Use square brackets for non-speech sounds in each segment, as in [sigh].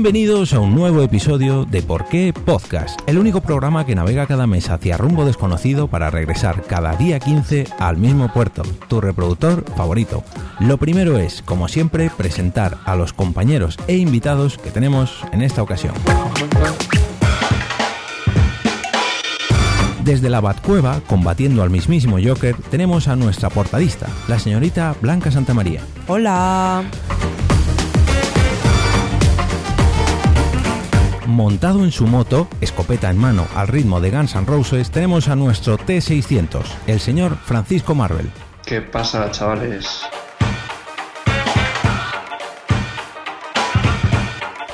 Bienvenidos a un nuevo episodio de Por qué Podcast, el único programa que navega cada mes hacia rumbo desconocido para regresar cada día 15 al mismo puerto, tu reproductor favorito. Lo primero es, como siempre, presentar a los compañeros e invitados que tenemos en esta ocasión. Desde la Batcueva, combatiendo al mismísimo Joker, tenemos a nuestra portadista, la señorita Blanca Santamaría. Hola. Montado en su moto, escopeta en mano, al ritmo de Guns N' Roses, tenemos a nuestro T600, el señor Francisco Marvel. ¿Qué pasa, chavales?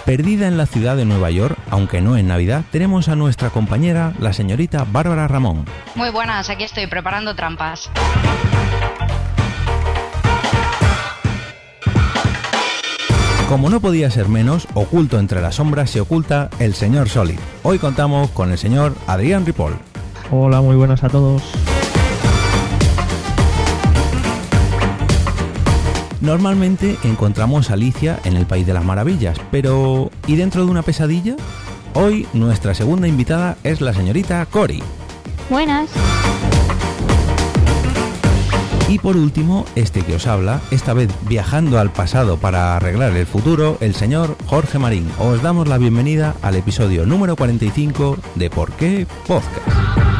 Perdida en la ciudad de Nueva York, aunque no en Navidad, tenemos a nuestra compañera, la señorita Bárbara Ramón. Muy buenas, aquí estoy preparando trampas. Como no podía ser menos, oculto entre las sombras se oculta el señor Solid. Hoy contamos con el señor Adrián Ripoll. Hola, muy buenas a todos. Normalmente encontramos a Alicia en el País de las Maravillas, pero ¿y dentro de una pesadilla? Hoy nuestra segunda invitada es la señorita Cory. Buenas. Y por último, este que os habla, esta vez viajando al pasado para arreglar el futuro, el señor Jorge Marín. Os damos la bienvenida al episodio número 45 de Por qué Podcast.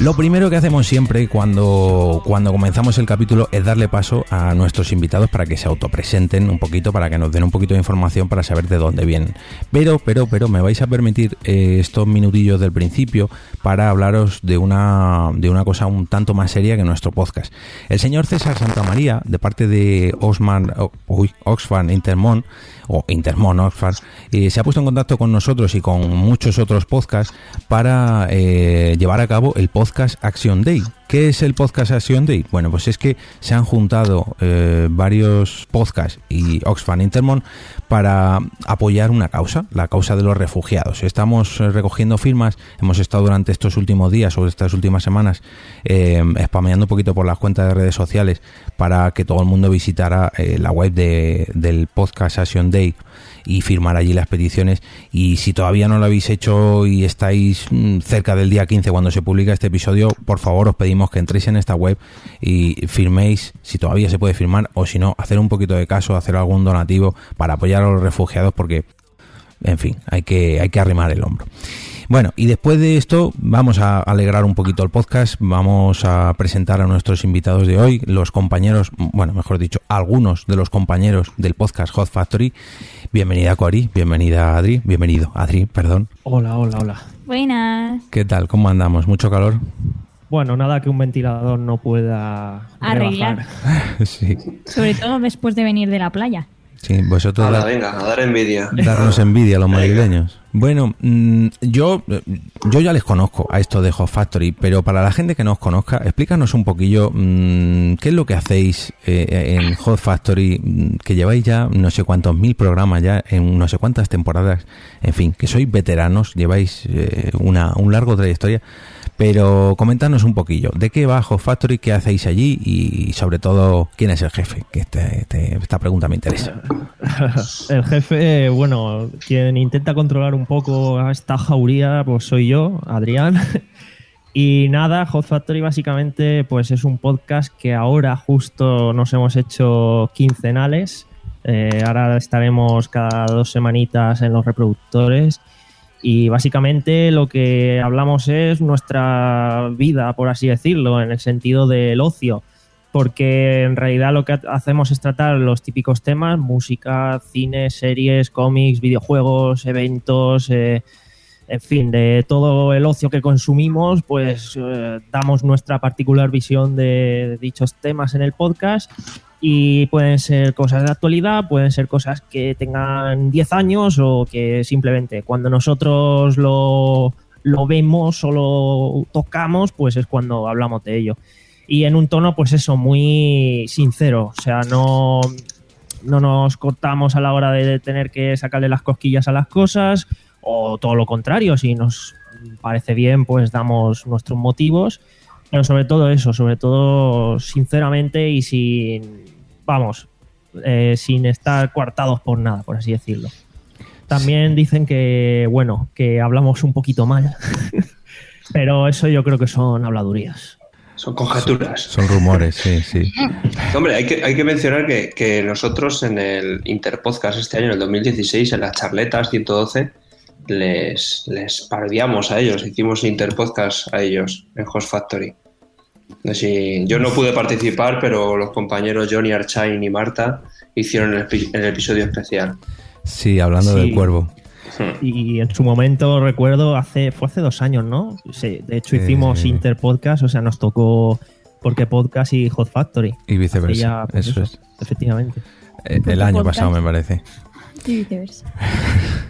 Lo primero que hacemos siempre cuando, cuando comenzamos el capítulo es darle paso a nuestros invitados para que se autopresenten un poquito, para que nos den un poquito de información para saber de dónde vienen. Pero, pero, pero, me vais a permitir eh, estos minutillos del principio para hablaros de una, de una cosa un tanto más seria que nuestro podcast. El señor César Santamaría, de parte de Osman, oh, Oxfam Intermon, o Intermon eh, se ha puesto en contacto con nosotros y con muchos otros podcasts para eh, llevar a cabo el podcast Action Day. ¿Qué es el podcast Action Day? Bueno, pues es que se han juntado eh, varios podcasts y Oxfam Intermon para apoyar una causa, la causa de los refugiados. Estamos eh, recogiendo firmas, hemos estado durante estos últimos días o estas últimas semanas eh, spameando un poquito por las cuentas de redes sociales para que todo el mundo visitara eh, la web de, del podcast Action Day y firmar allí las peticiones. Y si todavía no lo habéis hecho y estáis mm, cerca del día 15 cuando se publica este episodio, por favor os pedimos que entréis en esta web y firméis si todavía se puede firmar o si no, hacer un poquito de caso, hacer algún donativo para apoyar a los refugiados porque, en fin, hay que, hay que arrimar el hombro. Bueno, y después de esto vamos a alegrar un poquito el podcast, vamos a presentar a nuestros invitados de hoy, los compañeros, bueno, mejor dicho, algunos de los compañeros del podcast Hot Factory. Bienvenida Cori, bienvenida Adri, bienvenido Adri, perdón. Hola, hola, hola. Buenas. ¿Qué tal? ¿Cómo andamos? ¿Mucho calor? Bueno, nada que un ventilador no pueda Arreglar. [laughs] sí, Sobre todo después de venir de la playa. sí, vosotros da- venga, a dar envidia. darnos envidia a los madrileños. Bueno, mm, yo, yo ya les conozco a esto de Hot Factory, pero para la gente que no os conozca, explícanos un poquillo mm, qué es lo que hacéis eh, en Hot Factory, mm, que lleváis ya no sé cuántos mil programas ya, en no sé cuántas temporadas, en fin, que sois veteranos, lleváis eh, una, un largo trayectoria, pero coméntanos un poquillo, ¿de qué va Hot Factory, qué hacéis allí y sobre todo quién es el jefe? Que este- este- esta pregunta me interesa. [laughs] El jefe, bueno, quien intenta controlar un poco a esta jauría, pues soy yo, Adrián. [laughs] Y nada, Hot Factory básicamente pues es un podcast que ahora justo nos hemos hecho quincenales. Eh, ahora estaremos cada dos semanitas en los reproductores. Y básicamente lo que hablamos es nuestra vida, por así decirlo, en el sentido del ocio. Porque en realidad lo que ha- hacemos es tratar los típicos temas, música, cine, series, cómics, videojuegos, eventos, eh, en fin, de todo el ocio que consumimos, pues eh, damos nuestra particular visión de dichos temas en el podcast y pueden ser cosas de actualidad, pueden ser cosas que tengan 10 años o que simplemente cuando nosotros lo, lo vemos o lo tocamos, pues es cuando hablamos de ello. Y en un tono, pues eso, muy sincero, o sea, no, no nos cortamos a la hora de tener que sacarle las cosquillas a las cosas o todo lo contrario, si nos parece bien, pues damos nuestros motivos, pero sobre todo eso, sobre todo sinceramente y sin, vamos, eh, sin estar coartados por nada, por así decirlo. También dicen que, bueno, que hablamos un poquito mal, [laughs] pero eso yo creo que son habladurías. Son conjeturas. Son rumores, sí, sí. [laughs] Hombre, hay que, hay que mencionar que, que nosotros en el Interpodcast este año, en el 2016, en las charletas 112, les, les parodiamos a ellos, hicimos Interpodcast a ellos en Host Factory. No sé si- yo no pude participar, pero los compañeros Johnny Archain y Marta hicieron el, epi- el episodio especial. Sí, hablando Sí. del cuervo. Y en su momento recuerdo, hace fue hace dos años, ¿no? Sí, de hecho hicimos Eh. Interpodcast, o sea, nos tocó Porque Podcast y Hot Factory. Y viceversa. Ya, pues, eso eso, es. Efectivamente. Eh, El año podcast. pasado, me parece. Y viceversa. [laughs]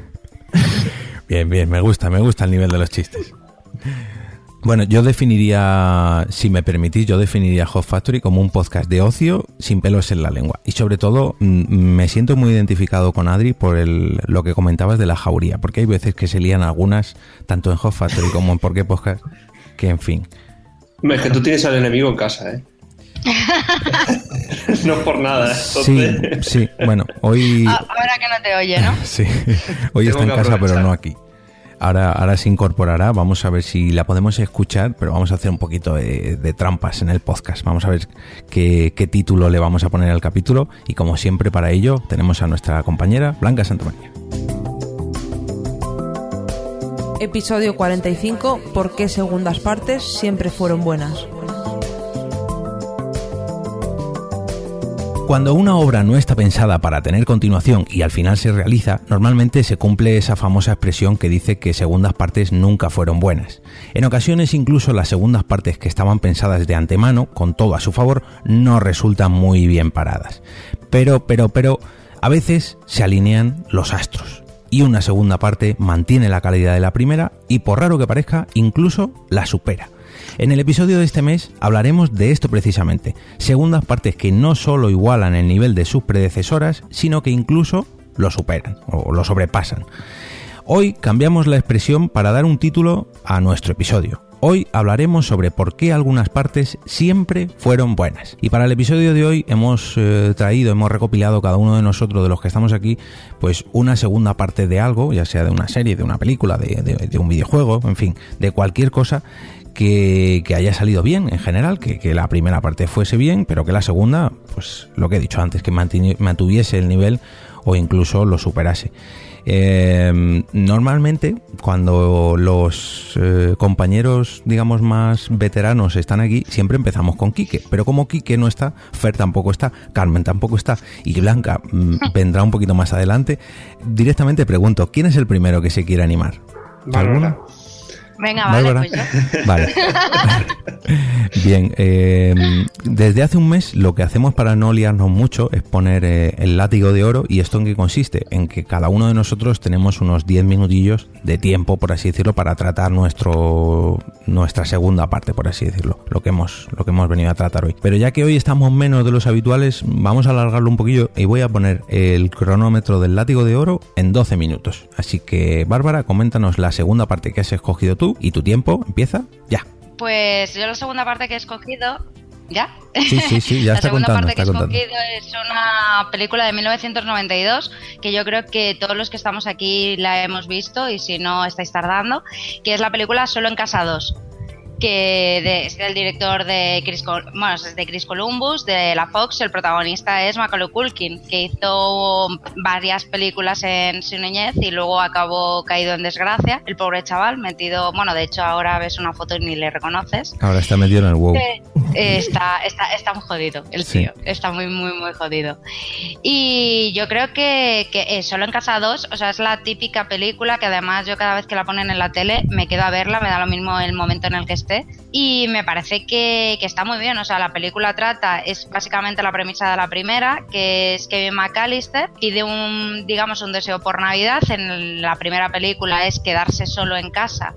Bien, bien, me gusta, me gusta el nivel de los chistes. Bueno, yo definiría, si me permitís, yo definiría Hot Factory como un podcast de ocio sin pelos en la lengua. Y sobre todo, mm, me siento muy identificado con Adri por lo que comentabas de la jauría, porque hay veces que se lían algunas, tanto en Hot Factory como en Por qué Podcast, que en fin. Es que tú tienes al enemigo en casa, ¿eh? [laughs] no por nada, ¿eh? Sí, sí, bueno, hoy... [laughs] Ah, ahora que no te oye, ¿no? [laughs] Sí, hoy Tengo está en casa, pero no aquí. Ahora, ahora se incorporará, vamos a ver si la podemos escuchar, pero vamos a hacer un poquito de, de trampas en el podcast. Vamos a ver qué, qué título le vamos a poner al capítulo y como siempre para ello tenemos a nuestra compañera Blanca Santamaría. Episodio 45. ¿Por qué segundas partes siempre fueron buenas? Cuando una obra no está pensada para tener continuación y al final se realiza, normalmente se cumple esa famosa expresión que dice que segundas partes nunca fueron buenas. En ocasiones incluso las segundas partes que estaban pensadas de antemano, con todo a su favor, no resultan muy bien paradas. Pero, pero, pero, a veces se alinean los astros. Y una segunda parte mantiene la calidad de la primera y por raro que parezca, incluso la supera. En el episodio de este mes hablaremos de esto precisamente, segundas partes que no solo igualan el nivel de sus predecesoras, sino que incluso lo superan o lo sobrepasan. Hoy cambiamos la expresión para dar un título a nuestro episodio. Hoy hablaremos sobre por qué algunas partes siempre fueron buenas. Y para el episodio de hoy hemos eh, traído, hemos recopilado cada uno de nosotros, de los que estamos aquí, pues una segunda parte de algo, ya sea de una serie, de una película, de, un videojuego, en fin, de cualquier cosa que, que haya salido bien en general, que, que la primera parte fuese bien, pero que la segunda, pues lo que he dicho antes, que mantuviese el nivel o incluso lo superase. Eh, normalmente, cuando los eh, compañeros, digamos, más veteranos están aquí, siempre empezamos con Quique. Pero como Quique no está, Fer tampoco está, Carmen tampoco está y Blanca mm, [laughs] vendrá un poquito más adelante, directamente pregunto, ¿quién es el primero que se quiere animar? Bárbara. Venga, vale, pues yo. Vale. [laughs] Bien, eh, desde hace un mes lo que hacemos para no liarnos mucho es poner eh, el látigo de oro y esto en qué consiste, en que cada uno de nosotros tenemos unos 10 minutillos de tiempo, por así decirlo, para tratar nuestro nuestra segunda parte, por así decirlo, lo que hemos lo que hemos venido a tratar hoy. Pero ya que hoy estamos menos de los habituales, vamos a alargarlo un poquillo y voy a poner el cronómetro del látigo de oro en 12 minutos. Así que Bárbara, coméntanos la segunda parte que has escogido tú y tu tiempo empieza ya. Pues yo la segunda parte que he escogido. ¿Ya? Sí, sí, sí, ya [laughs] la está segunda contando, parte que he escogido es una película de 1992 que yo creo que todos los que estamos aquí la hemos visto y si no estáis tardando, que es la película Solo en Casa 2. Que de- es del director de Chris, bueno, es de Chris Columbus, de la Fox. El protagonista es Macaulay Culkin, que hizo varias películas en su niñez y luego acabó caído en desgracia. El pobre chaval, metido, bueno, de hecho ahora ves una foto y ni le reconoces. Ahora está metido en el WoW. Eh, está, está, está muy jodido el Sí. tío, está muy, muy, muy jodido. Y yo creo que, que eh, Solo en Casa 2, o sea, es la típica película que además yo cada vez que la ponen en la tele me quedo a verla, me da lo mismo el momento en el que Y me parece que, que está muy bien, o sea, la película trata, es básicamente la premisa de la primera, que es Kevin McAllister pide un, digamos, un deseo por Navidad. En la primera película es quedarse solo en casa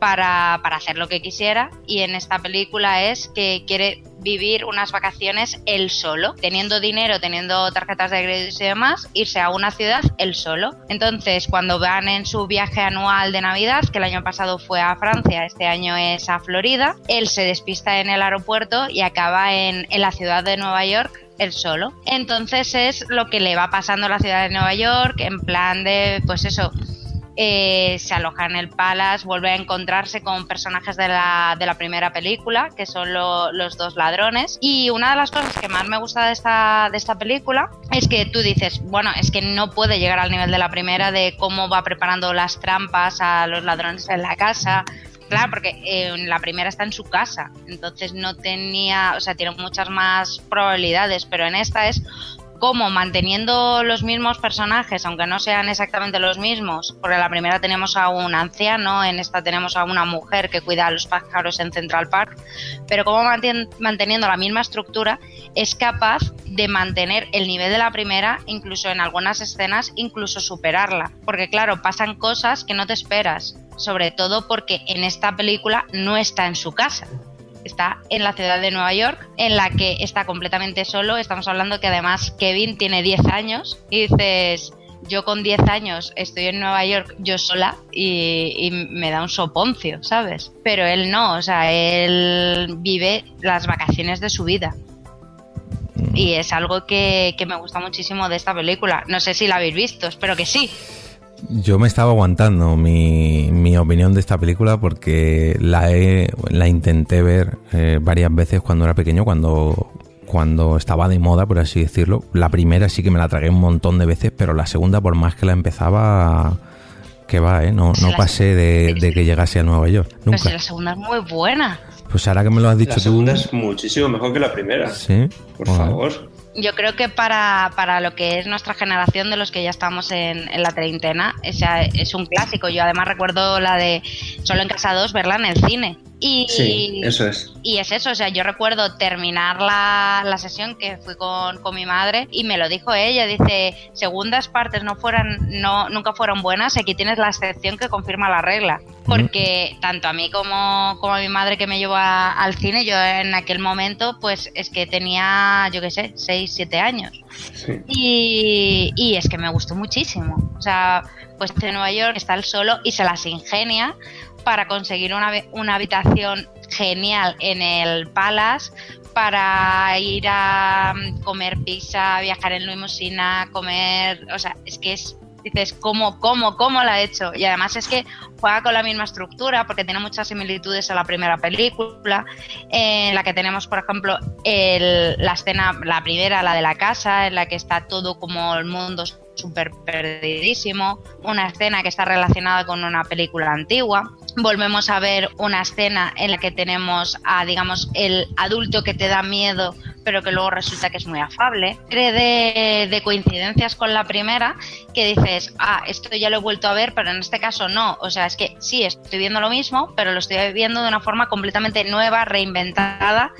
para, para hacer lo que quisiera y en esta película es que quiere vivir unas vacaciones él solo, teniendo dinero, teniendo tarjetas de crédito y demás, irse a una ciudad él solo. Entonces, cuando van en su viaje anual de Navidad, que el año pasado fue a Francia, este año es a Florida, él se despista en el aeropuerto y acaba en, en la ciudad de Nueva York él solo. Entonces es lo que le va pasando a la ciudad de Nueva York, en plan de, pues eso, eh, se aloja en el Palace, vuelve a encontrarse con personajes de la, de la primera película, que son lo- los dos ladrones. Y una de las cosas que más me gusta de esta, de esta película es que tú dices, bueno, es que no puede llegar al nivel de la primera de cómo va preparando las trampas a los ladrones en la casa. Claro, porque eh, la primera está en su casa, entonces no tenía, o sea, tiene muchas más probabilidades, pero en esta es como manteniendo los mismos personajes, aunque no sean exactamente los mismos, porque en la primera tenemos a un anciano, en esta tenemos a una mujer que cuida a los pájaros en Central Park, pero mantien- manteniendo la misma estructura, es capaz de mantener el nivel de la primera, incluso en algunas escenas, incluso superarla, porque claro, pasan cosas que no te esperas, sobre todo porque en esta película no está en su casa está en la ciudad de Nueva York, en la que está completamente solo. Estamos hablando que además Kevin tiene 10 años y dices, yo con 10 años estoy en Nueva York yo sola y, y me da un soponcio, ¿sabes? Pero él no, o sea, él vive las vacaciones de su vida. Y es algo que, que me gusta muchísimo de esta película. No sé si la habéis visto, espero que sí. Yo me estaba aguantando mi, mi opinión de esta película porque la, he, la intenté ver eh, varias veces cuando era pequeño, cuando, cuando estaba de moda, por así decirlo. La primera sí que me la tragué un montón de veces, pero la segunda, por más que la empezaba, que va, ¿eh? No, no pasé de, de que llegase a Nueva York. Pero si Nunca. la segunda es muy buena. Pues ahora que me lo has dicho La tú... segunda es muchísimo mejor que la primera. Sí. Por favor. Yo creo que para, para lo que es nuestra generación de los que ya estamos en, en la treintena, esa es un clásico. Yo además recuerdo la de Solo en Casa 2, verla en el cine. Y, Sí, eso es. y es eso, o sea, yo recuerdo terminar la, la sesión que fui con, con mi madre y me lo dijo ella, dice, segundas partes no fueran, no, nunca fueron buenas, aquí tienes la excepción que confirma la regla. Porque tanto a mí como, como a mi madre que me llevó a- al cine, yo en aquel momento, pues es que tenía, yo qué sé, 6, 7 años. Sí. Y, y es que me gustó muchísimo. O sea, pues en Nueva York está él solo y se las ingenia para conseguir una, una habitación genial en el Palace para ir a mm, comer pizza, viajar en limusina, comer, o sea, es que es dices cómo cómo cómo la ha hecho y además es que juega con la misma estructura porque tiene muchas similitudes a la primera película en la que tenemos por ejemplo la escena la primera la de la casa en la que está todo como el mundo súper perdidísimo una escena que está relacionada con una película antigua. Volvemos a ver una escena en la que tenemos a digamos el adulto que te da miedo pero que luego resulta que es muy afable. Cree de, de coincidencias con la primera que dices ah esto ya lo he vuelto a ver pero en este caso no o sea es que sí estoy viendo lo mismo pero lo estoy viendo de una forma completamente nueva reinventada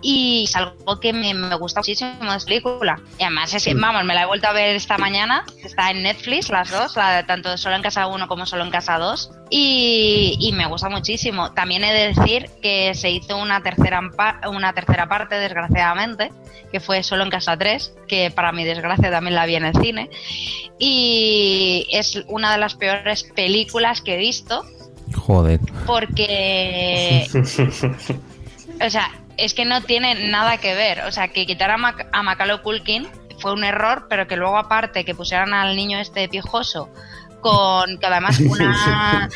y es algo que me, me gusta muchísimo de esta película. Y además, es que, vamos, me la he vuelto a ver esta mañana. Está en Netflix, las dos, la de tanto Solo en Casa 1 como Solo en Casa 2. Y, y me gusta muchísimo. También he de decir que se hizo una tercera, una tercera parte, desgraciadamente, que fue Solo en Casa 3, que para mi desgracia también la vi en el cine. Y es una de las peores películas que he visto Joder. porque [laughs] o sea es que no tiene nada que ver. O sea que quitar a, Mac a Macaulay Culkin fue un error pero que luego aparte que pusieran al niño este piojoso con que además [laughs] una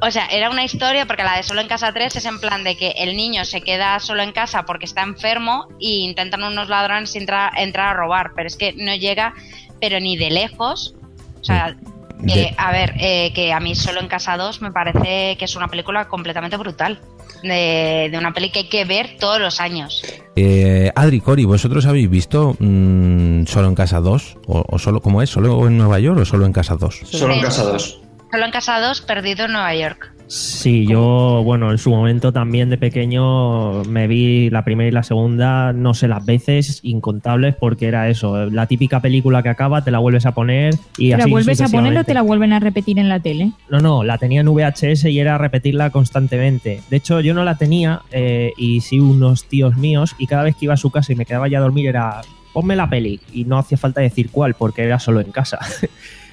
O sea, era una historia porque la de Solo en Casa 3 es en plan de que el niño se queda solo en casa porque está enfermo y intentan unos ladrones entrar, entrar a robar, pero es que no llega, pero ni de lejos. O sea, De- eh, a ver, eh, que a mí Solo en Casa 2 me parece que es una película completamente brutal. De, de una peli que hay que ver todos los años. Eh, Adri, Cori, ¿vosotros habéis visto mm, Solo en Casa 2? ¿O, o solo, ¿Cómo es? ¿Solo en Nueva York o solo en Casa 2? Solo en casa 2. Solo en Casa 2, perdido en Nueva York. Sí, yo, bueno, en su momento también de pequeño me vi la primera y la segunda, no sé las veces, incontables, porque era eso, la típica película que acaba, te la vuelves a poner y ¿Te la así vuelves a poner o te la vuelven a repetir en la tele? No, no, la tenía en VHS y era repetirla constantemente. De hecho, yo no la tenía eh, y sí unos tíos míos y cada vez que iba a su casa y me quedaba ya a dormir era ponme la peli y no hacía falta decir cuál porque era solo en casa. [laughs]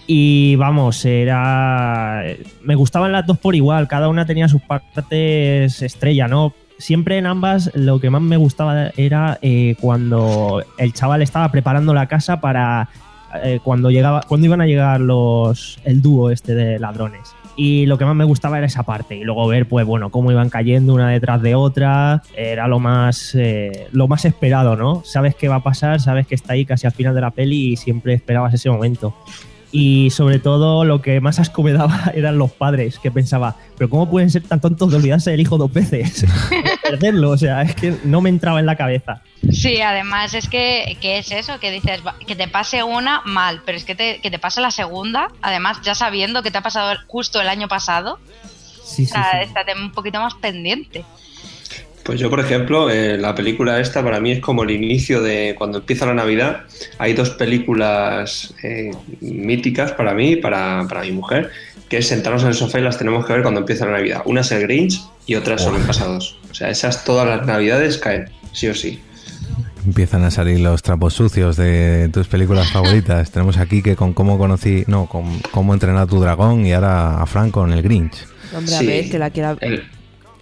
y vamos, era... Me gustaban las dos por igual, cada una tenía sus partes estrella, ¿no? Siempre en ambas lo que más me gustaba era eh, cuando el chaval estaba preparando la casa para eh, cuando llegaba cuando iban a llegar los el dúo este de ladrones. Y lo que más me gustaba era esa parte y luego ver pues bueno cómo iban cayendo una detrás de otra era lo más eh, lo más esperado no sabes qué va a pasar sabes que está ahí casi al final de la peli y siempre esperabas ese momento y sobre todo lo que más asco me daba [laughs] eran los padres que pensaba pero cómo pueden ser tan tontos de olvidarse del hijo dos veces [laughs] perderlo o sea es que no me entraba en la cabeza Sí, además es que, que es eso, que dices, que te pase una mal, pero es que te, que te pase la segunda, además ya sabiendo que te ha pasado justo el año pasado, sí o sea, sí. estate un poquito más pendiente. Pues yo, por ejemplo, eh, la película esta para mí es como el inicio de cuando empieza la Navidad. Hay dos películas eh, míticas para mí, para, para mi mujer, que es sentarnos en el sofá y las tenemos que ver cuando empieza la Navidad. Una es el Grinch y otra es Solo en 2. O sea, esas todas las Navidades caen, sí o sí. Empiezan a salir los trapos sucios de tus películas favoritas. [laughs] Tenemos aquí que con cómo conocí, no, con cómo entrenar a tu dragón y ahora a Frank con el Grinch. Hombre, a Sí. ver, que la quiera... El-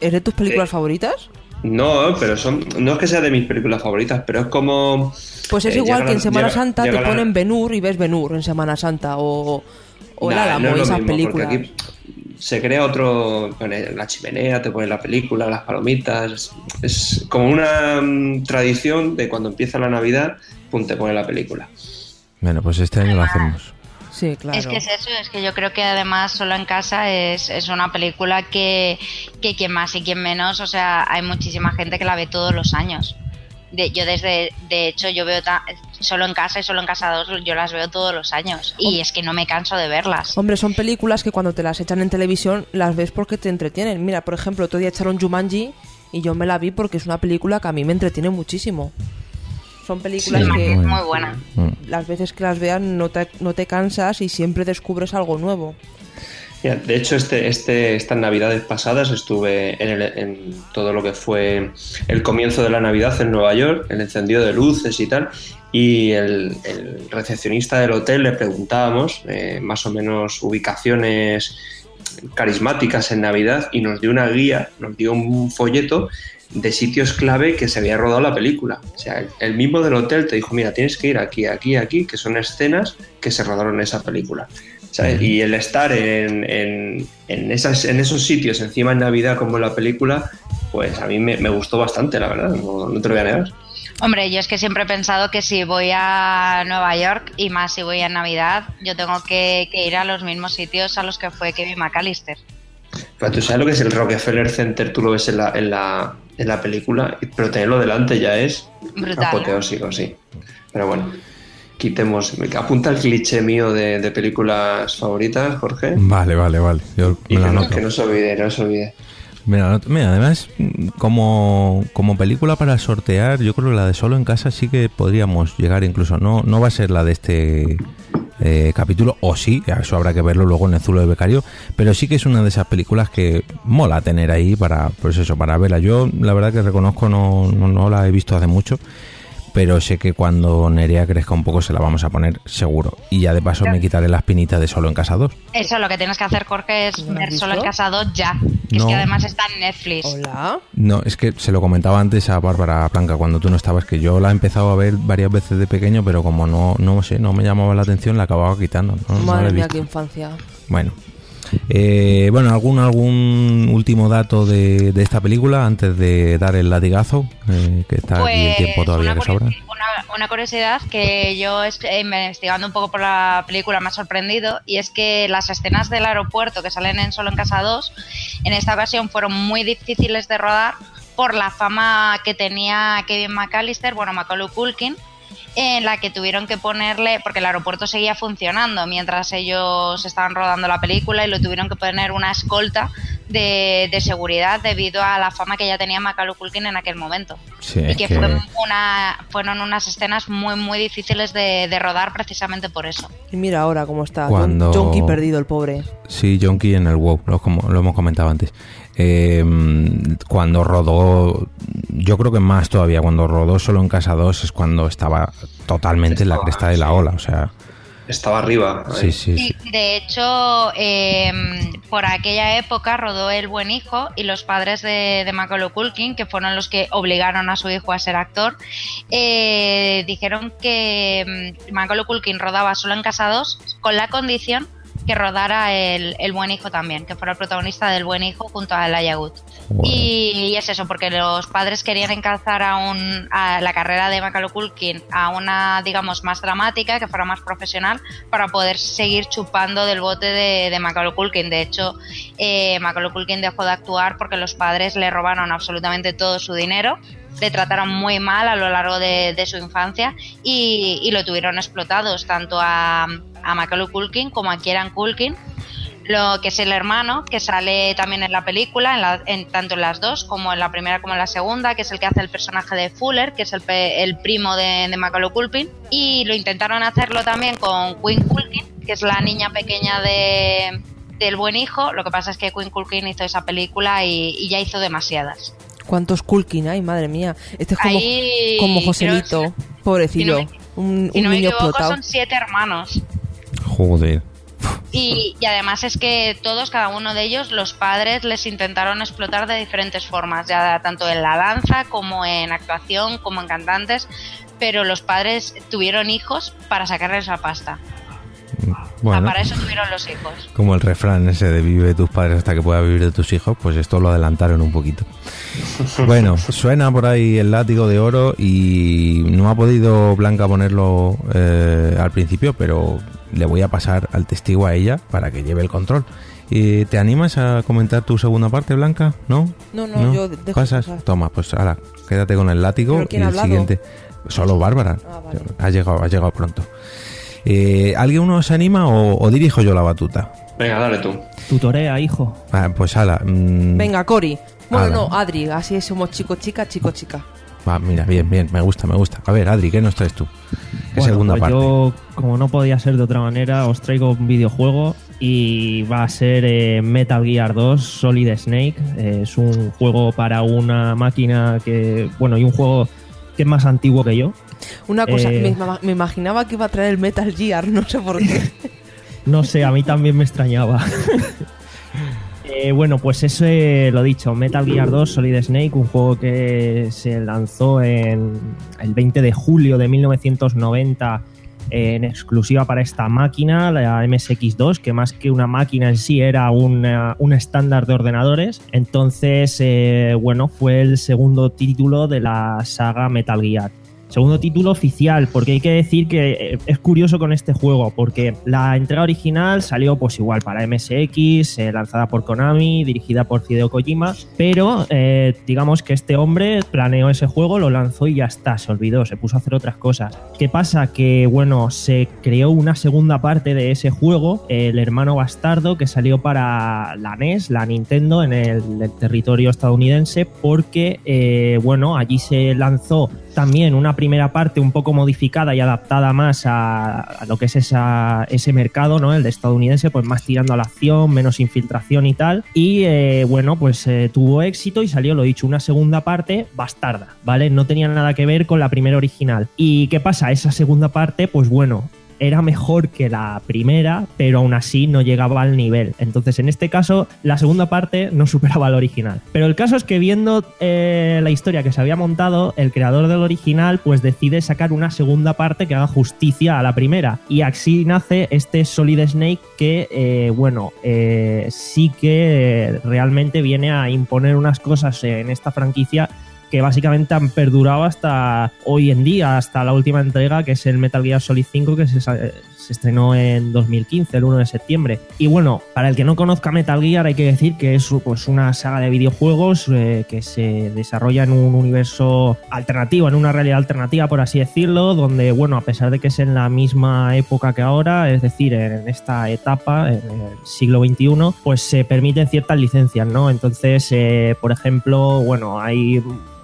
¿Es de tus películas Eh, favoritas? No, pero son, no es que sea de mis películas favoritas, pero es como... Pues es eh, igual que en Semana llega- Santa te la- ponen Benur y ves Benur en Semana Santa o, o el Nah, Álamo no es esas mismo, películas. aquí se crea otro, la chimenea, te ponen la película, las palomitas, es como una mm, tradición de cuando empieza la Navidad, pum, te pone la película. Bueno, pues este año lo hacemos. Sí, claro. Es que es eso, es que yo creo que además Solo en Casa es, es una película que, que quien más y quien menos, o sea, hay muchísima gente que la ve todos los años. De, yo desde, de hecho, yo veo ta- Solo en Casa y Solo en Casa 2, yo las veo todos los años. Y es que no me canso de verlas. Hombre, son películas que cuando te las echan en televisión las ves porque te entretienen. Mira, por ejemplo, otro día echaron Jumanji y yo me la vi porque es una película que a mí me entretiene muchísimo. Son películas Sí, que muy- Muy buena. Mm. las veces que las veas no te, no te cansas y siempre descubres algo nuevo. Mira, de hecho, este, este, estas navidades pasadas estuve en, el- en todo lo que fue el comienzo de la Navidad en Nueva York, el encendido de luces y tal, y el, el recepcionista del hotel le preguntábamos eh, más o menos ubicaciones carismáticas en Navidad y nos dio una guía, nos dio un folleto de sitios clave que se había rodado la película. O sea, el, mismo del hotel te dijo, mira, tienes que ir aquí, aquí, aquí, que son escenas que se rodaron en esa película. ¿sabes? Y el estar en, en, en esas, en esos sitios, encima en Navidad como en la película, pues a mí me, me gustó bastante, la verdad, no, no te lo voy a negar. Hombre, yo es que siempre he pensado que si voy a Nueva York y más si voy a Navidad, yo tengo que, que ir a los mismos sitios a los que fue Kevin McAllister. Pero tú sabes lo que es el Rockefeller Center, tú lo ves en la, en la, en la película, pero tenerlo delante ya es Brutal. ¿no? apoteósico, sí. Pero bueno, quitemos. Apunta el cliché mío de, de películas favoritas, Jorge. Vale, vale, vale. Yo Y me que la no, anoto. que no se olvide, no se olvide. Anoto. Mira, además, como, como película para sortear, yo creo que la de Solo en Casa sí que podríamos llegar incluso. No, no va a ser la de este eh, capítulo, o sí, eso habrá que verlo luego en el Zulo de Becario, pero sí que es una de esas películas que mola tener ahí para, pues eso, para verla. Yo la verdad que reconozco, no, no, no la he visto hace mucho. Pero sé que cuando Nerea crezca un poco se la vamos a poner seguro. Y ya de paso me quitaré la espinita de Solo en Casa 2. Eso, lo que tienes que hacer, Jorge, es ¿No lo has ver solo en? Casa 2 ya. Que es No. que además está en Netflix. Hola. No, es que se lo comentaba antes a Bárbara Blanca cuando tú no estabas, que yo la he empezado a ver varias veces de pequeño, pero como no, no sé, no me llamaba la atención, la acababa quitando. No, no la Madre mía, visto. qué infancia. Bueno, Eh, bueno, ¿algún, ¿algún último dato de, de esta película antes de dar el latigazo? Eh, que está aquí el tiempo todavía que sobra. una- una curiosidad que yo est- investigando un poco por la película me ha sorprendido y es que las escenas del aeropuerto que salen en Solo en Casa 2 en esta ocasión fueron muy difíciles de rodar por la fama que tenía Kevin McAllister, bueno, Macaulay Culkin, en la que tuvieron que ponerle, porque el aeropuerto seguía funcionando mientras ellos estaban rodando la película y lo tuvieron que poner una escolta de, de seguridad debido a la fama que ya tenía Macaulay Culkin en aquel momento. Sí, y que, que- fue una, fueron unas escenas muy, muy difíciles de, de rodar precisamente por eso. Y mira ahora cómo está. Cuando- John Junkie perdido, el pobre. Sí, Jonky en el WoW, lo, como, lo hemos comentado antes. Eh, cuando rodó, yo creo que más todavía, cuando rodó solo en Casa 2 es cuando estaba totalmente en la cresta de la sí. ola. O sea, Estaba arriba. sí, ahí. sí, Sí, sí. de hecho, eh, por aquella época rodó El Buen Hijo y los padres de, de Macaulay Culkin, que fueron los que obligaron a su hijo a ser actor, eh, dijeron que mm, Macaulay Culkin rodaba solo en Casa 2 con la condición que rodara el, el Buen Hijo también, que fuera el protagonista del Buen Hijo junto a Wood. Joder. Y, y es eso, porque los padres querían encalzar a, un, a la carrera de Macaulay Culkin a una, digamos, más dramática, que fuera más profesional, para poder seguir chupando del bote de, de Macaulay Culkin. De hecho, eh, Macaulay Culkin dejó de actuar porque los padres le robaron absolutamente todo su dinero, le trataron muy mal a lo largo de, su infancia y, lo tuvieron explotados, tanto a, a Macaulay Culkin como a Kieran Culkin. Lo que es el hermano, que sale también en la película, en la- en- tanto en las dos, como en la primera como en la segunda, que es el que hace el personaje de Fuller, que es el, el primo de, de Macaulay Culkin, y lo intentaron hacerlo también con Quinn Culkin, que es la niña pequeña de del buen hijo, lo que pasa es que Quinn Culkin hizo esa película y, y ya hizo demasiadas. ¿Cuántos Culkin hay? Madre mía. Este es como, Ahí, como creo- Joselito. Pobrecillo. si no un Si un no me niño equivoco, explotado. son siete hermanos. Joder. Y, y además es que todos, cada uno de ellos, los padres les intentaron explotar de diferentes formas, ya tanto en la danza como en actuación, como en cantantes, pero los padres tuvieron hijos para sacarles la pasta. Sea, Bueno, para eso tuvieron los hijos. como el refrán ese de vive de tus padres hasta que puedas vivir de tus hijos, pues esto lo adelantaron un poquito. [laughs] Bueno, suena por ahí el látigo de oro y no ha podido Blanca ponerlo eh, al principio, pero le voy a pasar al testigo a ella para que lleve el control. Eh, ¿Te animas a comentar tu segunda parte, Blanca? ¿No? No, no, yo dejo ¿Pasas? pasar. Toma, pues ahora, quédate con el látigo ¿Pero y el hablado? siguiente. Solo Bárbara. Ah, vale. Ha llegado, ha llegado pronto. Eh, ¿Alguien uno se anima o, o dirijo yo la batuta? Venga, dale tú. Tutorea, hijo. Ah, pues ala. mm, Venga, Cori. Bueno, Ala. no, Adri. Así somos chico, chica, chico, chica. va, mira, bien, bien, me gusta, me gusta. A ver, Adri, ¿qué nos traes tú? ¿Qué Bueno, segunda pues parte? Yo, como no podía ser de otra manera, os traigo un videojuego y va a ser eh, Metal Gear 2 Solid Snake. Eh, es un juego para una máquina que, bueno, y un juego que es más antiguo que yo. Una cosa, Eh. me, ima- me imaginaba que iba a traer el Metal Gear, [laughs] no sé por qué. [laughs] No sé, a mí también me extrañaba. [laughs] Eh, bueno, pues eso eh, lo dicho, Metal Gear 2 Solid Snake, un juego que se lanzó en el 20 de julio de 1990 en exclusiva para esta máquina, la MSX2, que más que una máquina en sí era una- un estándar de ordenadores. Entonces, eh, bueno, fue el segundo título de la saga Metal Gear. Segundo título oficial, porque hay que decir que eh, es curioso con este juego, porque la entrega original salió pues igual para MSX, eh, lanzada por Konami, dirigida por Hideo Kojima, pero eh, digamos que este hombre planeó ese juego, lo lanzó y ya está, se olvidó, se puso a hacer otras cosas. ¿Qué pasa? Que bueno, se creó una segunda parte de ese juego, el hermano bastardo, que salió para la NES, la Nintendo, en el, territorio estadounidense, porque bueno, allí se lanzó también una primera parte un poco modificada y adaptada más a, lo que es ese mercado, ¿no? El de estadounidense, pues más tirando a la acción, menos infiltración y tal. Y eh, bueno, pues eh, tuvo éxito y salió, lo dicho, una segunda parte bastarda, ¿vale? No tenía nada que ver con la primera original. ¿Y qué pasa? Esa segunda parte, pues bueno, era mejor que la primera, pero aún así no llegaba al nivel. Entonces, en este caso, la segunda parte no superaba al original. Pero el caso es que viendo eh, la historia que se había montado, el creador del original pues decide sacar una segunda parte que haga justicia a la primera. Y así nace este Solid Snake que, eh, bueno, eh, sí que realmente viene a imponer unas cosas en esta franquicia que básicamente han perdurado hasta hoy en día, hasta la última entrega, que es el Metal Gear Solid 5, que se, estrenó en 2015, el 1 de septiembre. Y bueno, para el que no conozca Metal Gear, hay que decir que es pues, una saga de videojuegos eh, que se desarrolla en un universo alternativo, en una realidad alternativa, por así decirlo, donde, bueno, a pesar de que es en la misma época que ahora, es decir, en esta etapa, en el siglo XXI, pues se permiten ciertas licencias, ¿no? Entonces, eh, por ejemplo, bueno, hay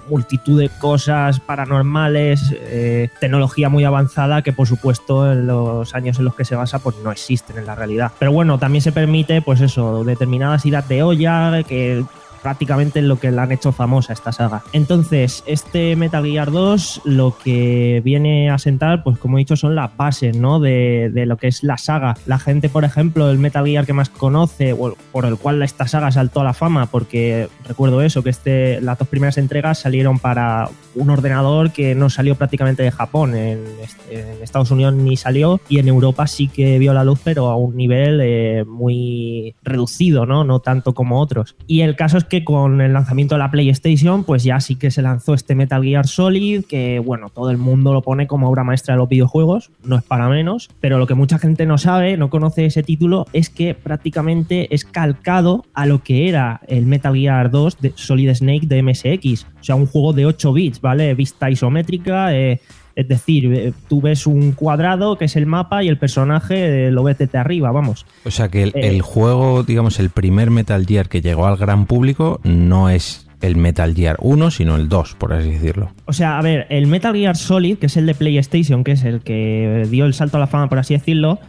multitud de cosas paranormales, eh, tecnología muy avanzada que por supuesto en los años en los que se basa pues no existen en la realidad. Pero bueno, también se permite pues eso, determinadas idas de olla que prácticamente lo que la han hecho famosa esta saga. Entonces, este Metal Gear 2 lo que viene a sentar, pues como he dicho, son las bases, ¿no? De, lo que es la saga. La gente, por ejemplo, el Metal Gear que más conoce, o por el cual esta saga saltó a la fama, porque recuerdo eso, que este, las dos primeras entregas salieron para un ordenador que no salió prácticamente de Japón. En, este- Estados Unidos ni salió y en Europa sí que vio la luz, pero a un nivel eh, muy reducido, ¿no? No tanto como otros. Y el caso es que con el lanzamiento de la PlayStation, pues ya sí que se lanzó este Metal Gear Solid, que bueno, todo el mundo lo pone como obra maestra de los videojuegos, no es para menos, pero lo que mucha gente no sabe, no conoce ese título, es que prácticamente es calcado a lo que era el Metal Gear 2 de Solid Snake de MSX, o sea, un juego de 8 bits, ¿vale? Vista isométrica, eh, es decir, eh, tú ves un cuadrado que es el mapa y el personaje eh, lo ves desde arriba, vamos. O sea que el, Eh. el juego, digamos, el primer Metal Gear que llegó al gran público no es el Metal Gear 1, sino el 2, por así decirlo. O sea, a ver, el Metal Gear Solid, que es el de PlayStation, que es el que dio el salto a la fama, por así decirlo,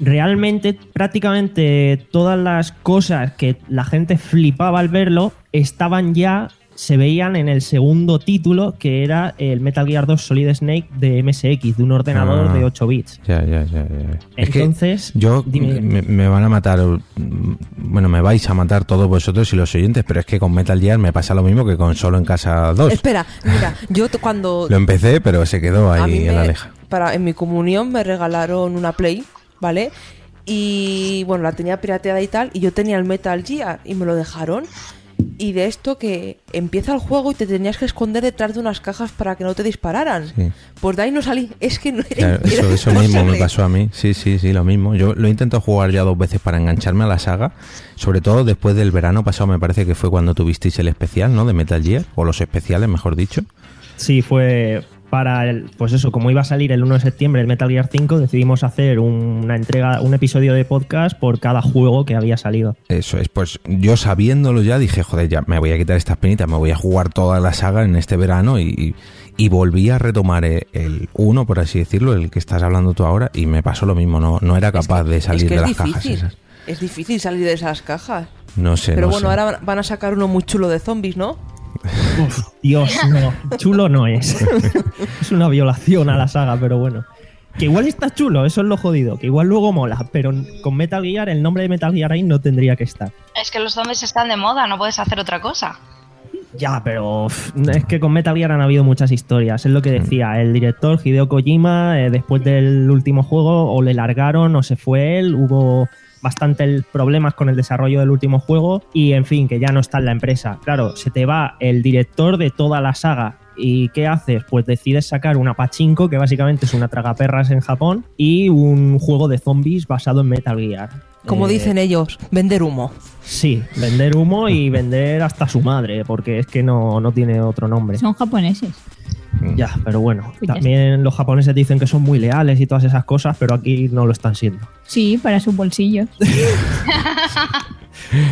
realmente prácticamente todas las cosas que la gente flipaba al verlo estaban ya, se veían en el segundo título, que era el Metal Gear 2 Solid Snake de MSX, de un ordenador Ah. de 8 bits. Ya, ya, ya, ya. Es que Entonces, yo dime. me, me van a matar, bueno, me vais a matar todos vosotros y los oyentes, pero es que con Metal Gear me pasa lo mismo que con Solo en Casa 2. Espera, mira, [laughs] yo cuando Lo empecé, pero se quedó ahí en la leja. para en mi comunión me regalaron una Play, ¿vale? Y bueno, la tenía pirateada y tal, y yo tenía el Metal Gear y me lo dejaron. Y de esto que empieza el juego y te tenías que esconder detrás de unas cajas para que no te dispararan. Sí. Pues de ahí no salí. [laughs] Es que no era, Claro, era eso, eso mismo me pasó a mí. Sí, sí, sí, lo mismo. Yo lo he intentado jugar ya dos veces para engancharme a la saga. Sobre todo después del verano pasado, me parece que fue cuando tuvisteis el especial, ¿no? De Metal Gear. O los especiales, mejor dicho. Sí, fue para el, pues eso, como iba a salir el 1 de septiembre el Metal Gear 5, decidimos hacer un- una entrega, un episodio de podcast por cada juego que había salido. Eso es, pues yo sabiéndolo ya dije, joder, ya me voy a quitar estas penitas, me voy a jugar toda la saga en este verano y, y volví a retomar el 1, por así decirlo, el que estás hablando tú ahora, y me pasó lo mismo, no, no era capaz de salir es que de es las cajas difícil. esas. Es difícil salir de esas cajas. No sé, Pero no bueno, sé. ahora van a sacar uno muy chulo de zombies, ¿no? Dios, no, chulo no es. es una violación a la saga, pero bueno. Que igual está chulo, eso es lo jodido, que igual luego mola, pero con Metal Gear, el nombre de Metal Gear ahí no tendría que estar. Es que los zombies están de moda, no puedes hacer otra cosa. Ya, pero uf, es que con Metal Gear han habido muchas historias. Es lo que decía, el director Hideo Kojima, eh, después del último juego, o le largaron o se fue él, hubo bastantes problemas con el desarrollo del último juego y en fin, que ya no está en la empresa. Claro, se te va el director de toda la saga. ¿Y qué haces? Pues decides sacar una pachinko, que básicamente es una tragaperras en Japón, y un juego de zombies basado en Metal Gear. Como Eh, dicen ellos, vender humo. Sí, vender humo y [laughs] vender hasta su madre, porque es que no, no tiene otro nombre. Son japoneses. Ya, pero bueno, Pues también los japoneses dicen que son muy leales y todas esas cosas, pero aquí no lo están siendo. Sí, para sus bolsillos. [laughs]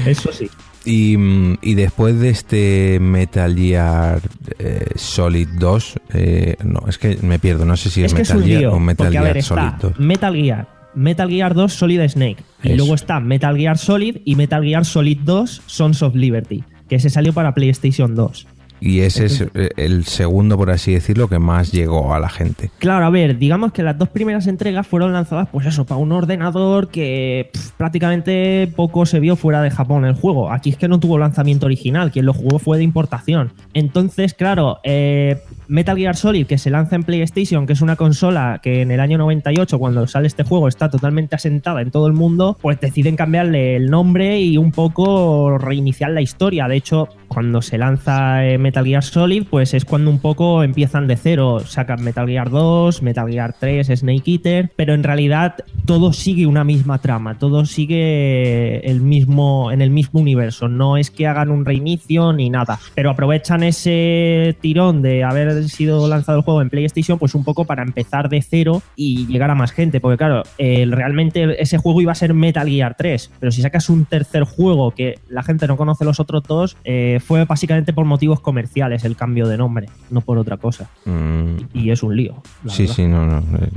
Eso sí. Y, mm, y después de este Metal Gear eh, Solid 2, eh, no, es que me pierdo, no sé si es, es que es Metal un Gear lío, o Metal porque Gear ver, Solid está 2. Metal Gear, Metal Gear 2 Solid Snake, y luego está Metal Gear Solid y Metal Gear Solid 2 Sons of Liberty, que se salió para PlayStation 2. Y ese es eh, el segundo, por así decirlo, que más llegó a la gente. Claro, a ver, digamos que las dos primeras entregas fueron lanzadas, pues eso, para un ordenador que pff, prácticamente poco se vio fuera de Japón el juego. Aquí es que no tuvo lanzamiento original, quien lo jugó fue de importación. Entonces, claro, eh, Metal Gear Solid, que se lanza en PlayStation, que es una consola que en el año 98, cuando sale este juego, está totalmente asentada en todo el mundo, pues deciden cambiarle el nombre y un poco reiniciar la historia. De hecho, cuando se lanza eh, Metal Gear Solid, pues es cuando un poco empiezan de cero. Sacan Metal Gear 2, Metal Gear 3, Snake Eater, pero en realidad todo sigue una misma trama, todo sigue el mismo, en el mismo universo. No es que hagan un reinicio ni nada, pero aprovechan ese tirón de haber sido lanzado el juego en PlayStation, pues un poco para empezar de cero y llegar a más gente. Porque claro, eh, realmente ese juego iba a ser Metal Gear 3, pero si sacas un tercer juego que la gente no conoce los otros dos, eh, fue básicamente por motivos comerciales el cambio de nombre, no por otra cosa. Mm, Y es un lío. la sí, verdad. sí, no, no. eh,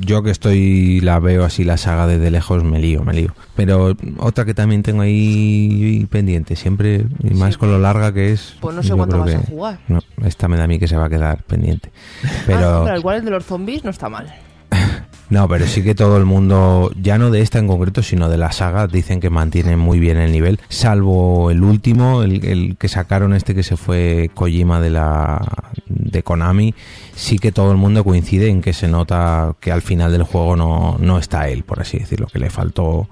Yo que estoy, la veo así la saga desde lejos, me lío, me lío. Pero otra que también tengo ahí pendiente, siempre, y más con lo larga que es. Pues no sé cuánto vas a jugar. No, esta me da a mí que se va a quedar pendiente. Pero, Ah, pero igual el de los zombies no está mal. No, pero sí que todo el mundo, ya no de esta en concreto, sino de la saga, dicen que mantienen muy bien el nivel, salvo el último, el, el que sacaron este que se fue Kojima de la de Konami, sí que todo el mundo coincide en que se nota que al final del juego no, no está él, por así decirlo, que le faltó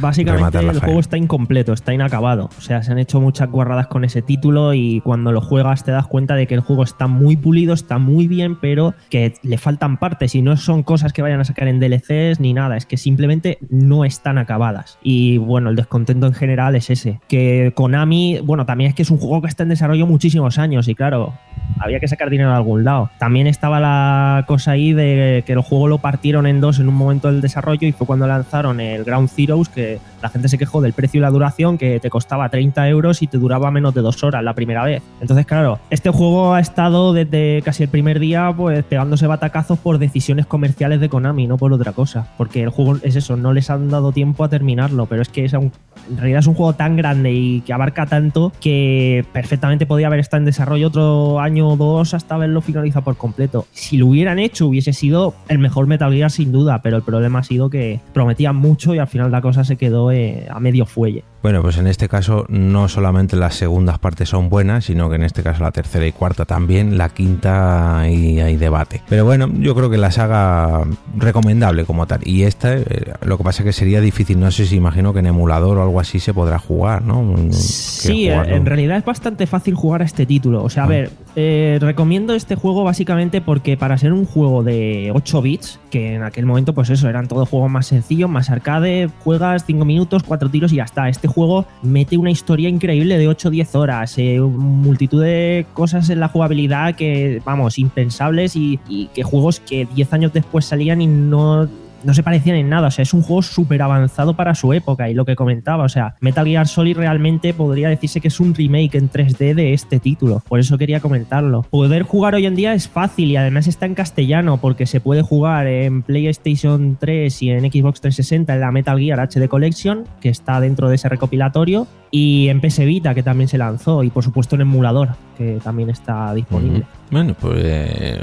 Básicamente el faena. juego está incompleto, está inacabado. O sea, se han hecho muchas guarradas con ese título y cuando lo juegas te das cuenta de que el juego está muy pulido, está muy bien, pero que le faltan partes y no son cosas que vayan a sacar en DLCs ni nada, es que simplemente no están acabadas. Y bueno, el descontento en general es ese. Que Konami, bueno, también es que es un juego que está en desarrollo muchísimos años y claro, había que sacar dinero de algún lado. También estaba la cosa ahí de que el juego lo partieron en dos en un momento del desarrollo y fue cuando lanzaron el Ground Zeroes que la gente se quejó del precio y la duración que te costaba 30 euros y te duraba menos de dos horas la primera vez. Entonces, claro, este juego ha estado desde casi el primer día pues pegándose batacazos por decisiones comerciales de Konami, no por otra cosa. Porque el juego es eso, no les han dado tiempo a terminarlo, pero es que es un- en realidad es un juego tan grande y que abarca tanto que perfectamente podía haber estado en desarrollo otro año o dos hasta haberlo finalizado por completo. Si lo hubieran hecho hubiese sido el mejor Metal Gear sin duda, pero el problema ha sido que prometían mucho y al final la cosa se quedó eh, a medio fuelle. Bueno, pues en este caso no solamente las segundas partes son buenas, sino que en este caso la tercera y cuarta también, la quinta ahí hay debate. Pero bueno, yo creo que la saga recomendable como tal. Y esta, eh, lo que pasa es que sería difícil, no sé si imagino que en emulador o algo así se podrá jugar, ¿no? Que Sí, eh, en realidad es bastante fácil jugar a este título. O sea, a Ah. ver, eh, recomiendo este juego básicamente porque para ser un juego de 8 bits, que en aquel momento, pues eso, eran todos juegos más sencillos, más arcade, juegas 5 minutos, 4 tiros y ya está. Este juego mete una historia increíble de 8-10 horas, eh, multitud de cosas en la jugabilidad que, vamos, impensables y, y que juegos que 10 años después salían y no no se parecían en nada. O sea, es un juego súper avanzado para su época y lo que comentaba. O sea, Metal Gear Solid realmente podría decirse que es un remake en 3D de este título. Por eso quería comentarlo. Poder jugar hoy en día es fácil y además está en castellano porque se puede jugar en PlayStation 3 y en Xbox 360 en la Metal Gear HD Collection, que está dentro de ese recopilatorio, y en PS Vita, que también se lanzó, y por supuesto en emulador, que también está disponible. Bueno, pues eh,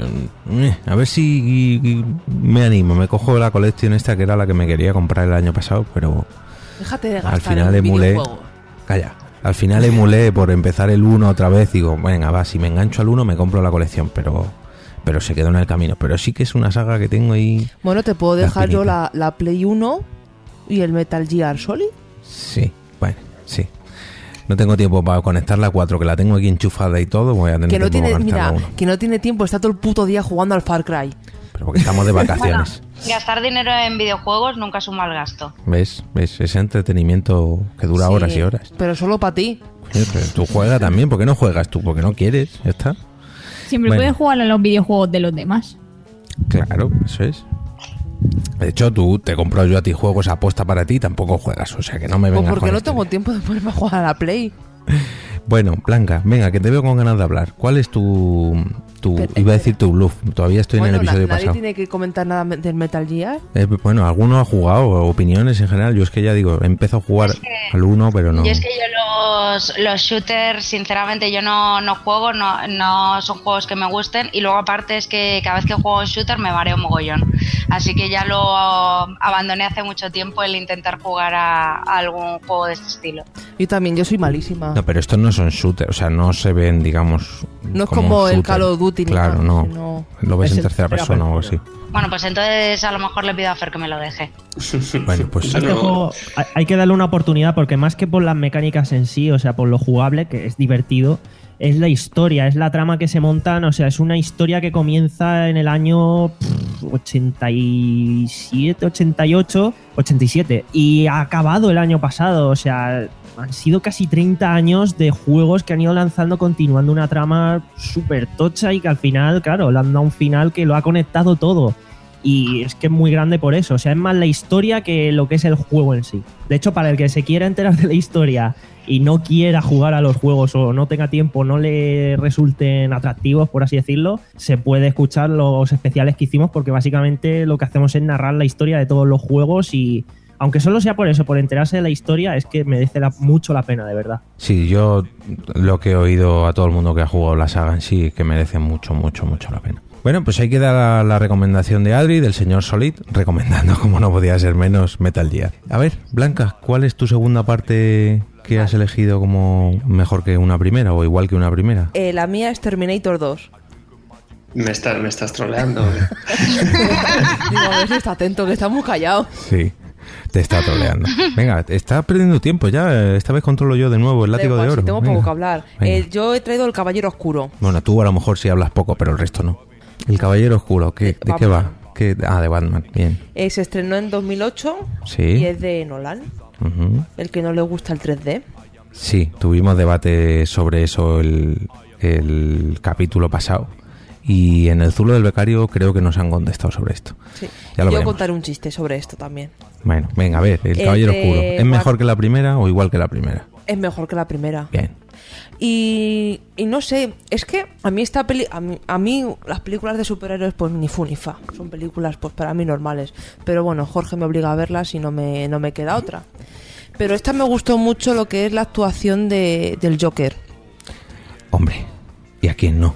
a ver si me animo. Me cojo la colección esta que era la que me quería comprar el año pasado, pero Déjate de Al gastar final en emulé. calla. Al final emulé por empezar el 1 otra vez. Digo, venga, va, si me engancho al 1 me compro la colección, pero pero se quedó en el camino. Pero sí que es una saga que tengo ahí. Bueno, te puedo La dejar yo la, la Play 1 y el Metal Gear Solid. Sí, bueno, sí. No tengo tiempo para conectar la 4, que la tengo aquí enchufada y todo. Voy a tener Que no tiempo tiene, para conectar mira, la 1. que no tiene tiempo, está todo el puto día jugando al Far Cry. Pero porque estamos de [laughs] vacaciones. Gastar dinero en videojuegos nunca es un mal gasto. ¿Ves? ¿Ves? Ese entretenimiento que dura Sí, horas y horas. Pero solo para ti. Coño, pero tú juegas también. ¿Por qué no juegas tú? Porque no quieres. Ya está. Siempre Bueno. puedes jugar a los videojuegos de los demás. Claro, eso es. De hecho, tú te compro yo a ti juegos aposta para ti y tampoco juegas. O sea que no me vengas porque con no tengo tiempo de ponerme a jugar a la Play. [laughs] Bueno, Blanca, venga, que te veo con ganas de hablar. ¿Cuál es tu. tu Pero- iba a decir tu bluff. Todavía estoy bueno, en el episodio nadie pasado. tiene que comentar nada del Metal Gear. Eh, bueno, alguno ha jugado, opiniones en general. Yo es que ya digo, empiezo a jugar Es que- al 1, pero no. Y es que yo los, los shooters, sinceramente, yo no, no juego, no, no son juegos que me gusten. Y luego, aparte, es que cada vez que juego un shooter me mareo mogollón. Así que ya lo abandoné hace mucho tiempo el intentar jugar a, a algún juego de este estilo. Yo también, yo soy malísima. No, pero estos no son shooters, o sea, no se ven, digamos. No es como el. Call of Duty ni Claro, nada, no. sino- Lo ves es en tercera tercera persona o algo así. Bueno, pues entonces a lo mejor le pido a Fer que me lo deje. [laughs] Bueno, pues Este juego hay- hay que darle una oportunidad porque más que por las mecánicas en sí, o sea, por lo jugable, que es divertido, es la historia, es la trama que se montan, o sea, es una historia que comienza en el año pff, 87, 88, 87 y ha acabado el año pasado, o sea, han sido casi 30 años de juegos que han ido lanzando continuando una trama súper tocha y que al final, claro, le han dado un final que lo ha conectado todo. Y es que es muy grande por eso. O sea, es más la historia que lo que es el juego en sí. De hecho, para el que se quiera enterar de la historia y no quiera jugar a los juegos o no tenga tiempo, no le resulten atractivos, por así decirlo, se puede escuchar los especiales que hicimos porque básicamente lo que hacemos es narrar la historia de todos los juegos y aunque solo sea por eso, por enterarse de la historia, es que merece la- mucho la pena, de verdad. sí, yo lo que he oído a todo el mundo que ha jugado la saga en sí, que merece mucho, mucho, mucho la pena. Bueno, pues ahí queda la, la recomendación de Adri, del señor Solid, recomendando, [laughs] como no podía ser menos, Metal Gear. A ver, Blanca, ¿cuál es tu segunda parte que has elegido como mejor que una primera o igual que una primera? Eh, la mía es Terminator 2. Me, está- me estás troleando. [laughs] [laughs] Digo, a ver si está atento, que está muy callado. Sí, te está troleando. Venga, está perdiendo tiempo ya. Esta vez controlo yo de nuevo el látigo igual, de si oro. tengo Venga. poco que hablar. Eh, yo he traído el Caballero Oscuro. Bueno, tú a lo mejor sí hablas poco, pero el resto no. El Caballero Oscuro, ¿qué, ¿de qué va? ¿Qué- Ah, de Batman, bien. Eh, se estrenó en 2008 Sí. y es de Nolan. El que no le gusta el 3D. Sí, tuvimos debate sobre eso el, el capítulo pasado. Y en el Zulo del Becario creo que nos han contestado sobre esto. Sí. Ya lo Yo veremos. contaré un chiste sobre esto también. Bueno, venga, a ver, el El Caballero de Oscuro. ¿Es mejor que la primera o igual que la primera? Es mejor que la primera. Bien. Y, y no sé, es que a mí esta peli, a mí, a mí las películas de superhéroes pues ni fu ni fa, son películas pues para mí normales, pero bueno, Jorge me obliga a verlas y no me, no me queda otra. Pero esta me gustó mucho lo que es la actuación de, del Joker. Hombre, ¿y a quién no?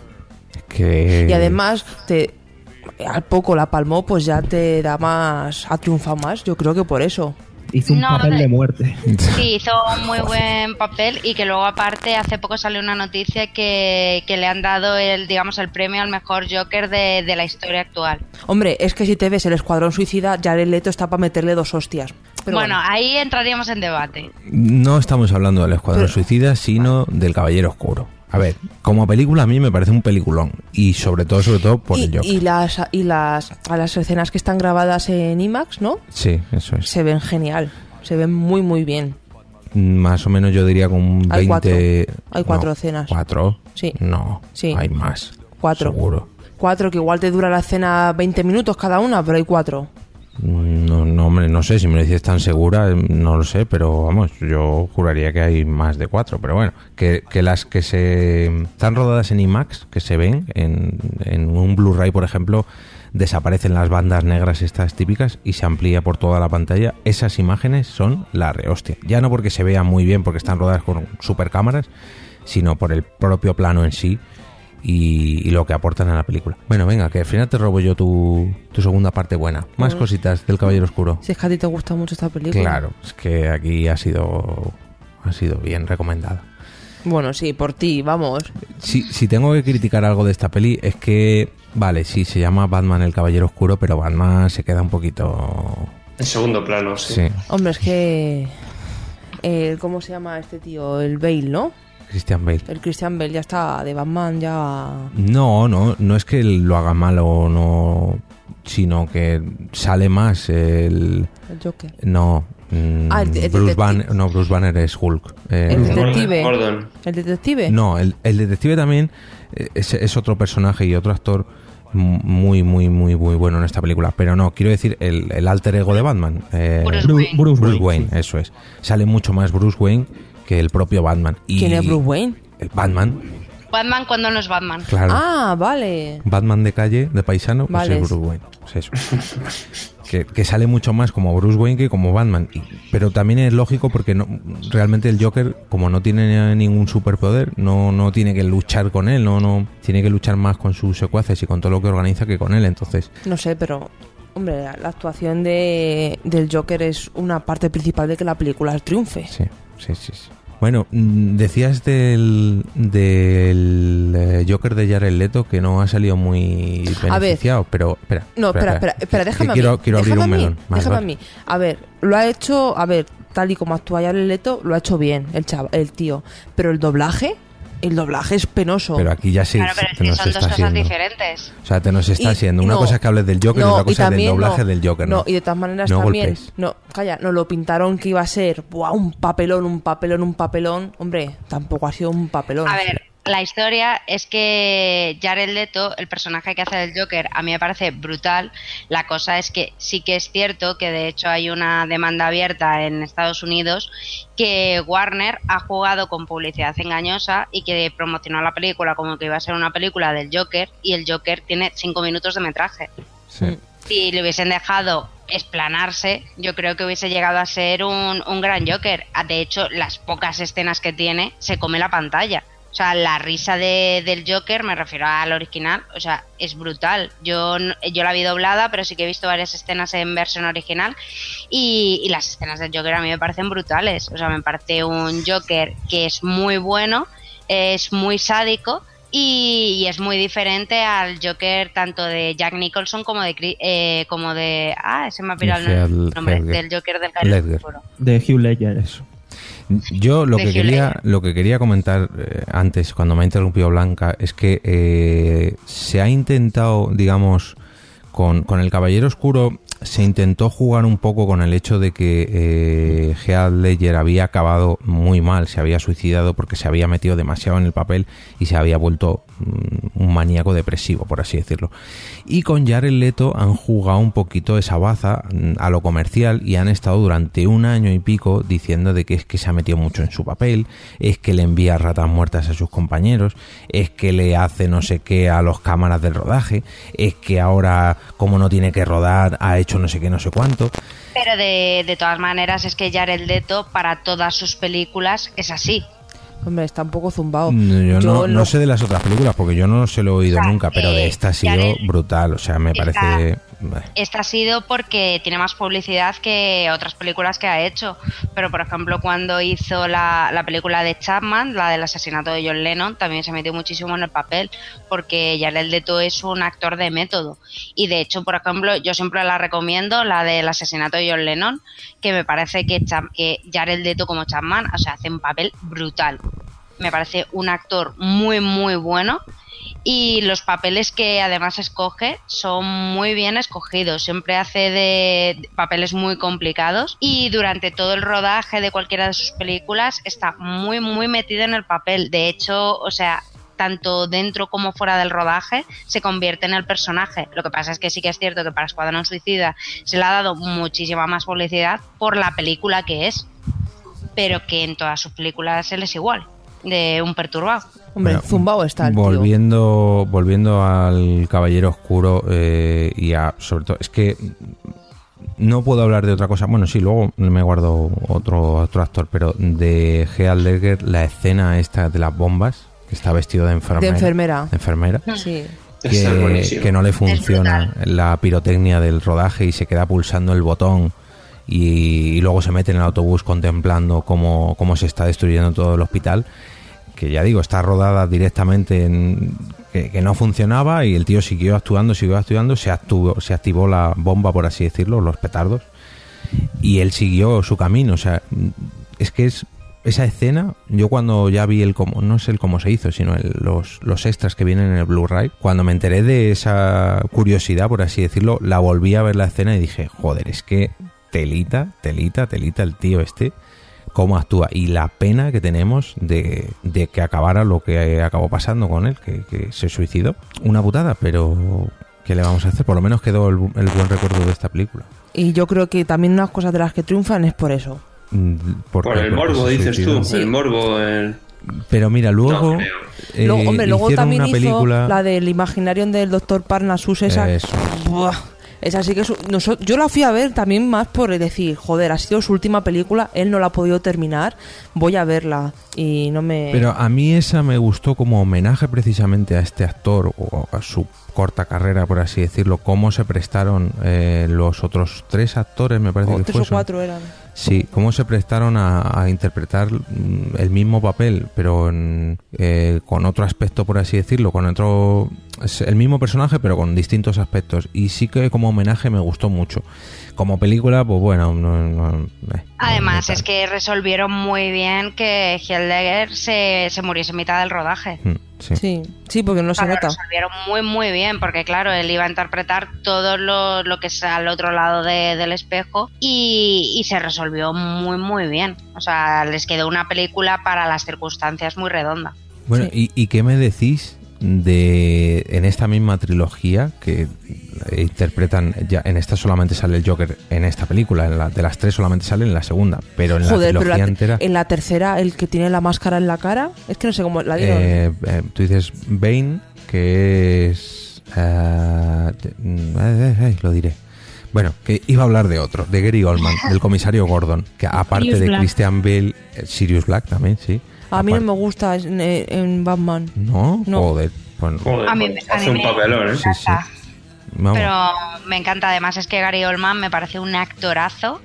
Que... Y además, te, al poco la palmó, pues ya te da más, ha triunfado más, yo creo que por eso. Hizo un No, papel de- de muerte. [laughs] Sí, hizo un muy buen papel y que luego aparte hace poco salió una noticia que, que le han dado el, digamos, el premio al mejor Joker de, de la historia actual. Hombre, es que si te ves el Escuadrón Suicida, Jared Leto está para meterle dos hostias. Pero bueno, ahí entraríamos en debate. No estamos hablando del Escuadrón Pero- Suicida, sino del Caballero Oscuro. A ver, como película a mí me parece un peliculón. Y sobre todo, sobre todo por y, el Joker. y las y las a las escenas que están grabadas en IMAX, ¿no? Sí, eso es. Se ven genial, se ven muy muy bien. Más o menos yo diría con un 20... Hay cuatro. Hay cuatro no, escenas. ¿Cuatro? Sí. No, Sí. hay más. Cuatro. Seguro. Cuatro que igual te dura la escena 20 minutos cada una, pero hay cuatro. No, no, hombre, no sé, si me lo dices tan segura, eh, no lo sé, pero vamos, yo juraría que hay más de cuatro, pero bueno, que, que las que se están rodadas en IMAX, que se ven en, en un Blu-ray, por ejemplo, desaparecen las bandas negras estas típicas y se amplía por toda la pantalla, esas imágenes son la rehostia. Ya no porque se vean muy bien, porque están rodadas con super cámaras, sino por el propio plano en sí y, y lo que aportan a la película. Bueno, venga, que al final te robo yo tu, tu segunda parte buena. Más cositas del Caballero Oscuro. Si es que a ti te gusta mucho esta película. Claro, es que aquí ha sido ha sido bien recomendada. Bueno, sí, por ti, vamos. Si, si tengo que criticar algo de esta peli es que, vale, sí, se llama Batman el Caballero Oscuro, pero Batman se queda un poquito... En segundo plano, sí. Sí, Hombre, es que el ¿cómo se llama este tío? El Bale, ¿no? Christian Bale. El Christian Bale ya está de Batman ya No, no, no es que él lo haga mal o no, sino que sale más el... el Joker. No, mm, Ah, el- el Bruce. Banner, no, Bruce Banner es Hulk. Eh, El detective. Gordon. El detective. No, el, el detective también eh, es, es otro personaje y otro actor muy, muy, muy, muy bueno en esta película. Pero no, quiero decir el, el alter ego de Batman. eh, Bruce Bru- Wayne. Bruce, Bruce Wayne, Wayne, eso es. Sale mucho más Bruce Wayne que el propio Batman. Y ¿Quién es Bruce Wayne? El Batman. Batman cuando no es Batman. Claro. Ah, vale. Batman de calle, de paisano, pues Vale. es Bruce Wayne. Es eso. [laughs] que, que sale mucho más como Bruce Wayne que como Batman. Y- pero también es lógico porque no, realmente el Joker, como no tiene ningún superpoder, no, no tiene que luchar con él, no, no tiene que luchar más con sus secuaces y con todo lo que organiza que con él. Entonces, No sé, pero. Hombre, la, la actuación de, del Joker es una parte principal de que la película triunfe. sí, sí, sí. sí. Bueno, mm, decías del, del eh, Joker de Jared Leto que no ha salido muy A ver. beneficiado, pero espera. No, espera, espera, espera, déjame a quiero, mí. quiero abrir déjame un a mí, melón. Vale, déjame vale. a mí. A ver, lo ha hecho, a ver, tal y como actúa Jared Leto, lo ha hecho bien el chava, el tío. Pero el doblaje, el doblaje es penoso. Pero aquí ya sí claro, pero es te que nos son dos está cosas siendo. diferentes. O sea, te nos está Y- haciendo. Una no, cosa es que hables del Joker y no, otra cosa es del doblaje no, del Joker. No, y de todas maneras No también. golpes. No, calla, nos lo pintaron que iba a ser buah, un papelón, un papelón, un papelón. Hombre, tampoco ha sido un papelón. A ver, la historia es que Jared Leto, el personaje que hace del Joker, a mí me parece brutal. La cosa es que sí que es cierto que de hecho hay una demanda abierta en Estados Unidos que Warner ha jugado con publicidad engañosa y que promocionó la película como que iba a ser una película del Joker y el Joker tiene cinco minutos de metraje. Sí. Si le hubiesen dejado explanarse, yo creo que hubiese llegado a ser un, un gran Joker. De hecho, las pocas escenas que tiene, se come la pantalla. O sea, la risa de, del Joker, me refiero al original, o sea, es brutal. Yo, no- yo la vi doblada, pero sí que he visto varias escenas en versión original y, y las escenas del Joker a mí me parecen brutales. O sea, me parece un Joker que es muy bueno, es muy sádico y, y es muy diferente al Joker tanto de Jack Nicholson como de eh, como de ah se me ha pirado el nombre del Joker del. Oscuro. De Hugh Ledger, eso. Yo lo que quería, lo que quería comentar eh, antes, cuando me ha interrumpido Blanca, es que eh, se ha intentado, digamos, con, con el Caballero Oscuro, se intentó jugar un poco con el hecho de que eh, Heath Ledger había acabado muy mal, se había suicidado porque se había metido demasiado en el papel y se había vuelto mm, un maníaco depresivo, por así decirlo. Y con Jared Leto han jugado un poquito esa baza mm, a lo comercial y han estado durante un año y pico diciendo de que es que se ha metido mucho en su papel, es que le envía ratas muertas a sus compañeros, es que le hace no sé qué a los cámaras del rodaje, es que ahora como no tiene que rodar ha hecho no sé qué, no sé cuánto. Pero de, de todas maneras es que Jared Leto para todas sus películas es así. Hombre, está un poco zumbado. Yo, no, en no lo- sé de las otras películas porque yo no se lo he oído O sea, nunca, pero de esta ha sido Jared- brutal, o sea, me Está- parece... Esta ha sido porque tiene más publicidad que otras películas que ha hecho. Pero, por ejemplo, cuando hizo la, la película de Chapman, la del asesinato de John Lennon, también se metió muchísimo en el papel, porque Jared Leto es un actor de método. Y de hecho, por ejemplo, yo siempre la recomiendo, la del asesinato de John Lennon, que me parece que, que Jared Leto como Chapman, o sea, hace un papel brutal. Me parece un actor muy, muy bueno y los papeles que además escoge son muy bien escogidos. Siempre hace de papeles muy complicados y durante todo el rodaje de cualquiera de sus películas está muy muy metido en el papel. De hecho, o sea, tanto dentro como fuera del rodaje se convierte en el personaje. Lo que pasa es que sí que es cierto que para Escuadrón Suicida se le ha dado muchísima más publicidad por la película que es, pero que en todas sus películas él es igual, de un perturbado. Hombre, Bueno, zumbado está el tío. volviendo volviendo al caballero oscuro eh, y a sobre todo es que no puedo hablar de otra cosa bueno sí luego me guardo otro otro actor pero de Heath Ledger la escena esta de las bombas que está vestido de enfermera De enfermera. de enfermera Sí. Que, buenísima. que no le funciona la pirotecnia del rodaje y se queda pulsando el botón y, y luego se mete en el autobús contemplando cómo, cómo se está destruyendo todo el hospital que ya digo, está rodada directamente en que, no funcionaba y el tío siguió actuando, siguió actuando, se activó, se activó la bomba, por así decirlo, los petardos, y él siguió su camino. O sea, es que es esa escena, yo cuando ya vi el cómo, no sé el cómo se hizo, sino el- los, los extras que vienen en el Blu-ray, cuando me enteré de esa curiosidad, por así decirlo, la volví a ver la escena y dije, joder, es que telita, telita, telita el tío este, cómo actúa y la pena que tenemos de, de que acabara lo que acabó pasando con él, que, que se suicidó. Una putada, pero ¿qué le vamos a hacer? Por lo menos quedó el, bu- el buen recuerdo de esta película. Y yo creo que también unas cosas de las que triunfan es por eso. Mm, ¿por el Porque morbo, dices suicidó. tú. El morbo, el... Pero mira, luego, No eh, luego, hombre, luego también una hizo la del Imaginarium del Dr. Parnassus, esa. Eso. Buah, esa sí que es- noso- yo la fui a ver también más por decir, joder, ha sido su última película, él no la ha podido terminar, voy a verla y no me... Pero a mí esa me gustó como homenaje precisamente a este actor o a su corta carrera, por así decirlo, cómo se prestaron eh, los otros tres actores, me parece o que tres o fueron. cuatro eran. Sí, cómo se prestaron a, a interpretar mm, el mismo papel, pero en, eh, con otro aspecto, por así decirlo, con otro... El mismo personaje, pero con distintos aspectos. Y sí que como homenaje me gustó mucho. Como película, pues bueno, no... no- eh, Además, no es que resolvieron muy bien que Heldegger se, se muriese en mitad del rodaje. Mm, sí. Sí, sí, porque no se lo nota. resolvieron muy, muy bien, porque claro, él iba a interpretar todo lo, lo que es al otro lado de- del espejo y, y se resolvió muy, muy bien. O sea, les quedó una película para las circunstancias muy redonda. Bueno, ¿y, y qué me decís de en esta misma trilogía que interpretan ya en esta solamente sale el Joker en esta película, en la, de las tres solamente sale en la segunda, pero en la Joder, trilogía la entera en la tercera, el que tiene la máscara en la cara, es que no sé cómo la dieron. eh, eh, tú dices Bane que es eh, mm, eh, eh, lo diré. Bueno, que iba a hablar de otro, de Gary Oldman, del comisario Gordon, que aparte Sirius de Black. Christian Bale, eh, Sirius Black también, sí. A mí no me gusta en, en Batman. ¿No? No. Joder, Joder, A mí- pues, a mí un me- papelón, ¿eh? Sí, sí. Pero me encanta, además es que Gary Oldman me parece un actorazo.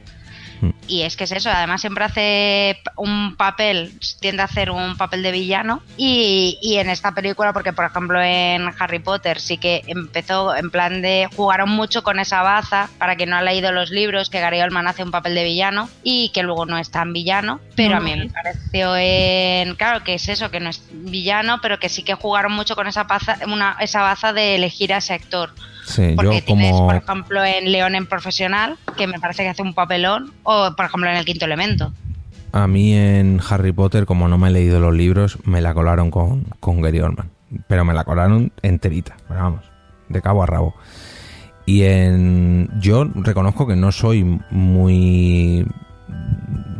Y es que es eso, además siempre hace un papel, tiende a hacer un papel de villano. Y, y en esta película, porque por ejemplo en Harry Potter sí que empezó en plan de jugaron mucho con esa baza, para quien no ha leído los libros, que Gary Oldman hace un papel de villano y que luego no es tan villano. Pero a mí me pareció en. Claro que es eso, que no es villano, pero que sí que jugaron mucho con esa baza, una, esa baza de elegir a ese actor. Sí, Porque yo tienes, como por ejemplo, en León en Profesional, que me parece que hace un papelón, o por ejemplo en El Quinto Elemento. a mí en Harry Potter, como no me he leído los libros, me la colaron con, con Gary Oldman. Pero me la colaron enterita, pero vamos, de cabo a rabo. Y en yo reconozco que no soy muy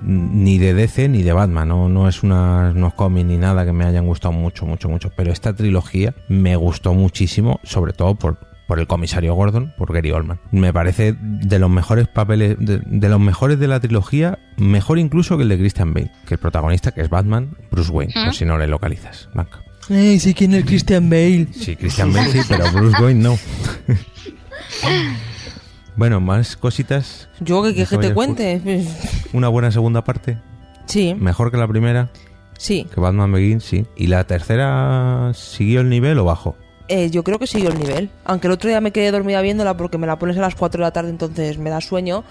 ni de DC ni de Batman, no, no es una, unos cómics ni nada que me hayan gustado mucho, mucho, mucho. Pero esta trilogía me gustó muchísimo, sobre todo por, por el comisario Gordon, por Gary Oldman. Me parece de los mejores papeles, de, de los mejores de la trilogía, mejor incluso que el de Christian Bale, que el protagonista, que es Batman, Bruce Wayne, por si no le localizas, Blanca. ¡Ey, sí, quién es Christian Bale! Sí, Christian Bale sí, pero Bruce Wayne no. [laughs] bueno, más cositas. Yo que, que, que te cuente. Una buena segunda parte, Sí, mejor que la primera, sí. que Batman Begins, sí. ¿Y la tercera siguió el nivel o bajó? Eh, yo creo que siguió el nivel. Aunque el otro día me quedé dormida viéndola porque me la pones a las 4 de la tarde, entonces me da sueño.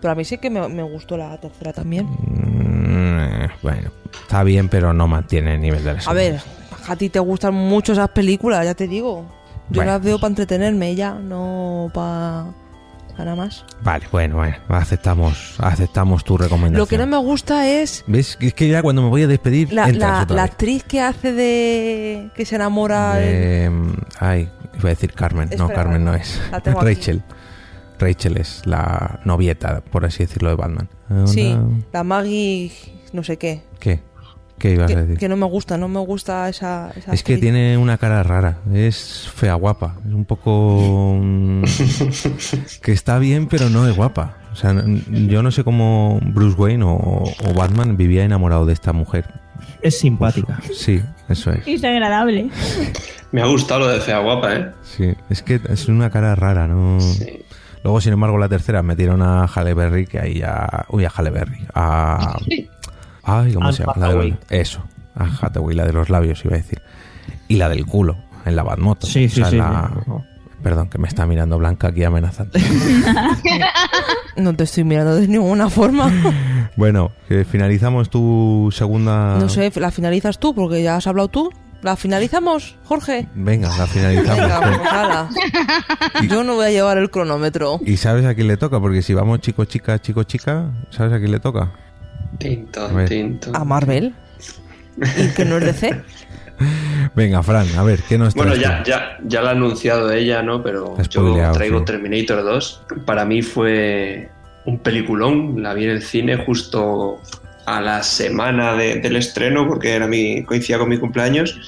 Pero a mí sí que me, me gustó la tercera también. Mm, bueno, está bien, pero no mantiene el nivel de la A ver, a ti te gustan mucho esas películas, ya te digo. Yo Bueno. las veo para entretenerme ya, no para nada más. Vale, bueno, bueno, aceptamos, aceptamos tu recomendación. Lo que no me gusta es ¿Ves? Es que ya cuando me voy a despedir, la, la- actriz que hace de... que se enamora... De- Ay, iba a decir Carmen. no, Carmen no es. La tengo aquí. [laughs] Rachel. Rachel es la novieta, por así decirlo, de Batman. Sí, la Maggie... no sé qué. ¿Qué? ¿Qué ibas a Que, decir? que no me gusta, no me gusta esa... esa es que actriz. tiene una cara rara. Es fea guapa. Es un poco. mm, [laughs] que está bien, pero no es guapa. O sea, yo no sé cómo Bruce Wayne o, o Batman vivía enamorado de esta mujer. Es simpática. Sí, eso es. Es agradable. Me ha gustado lo de Fea Guapa, ¿eh? Sí, es que es una cara rara, ¿no? Sí. Luego, sin embargo, la tercera metieron a Halle Berry, que ahí ya... Uy, a Halle Berry. A... Ay, ¿cómo Anne se llama? La de los-. Eso. A Hathaway, la de los labios, iba a decir. Y la del culo, en la Batmoto. Sí, sí, O sea, sí, la- sí. Perdón, que me está mirando Blanca aquí amenazante. [laughs] No te estoy mirando de ninguna forma. [laughs] bueno, que finalizamos tu segunda... No sé, ¿la finalizas tú? Porque ya has hablado tú. ¿La finalizamos, Jorge? Venga, la finalizamos. Venga, pues ala. [laughs] Yo no voy a llevar el cronómetro. ¿Y sabes a quién le toca? Porque si vamos chico, chica, chico, chica, ¿sabes a quién le toca? Tinto, A tinto. A Marvel. Y que no es DC. [laughs] Venga, Fran, a ver, ¿qué nos Bueno, ya, tú? ya, ya lo ha anunciado ella, ¿no? Pero yo traigo sí. Terminator 2. Para mí fue un peliculón. La vi en el cine justo a la semana de- del estreno, porque era mi, coincidía con mi cumpleaños.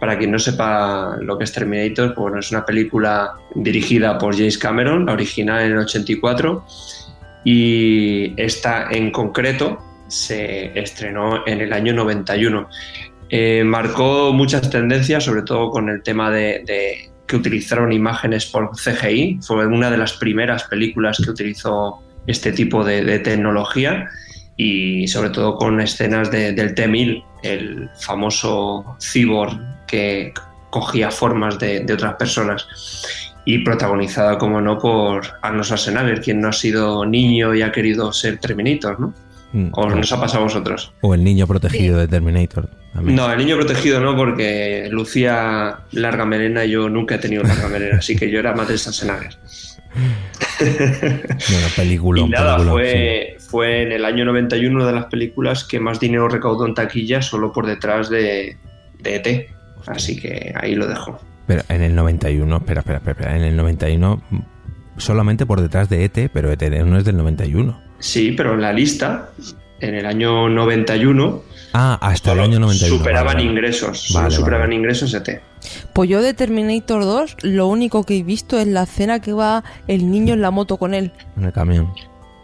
para quien no sepa lo que es Terminator, pues bueno, es una película dirigida por James Cameron, la original en el 84, y esta en concreto se estrenó en el año 91. Eh, marcó muchas tendencias, sobre todo con el tema de, que utilizaron imágenes por CGI. Fue una de las primeras películas que utilizó este tipo de, tecnología y sobre todo con escenas de- del T-1000, el famoso cyborg que cogía formas de, de otras personas y protagonizada, como no, por Arnold Schwarzenegger, quien no ha sido niño y ha querido ser Terminator, ¿no? Mm. ¿O nos ha pasado a vosotros? O el niño protegido de Terminator. también. No, el niño protegido no, porque lucía larga melena y yo nunca he tenido larga melena, así que yo era más de Schwarzenegger. [laughs] Bueno, película. y nada, fue, fue en el año 91 una de las películas que más dinero recaudó en taquilla, solo por detrás de, de ET. Así que ahí lo dejo. Pero en el 91, espera, espera, espera, espera, en el 91 mm, solamente por detrás de ET, pero ET no es del 91. Sí, pero en la lista, en el año 91, Ah, hasta el año 91. superaban vale, vale. ingresos. Vale, superaban vale. ingresos ET. Pues yo de Terminator 2, lo único que he visto es la escena que va el niño en la moto con él. En el camión.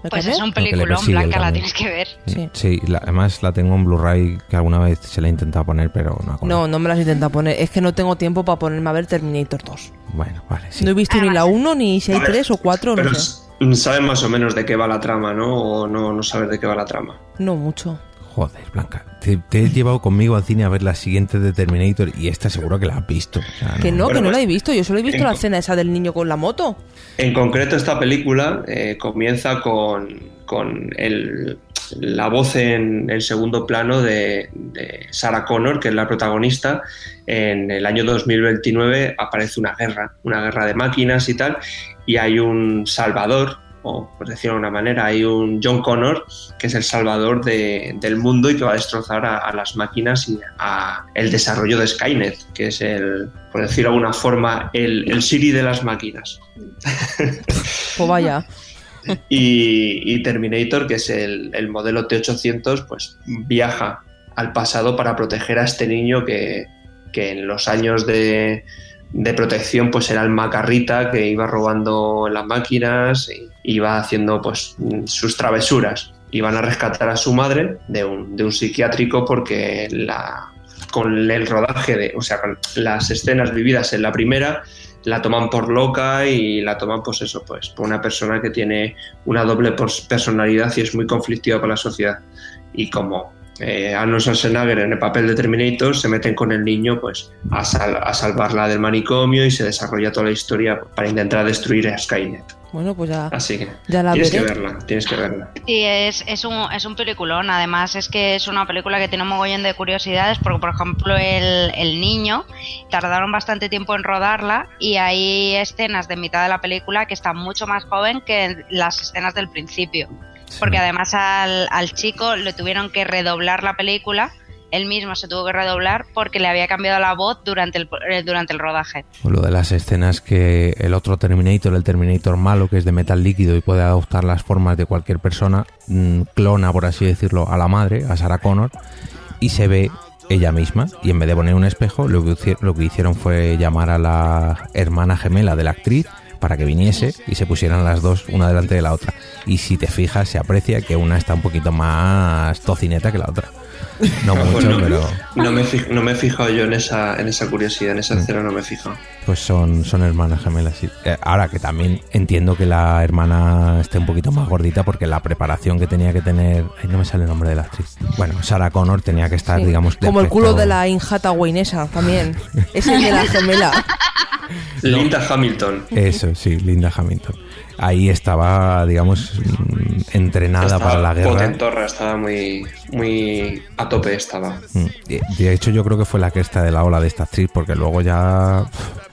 ¿Me Pues es un peliculón, Blanca, la tienes que ver. Sí. Sí, la- además la tengo en Blu-ray que alguna vez se la he intentado poner, pero no acuerdo. No, no me las intenta poner. Es que no tengo tiempo para ponerme a ver Terminator 2. Bueno, vale, sí. No he visto ni la 1, ni si hay A ver, 3 o 4, Pero no sé. s- saben más o menos de qué va la trama, ¿no? O no, no sabes de qué va la trama. No mucho. Joder, Blanca. Te, te he llevado conmigo al cine a ver la siguiente de Terminator y esta seguro que la has visto. O sea, Que no, Bueno, que no la he visto. Yo solo he visto la escena esa del niño con la moto. En concreto, esta película eh, comienza con, con el- la voz en el segundo plano de, de Sarah Connor, que es la protagonista. En el año 2029 aparece una guerra, una guerra de máquinas y tal, y hay un salvador, o por decirlo de una manera, hay un John Connor, que es el salvador de- del mundo y que va a destrozar a, a las máquinas y a el desarrollo de Skynet, que es el, por decirlo de alguna forma, el, el Siri de las máquinas. [laughs] Pues vaya. [laughs] Y, y Terminator, que es el, el modelo T800, pues viaja al pasado para proteger a este niño que, que en los años de, de protección pues era el macarrita que iba robando las máquinas y iba haciendo pues sus travesuras. Iban a rescatar a su madre de un, de un psiquiátrico porque la, con el rodaje de, o sea, con las escenas vividas en la primera, la toman por loca y la toman, pues eso, pues por una persona que tiene una doble pers- personalidad y es muy conflictiva con la sociedad. Y como eh, Arnold Schwarzenegger en el papel de Terminator se meten con el niño, pues a, sal- a salvarla del manicomio y se desarrolla toda la historia para intentar destruir a Skynet. Bueno, pues ya, Así que ya la tienes que verla, tienes que verla. Sí, es, es, un, es un peliculón. Además, es que es una película que tiene un mogollón de curiosidades. Porque, por ejemplo, el, el niño tardaron bastante tiempo en rodarla. Y hay escenas de mitad de la película que está mucho más joven que las escenas del principio. Porque además al, al chico le tuvieron que redoblar la película. Él mismo se tuvo que redoblar porque le había cambiado la voz durante el, eh, durante el rodaje. O lo de las escenas que el otro Terminator, el Terminator malo, que es de metal líquido y puede adoptar las formas de cualquier persona, mm, clona, por así decirlo, a la madre, a Sarah Connor, y se ve ella misma. Y en vez de poner un espejo, lo que, lo que hicieron fue llamar a la hermana gemela de la actriz para que viniese y se pusieran las dos una delante de la otra. Y si te fijas, se aprecia que una está un poquito más tocineta que la otra. No mucho, Bueno, pero No me, fij- no me he fijado yo en esa, en esa curiosidad, en esa Mm. escena no me he fijado. Pues son, son hermanas gemelas, sí. Eh, ahora que también entiendo que la hermana esté un poquito más gordita porque la preparación que tenía que tener... Ay, no me sale el nombre de la actriz. Bueno, Sarah Connor tenía que estar, Sí. digamos... Como el culo de la Injata Guainesa también. [laughs] Ese de la gemela. Linda Hamilton. Eso, sí, Linda Hamilton. Ahí estaba, digamos, entrenada Estaba para la guerra. Potentorra, estaba muy, muy a tope estaba. Mm, De hecho, yo creo que fue la cresta de la ola de esta actriz porque luego ya...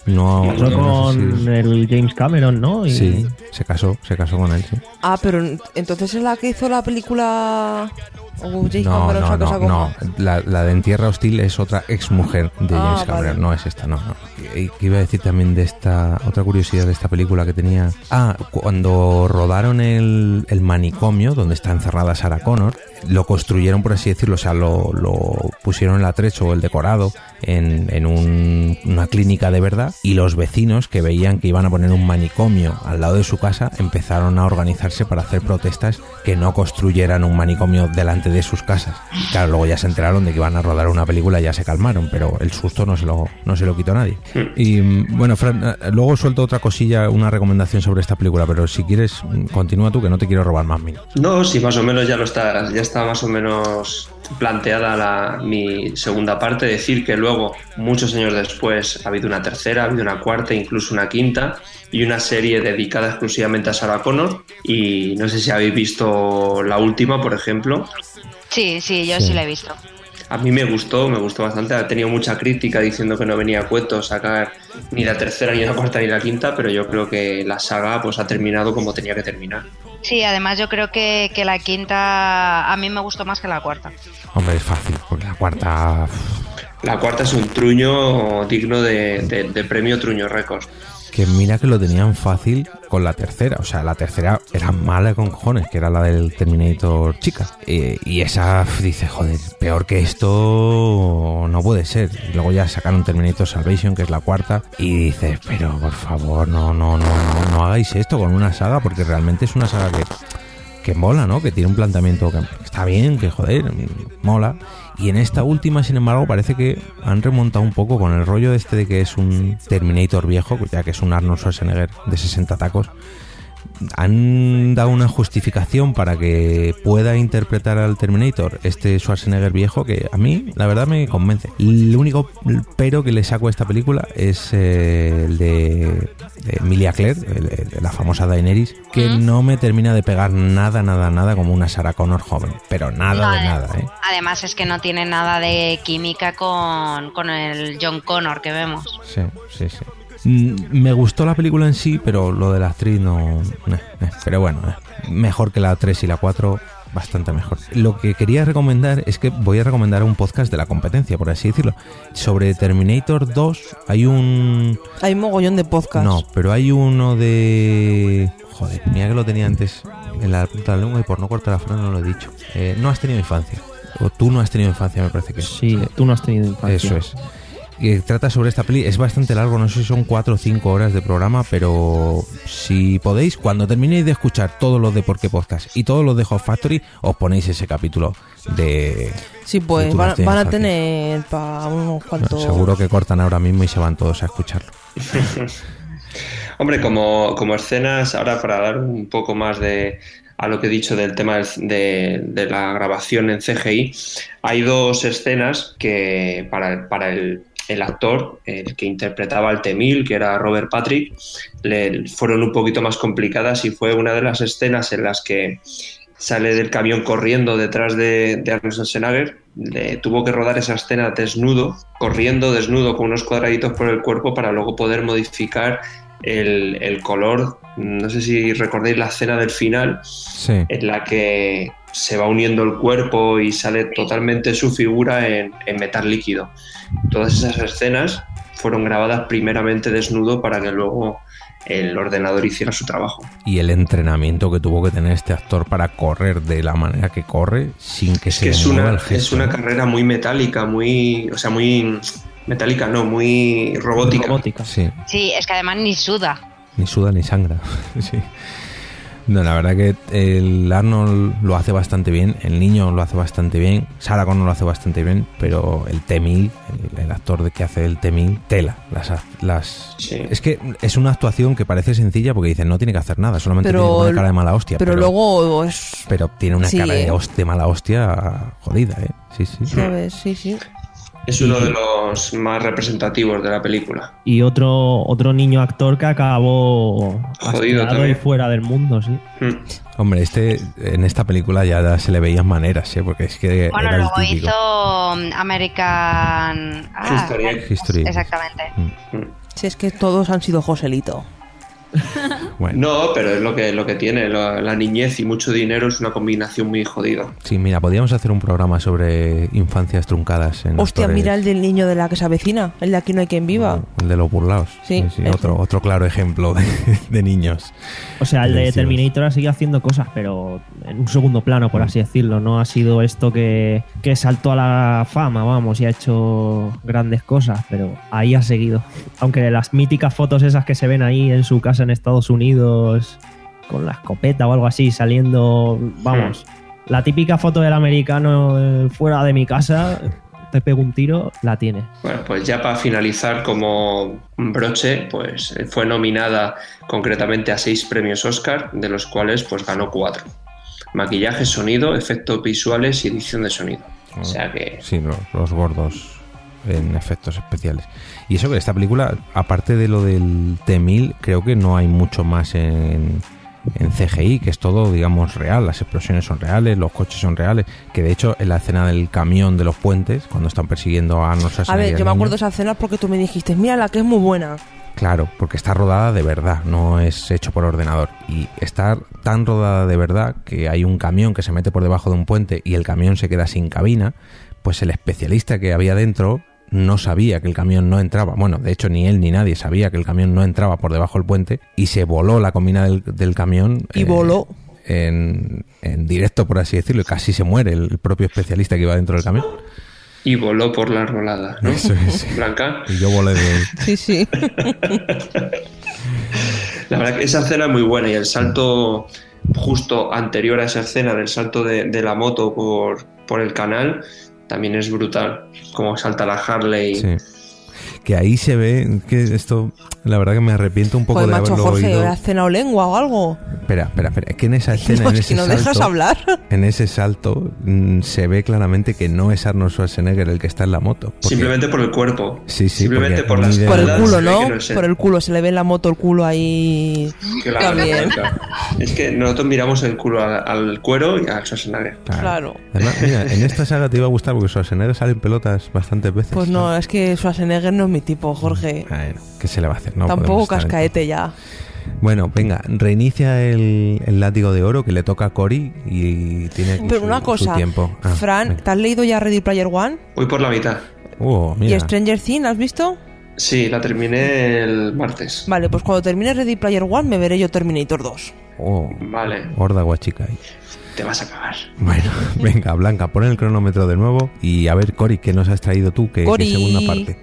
No, sé con si- el James Cameron, ¿no? Y- Sí, se casó, se casó con él, sí. Ah, pero entonces es la que hizo la película O James No, Cameron no, no, no. La, la de En Tierra Hostil es otra ex mujer de Ah, James vale. Cameron, no es esta, no, no. Y que iba a decir también de esta, otra curiosidad de esta película que tenía. Ah, cuando rodaron el, el manicomio donde está encerrada Sarah Connor, lo construyeron, por así decirlo, o sea, lo, lo pusieron el atrecho o el decorado en, en un- una clínica de verdad y los vecinos que veían que iban a poner un manicomio al lado de su casa empezaron a organizarse para hacer protestas que no construyeran un manicomio delante de sus casas. Claro, luego ya se enteraron de que iban a rodar una película y ya se calmaron, pero el susto no se lo, no se lo quitó nadie. Y mm, bueno, Fran, eh, luego suelto otra cosilla, una recomendación sobre esta película, pero si quieres, mm, continúa tú que no te quiero robar más minutos. No, sí, más o menos ya lo está, ya está más o menos planteada la, mi segunda parte. Decir que luego, muchos años después, ha habido una tercera, ha habido una cuarta, incluso una quinta, y una serie dedicada exclusivamente a Sarah Connor. Y no sé si habéis visto la última, por ejemplo. Sí, sí, yo Sí. sí, la he visto. A mí me gustó, me gustó bastante. Ha tenido mucha crítica diciendo que no venía a cuento sacar ni la tercera, ni la cuarta, ni la quinta, pero yo creo que la saga pues ha terminado como tenía que terminar. Sí, además yo creo que, que la quinta a mí me gustó más que la cuarta. Hombre, es fácil, porque la cuarta... La cuarta es un truño digno de, de- de premio Truño Records. Que mira que lo tenían fácil con la tercera. O sea, la tercera era mala con cojones, que era la del Terminator chica. Y esa dice, joder, peor que esto no puede ser. Luego ya sacaron Terminator Salvation, que es la cuarta. Y dices, pero por favor, no, no, no, no, no hagáis esto con una saga, porque realmente es una saga que que mola, ¿no? Que tiene un planteamiento que está bien, que joder, mola. Y en esta última, sin embargo, parece que han remontado un poco con el rollo este de que es un Terminator viejo, ya que es un Arnold Schwarzenegger de 60 tacos. Han dado una justificación para que pueda interpretar al Terminator este Schwarzenegger viejo que a mí, la verdad, me convence. El único pero que le saco a esta película es eh, el de, de Emilia el de la famosa Daenerys, que Mm. no me termina de pegar nada, nada, nada como una Sarah Connor joven. Pero nada de nada, ¿eh? Además es que no tiene nada de química con, con el John Connor que vemos. Sí, sí, sí. Mm, Me gustó la película en sí, pero lo de la actriz no... eh, eh, Pero bueno, eh, mejor que la 3 y la 4, bastante mejor. Lo que quería recomendar es que voy a recomendar un podcast de la competencia, por así decirlo. Sobre Terminator 2 hay un... Hay mogollón de podcasts. No, pero hay uno de... Joder, mira que lo tenía antes en la punta de la lengua y por no cortar la frase no lo he dicho. Eh, no has tenido infancia. O tú no has tenido infancia, me parece que es. Sí, tú no has tenido infancia. eso es. Que trata sobre esta peli. Es bastante largo, no sé si son 4 o 5 horas de programa, pero si podéis, cuando terminéis de escuchar todos los de Por qué Podcast y todos los de Hot Factory, os ponéis ese capítulo de. Sí, pues no van, van a tener para unos cuantos. Seguro que cortan ahora mismo y se van todos a escucharlo. [laughs] Hombre, como, como escenas, ahora para dar un poco más de a lo que he dicho del tema de, de la grabación en CGI, hay dos escenas que para, el- para el, el actor, el que interpretaba al Temil, que era Robert Patrick, le fueron un poquito más complicadas y fue una de las escenas en las que sale del camión corriendo detrás de, de Arnold Schwarzenegger. Le tuvo que rodar esa escena desnudo, corriendo desnudo con unos cuadraditos por el cuerpo para luego poder modificar el, el color. No sé si recordáis la escena del final Sí. en la que se va uniendo el cuerpo y sale totalmente su figura en, en metal líquido. Todas esas escenas fueron grabadas primeramente desnudo para que luego el ordenador hiciera su trabajo. Y el entrenamiento que tuvo que tener este actor para correr de la manera que corre sin que Es se que es una, el gesto. es una carrera muy metálica, muy, o sea, muy metálica, no, muy robótica. Robótica. Sí. Sí, es que además ni suda. Ni suda ni sangra. [laughs] sí. No, la verdad que el Arnold lo hace bastante bien, el niño lo hace bastante bien, Sarah Connor lo hace bastante bien, pero el Temil, el, el actor de que hace el Temil, tela. Las, las... Sí. Es que es una actuación que parece sencilla porque dicen no tiene que hacer nada, solamente Pero- tiene poner cara de mala hostia. pero, luego es. pero tiene una Sí, cara de, ¿eh? host- de mala hostia jodida, ¿eh? Sí, sí. ¿Sabes? Sí, sí. Es uno de los más representativos de la película. Y otro, otro niño actor que acabó Jodido y fuera del mundo, sí. Mm. Hombre, este en esta película ya se le veían maneras, ¿eh? Porque es que Bueno, era el luego típico. hizo um, American... Ah, History. Exactamente. Mm. Mm. Si es que todos han sido Joselito. [laughs] Bueno, No, pero es lo que, lo que tiene. La, la niñez y mucho dinero es una combinación muy jodida. sí, mira, podríamos hacer un programa sobre infancias truncadas en Hostia, actores- mira el del niño de la que se avecina. El de aquí no hay quien viva. El de los burlados. Sí, otro, otro claro ejemplo de, [laughs] de niños. O sea, el de. Terminator ha seguido haciendo cosas, pero en un segundo plano, por así decirlo. No ha sido esto que, que saltó a la fama, vamos, y ha hecho grandes cosas, pero ahí ha seguido. Aunque las míticas fotos esas que se ven ahí en su casa en Estados Unidos, con la escopeta o algo así, saliendo, vamos, la típica foto del americano eh, fuera de mi casa, te pego un tiro, la tiene. Bueno, pues ya para finalizar como broche, pues eh, fue nominada concretamente a seis premios Oscar, de los cuales pues ganó cuatro. Maquillaje, sonido, efectos visuales y edición de sonido. O sea que Sí, los, los gordos en efectos especiales. Y eso que esta película, aparte de lo del T-1000, creo que no hay mucho más en, en CGI, que es todo, digamos, real. Las explosiones son reales, los coches son reales. Que de hecho, en la escena del camión de los puentes, cuando están persiguiendo a Arnold A ver, yo me niño, acuerdo de esa escena porque tú me dijiste, mira la que es muy buena. Claro, porque está rodada de verdad, no es hecho por ordenador. Y está tan rodada de verdad que hay un camión que se mete por debajo de un puente y el camión se queda sin cabina, pues el especialista que había dentro no sabía que el camión no entraba. Bueno, de hecho ni él ni nadie sabía que el camión no entraba por debajo del puente y se voló la comina del, del camión. Y voló. En, en directo, por así decirlo, y casi se muere el propio especialista que iba dentro del camión. y voló por la rolada, ¿no? Eso es. Blanca. Y yo volé de él. Sí, sí. La verdad que esa escena es muy buena y el salto justo anterior a esa escena del salto de, de la moto por, por el canal también es brutal. Como salta la Harley. Que ahí se ve que esto, la verdad que me arrepiento un poco Joder, de macho haberlo Jorge, oído. ¿has cenado lengua o algo? Espera, espera, espera. Es que en esa [laughs] escena, No, en es ese que no dejas salto, hablar. en ese salto se ve claramente que no es Arnold Schwarzenegger el que está en la moto. porque- Simplemente por el cuerpo. Sí, sí, Simplemente por la mide- Por el culo, ¿no? Por el culo, se le ve en la moto el culo ahí. Claro, También. claro. [laughs] Es que nosotros miramos el culo al, al cuero y al Schwarzenegger. Claro. Además, mira, en esta saga te iba a gustar porque Schwarzenegger sale en pelotas bastantes veces. Pues no, es que Schwarzenegger no es mi tipo, Jorge. Bueno, ¿qué se le va a hacer? No Tampoco en- cascaete ya. Bueno, venga, reinicia el, el látigo de oro que le toca a Cory y tiene Pero su- una su cosa, tiempo. Ah, Fran, venga. ¿te has leído ya Ready Player One? Voy por la mitad. Oh, mira. ¿Y Stranger Things, has visto? Sí, la terminé el martes. Vale, pues cuando termine Ready Player One me veré yo Terminator 2. Oh, Vale, horda guachicay. Te vas a cagar. Bueno, [laughs] venga, Blanca, pon el cronómetro de nuevo y a ver, Cory, ¿qué nos has traído tú? ¿Qué, qué Cori. segunda parte?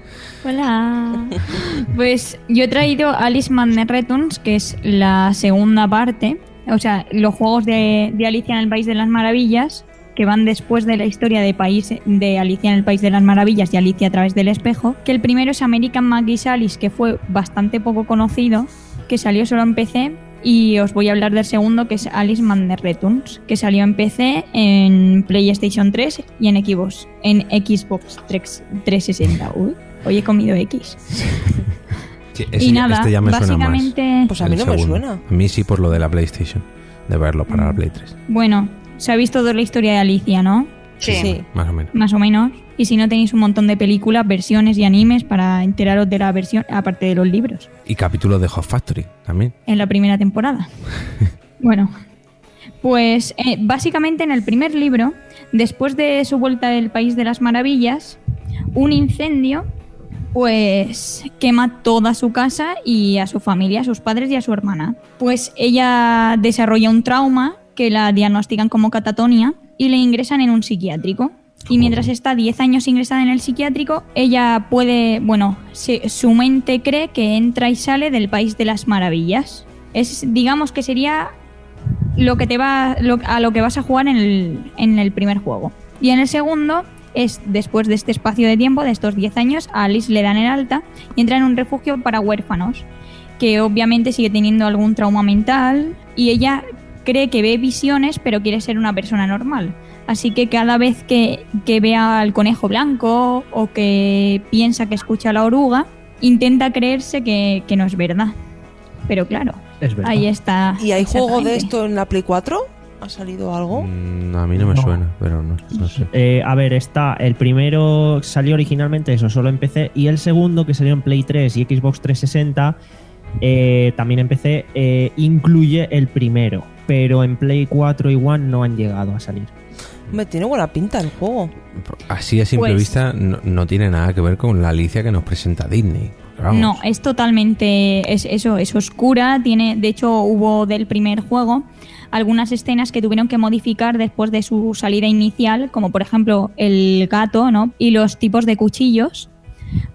Hola. [laughs] Pues yo he traído Alice Madness Returns, que es la segunda parte. O sea, los juegos de, de Alicia en el País de las Maravillas, que van después de la historia de, país, de Alicia en el País de las Maravillas y Alicia a través del espejo. Que el primero es American McGee's Alice, que fue bastante poco conocido, que salió solo en PC. Y os voy a hablar del segundo, que es Alice Madness Returns, que salió en PC, en PlayStation 3 y en Xbox, en Xbox 3- 360. Uy, hoy he comido X. Sí, Y nada, este ya me suena más. básicamente- Pues a mí no me suena. A mí sí por lo de la PlayStation, de verlo para la Mm. Play 3. Bueno, sabéis toda la historia de Alicia, ¿no? Sí. Más o menos. Más o menos. Y si no tenéis un montón de películas, versiones y animes para enteraros de la versión, aparte de los libros, Y capítulos de Hot Factory también. en la primera temporada. [laughs] bueno, pues eh, básicamente en el primer libro, después de su vuelta del País de las Maravillas, un incendio pues quema toda su casa y a su familia, a sus padres y a su hermana. Pues ella desarrolla un trauma que la diagnostican como catatonia y le ingresan en un psiquiátrico. Y mientras está 10 años ingresada en el psiquiátrico, ella puede, bueno, se- su mente cree que entra y sale del país de las maravillas. Es, digamos que sería lo que te va, lo- a lo que vas a jugar en el, en el primer juego. Y en el segundo es después de este espacio de tiempo, de estos 10 años, a Alice le dan el alta y entra en un refugio para huérfanos, que obviamente sigue teniendo algún trauma mental y ella cree que ve visiones pero quiere ser una persona normal. Así que cada vez que, que vea al conejo blanco o que piensa que escucha a la oruga, intenta creerse que, que no es verdad. Pero claro, Es verdad. ahí está. ¿Y hay juego de esto en la Play 4? ¿Ha salido algo? Mm, a mí no me No. suena, pero no, no sé. Eh, a ver, está. El primero salió originalmente eso, solo en PC. Y el segundo, que salió en Play 3 y Xbox 360, eh, también en PC, eh, incluye el primero, pero en Play 4 y One no han llegado a salir. Me tiene buena pinta el juego. Así a simple Pues- vista no, no tiene nada que ver con la Alicia que nos presenta Disney. Vamos. No, es totalmente es eso, es oscura, tiene, de hecho hubo del primer juego algunas escenas que tuvieron que modificar después de su salida inicial, como por ejemplo el gato, ¿no? Y los tipos de cuchillos,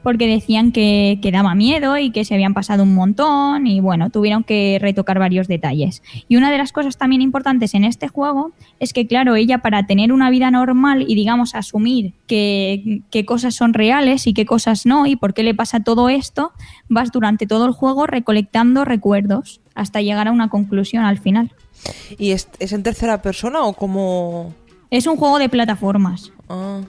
porque decían que, que daba miedo y que se habían pasado un montón y bueno, tuvieron que retocar varios detalles. Y una de las cosas también importantes en este juego es que, claro, ella para tener una vida normal y, digamos, asumir que, qué cosas son reales y qué cosas no y por qué le pasa todo esto, vas durante todo el juego recolectando recuerdos hasta llegar a una conclusión al final. ¿Y es, es en tercera persona o como.? Es un juego de plataformas Ah,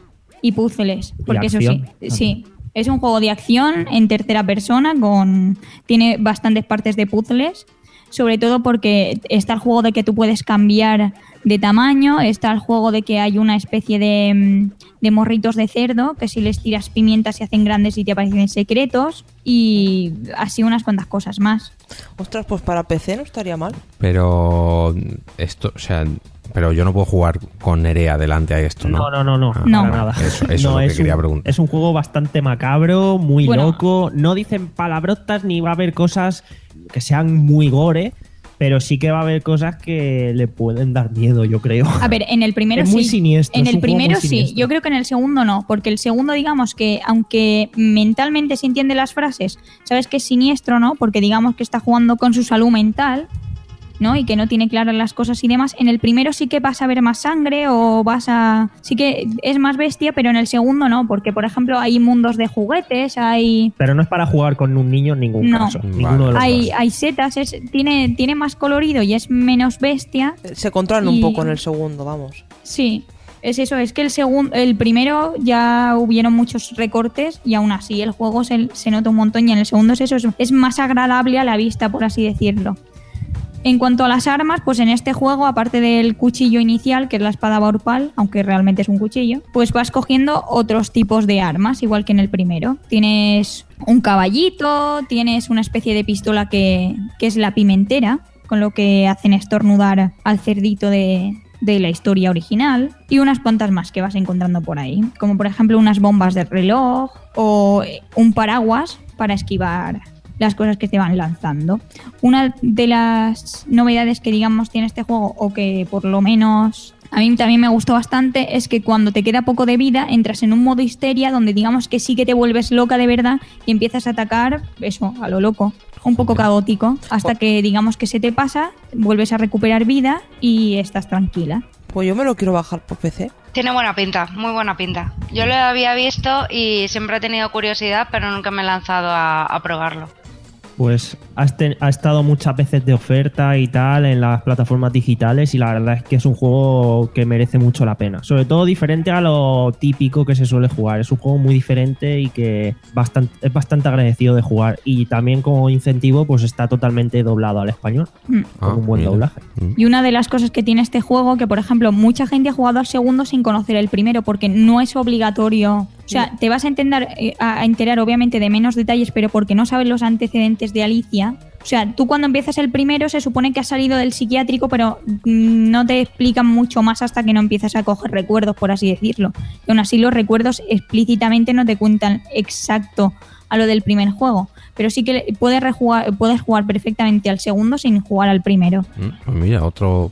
y puzzles, porque eso sí, sí. Es un juego de acción en tercera persona con tiene bastantes partes de puzzles, sobre todo porque está el juego de que tú puedes cambiar de tamaño, está el juego de que hay una especie de, mm, de morritos de cerdo que si les tiras pimientas se hacen grandes y te aparecen secretos y así unas cuantas cosas más. ostras, pues para PC no estaría mal. Pero esto, o sea, pero yo no puedo jugar con Nerea delante a esto, ¿no? No, no, no, no, Ah, No. nada. Eso, eso No, es lo que quería un, preguntar. Es un juego bastante macabro, muy Bueno. loco. No dicen palabrotas ni va a haber cosas que sean muy gore, pero sí que va a haber cosas que le pueden dar miedo, yo creo. A ver, en el primero Es muy sí. siniestro, En es el primero sí. Yo creo que en el segundo no, porque el segundo, digamos que aunque mentalmente se entiende las frases, sabes que es siniestro, ¿no? Porque digamos que está jugando con su salud mental, ¿no? Y que no tiene claras las cosas y demás. En el primero sí que vas a ver más sangre o vas a. Sí que es más bestia, pero en el segundo no, porque por ejemplo hay mundos de juguetes, hay. Pero no es para jugar con un niño en ningún No. caso. Vale. Ninguno de los Hay, dos. hay setas, es, tiene, tiene más colorido y es menos bestia, Se controlan un poco en el segundo, vamos. Sí, es eso, es que el segundo, el primero ya hubieron muchos recortes y aún así el juego se, se nota un montón y en el segundo es eso, es, es más agradable a la vista, por así decirlo. En cuanto a las armas, pues en este juego, aparte del cuchillo inicial, que es la espada Baurpal, aunque realmente es un cuchillo, pues vas cogiendo otros tipos de armas, igual que en el primero. Tienes un caballito, tienes una especie de pistola que, que es la pimentera, con lo que hacen estornudar al cerdito de, de la historia original y unas cuantas más que vas encontrando por ahí, como por ejemplo unas bombas de reloj o un paraguas para esquivar las cosas que te van lanzando. Una de las novedades que digamos tiene este juego o que por lo menos a mí también me gustó bastante es que cuando te queda poco de vida entras en un modo histeria donde digamos que sí que te vuelves loca de verdad y empiezas a atacar eso a lo loco un poco caótico hasta que digamos que se te pasa vuelves a recuperar vida y estás tranquila Pues yo me lo quiero bajar por PC. Tiene buena pinta, muy buena pinta. Yo lo había visto y siempre he tenido curiosidad, pero nunca me he lanzado a, a probarlo. Pues ha, este- ha estado muchas veces de oferta y tal en las plataformas digitales y la verdad es que es un juego que merece mucho la pena. Sobre todo diferente a lo típico que se suele jugar. Es un juego muy diferente y que bastante, es bastante agradecido de jugar. Y también como incentivo pues está totalmente doblado al español. Mm. Con un buen mira. doblaje. Mm. Y una de las cosas que tiene este juego, que por ejemplo mucha gente ha jugado al segundo sin conocer el primero, porque no es obligatorio. O sea, te vas a, entender, eh, a enterar obviamente de menos detalles, pero porque no sabes los antecedentes de Alicia. O sea, tú cuando empiezas el primero se supone que has salido del psiquiátrico, pero mm, no te explican mucho más hasta que no empiezas a coger recuerdos, por así decirlo. Y aún así los recuerdos explícitamente no te cuentan exacto a lo del primer juego. Pero sí que le- puedes, rejugar- puedes jugar perfectamente al segundo sin jugar al primero. Mm, Pues mira, otro.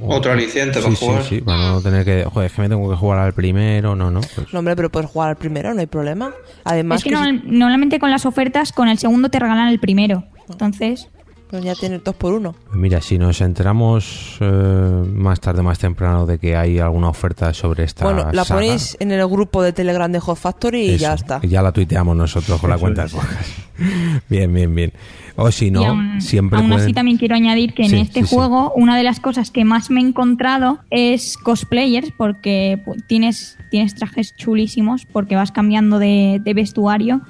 Otro aliciente sí, para sí, jugar. Sí, para no tener que. Joder, es que me tengo que jugar al primero, no, no. pues- No, hombre, pero puedes jugar al primero, no hay problema. Además, es que, que normal- normalmente con las ofertas, con el segundo te regalan el primero. Entonces, pues ya tienes dos por uno. Pues Mira, si nos enteramos eh, más tarde, más temprano, de que hay alguna oferta sobre esta. Bueno, la saga, ponéis en el grupo de Telegram de Hot Factory y eso, ya está. y ya la tuiteamos nosotros con la cuenta es. de podcast. [laughs] bien, bien, bien. O si no, aún, siempre aún así pueden- también quiero añadir que en este sí, sí. juego una de las cosas que más me he encontrado es cosplayers porque tienes, tienes trajes chulísimos porque vas cambiando de, de vestuario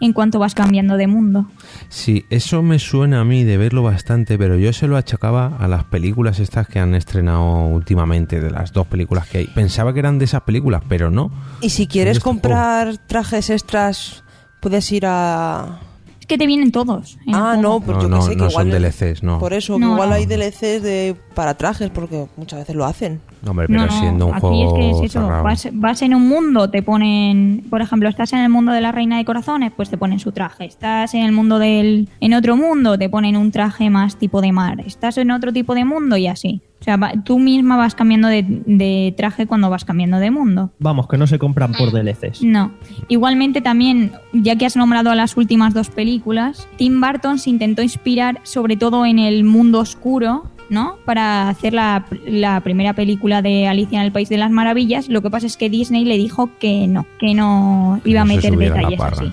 en cuanto vas cambiando de mundo. Sí, eso me suena a mí de verlo bastante, pero yo se lo achacaba a las películas estas que han estrenado últimamente, de las dos películas que hay. Pensaba que eran de esas películas, pero no. Y si quieres comprar trajes extras, puedes ir a... que te vienen todos. Ah, no, pues No, yo no, que sé que no igual son DLCs, no. Por eso, que No, igual no. hay DLCs de para trajes, porque muchas veces lo hacen. Hombre, pero No, no, siendo un aquí juego es que es eso, vas, vas en un mundo, te ponen, por ejemplo, estás en el mundo de la reina de corazones, pues te ponen su traje. Estás en el mundo del, en otro mundo, te ponen un traje más tipo de mar. Estás en otro tipo de mundo y así. O sea, va- tú misma vas cambiando de, de traje cuando vas cambiando de mundo. Vamos, que no se compran por DLCs. No. Igualmente también, ya que has nombrado a las últimas dos películas, Tim Burton se intentó inspirar sobre todo en el mundo oscuro, ¿no? Para hacer la, la primera película de Alicia en el País de las Maravillas. Lo que pasa es que Disney le dijo que no, que no iba a meter detalles así.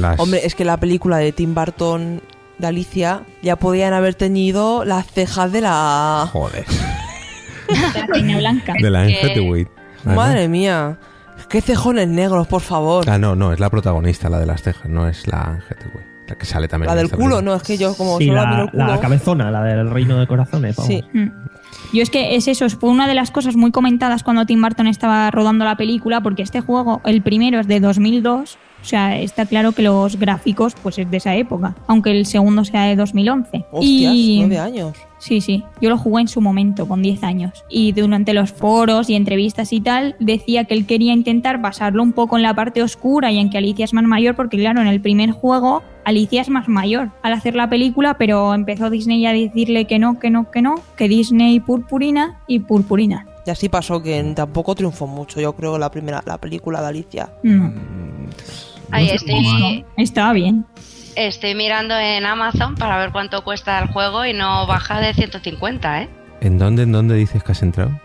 Las- Hombre, es que la película de Tim Burton de Alicia ya podían haber tenido las cejas de la... Joder. La reina blanca. De la ¿no? Madre mía. Qué cejones negros, por favor. Ah, no, no, es la protagonista, la de las cejas, no es la Hathaway. La que sale también. La del culo, película. no, es que yo como Sí, solo la, el culo... la cabezona, la del reino de corazones. vamos. Sí. Mm. Yo es que es eso, fue una de las cosas muy comentadas cuando Tim Burton estaba rodando la película, porque este juego, el primero es de 2002, o sea, está claro que los gráficos pues es de esa época, aunque el segundo sea de 2011. Hostias, y nueve años. Sí, sí. Yo lo jugué en su momento, con 10 años. Y durante los foros y entrevistas y tal, decía que él quería intentar basarlo un poco en la parte oscura y en que Alicia es más mayor, porque claro, en el primer juego Alicia es más mayor al hacer la película, pero empezó Disney a decirle que no, que no, que no, que Disney purpurina y purpurina. Y así pasó que tampoco triunfó mucho, yo creo, la primera, la película de Alicia. No. Ahí estoy, Estaba bien. estoy mirando en Amazon para ver cuánto cuesta el juego y no baja de 150, ¿eh? ¿En dónde, en dónde dices que has entrado?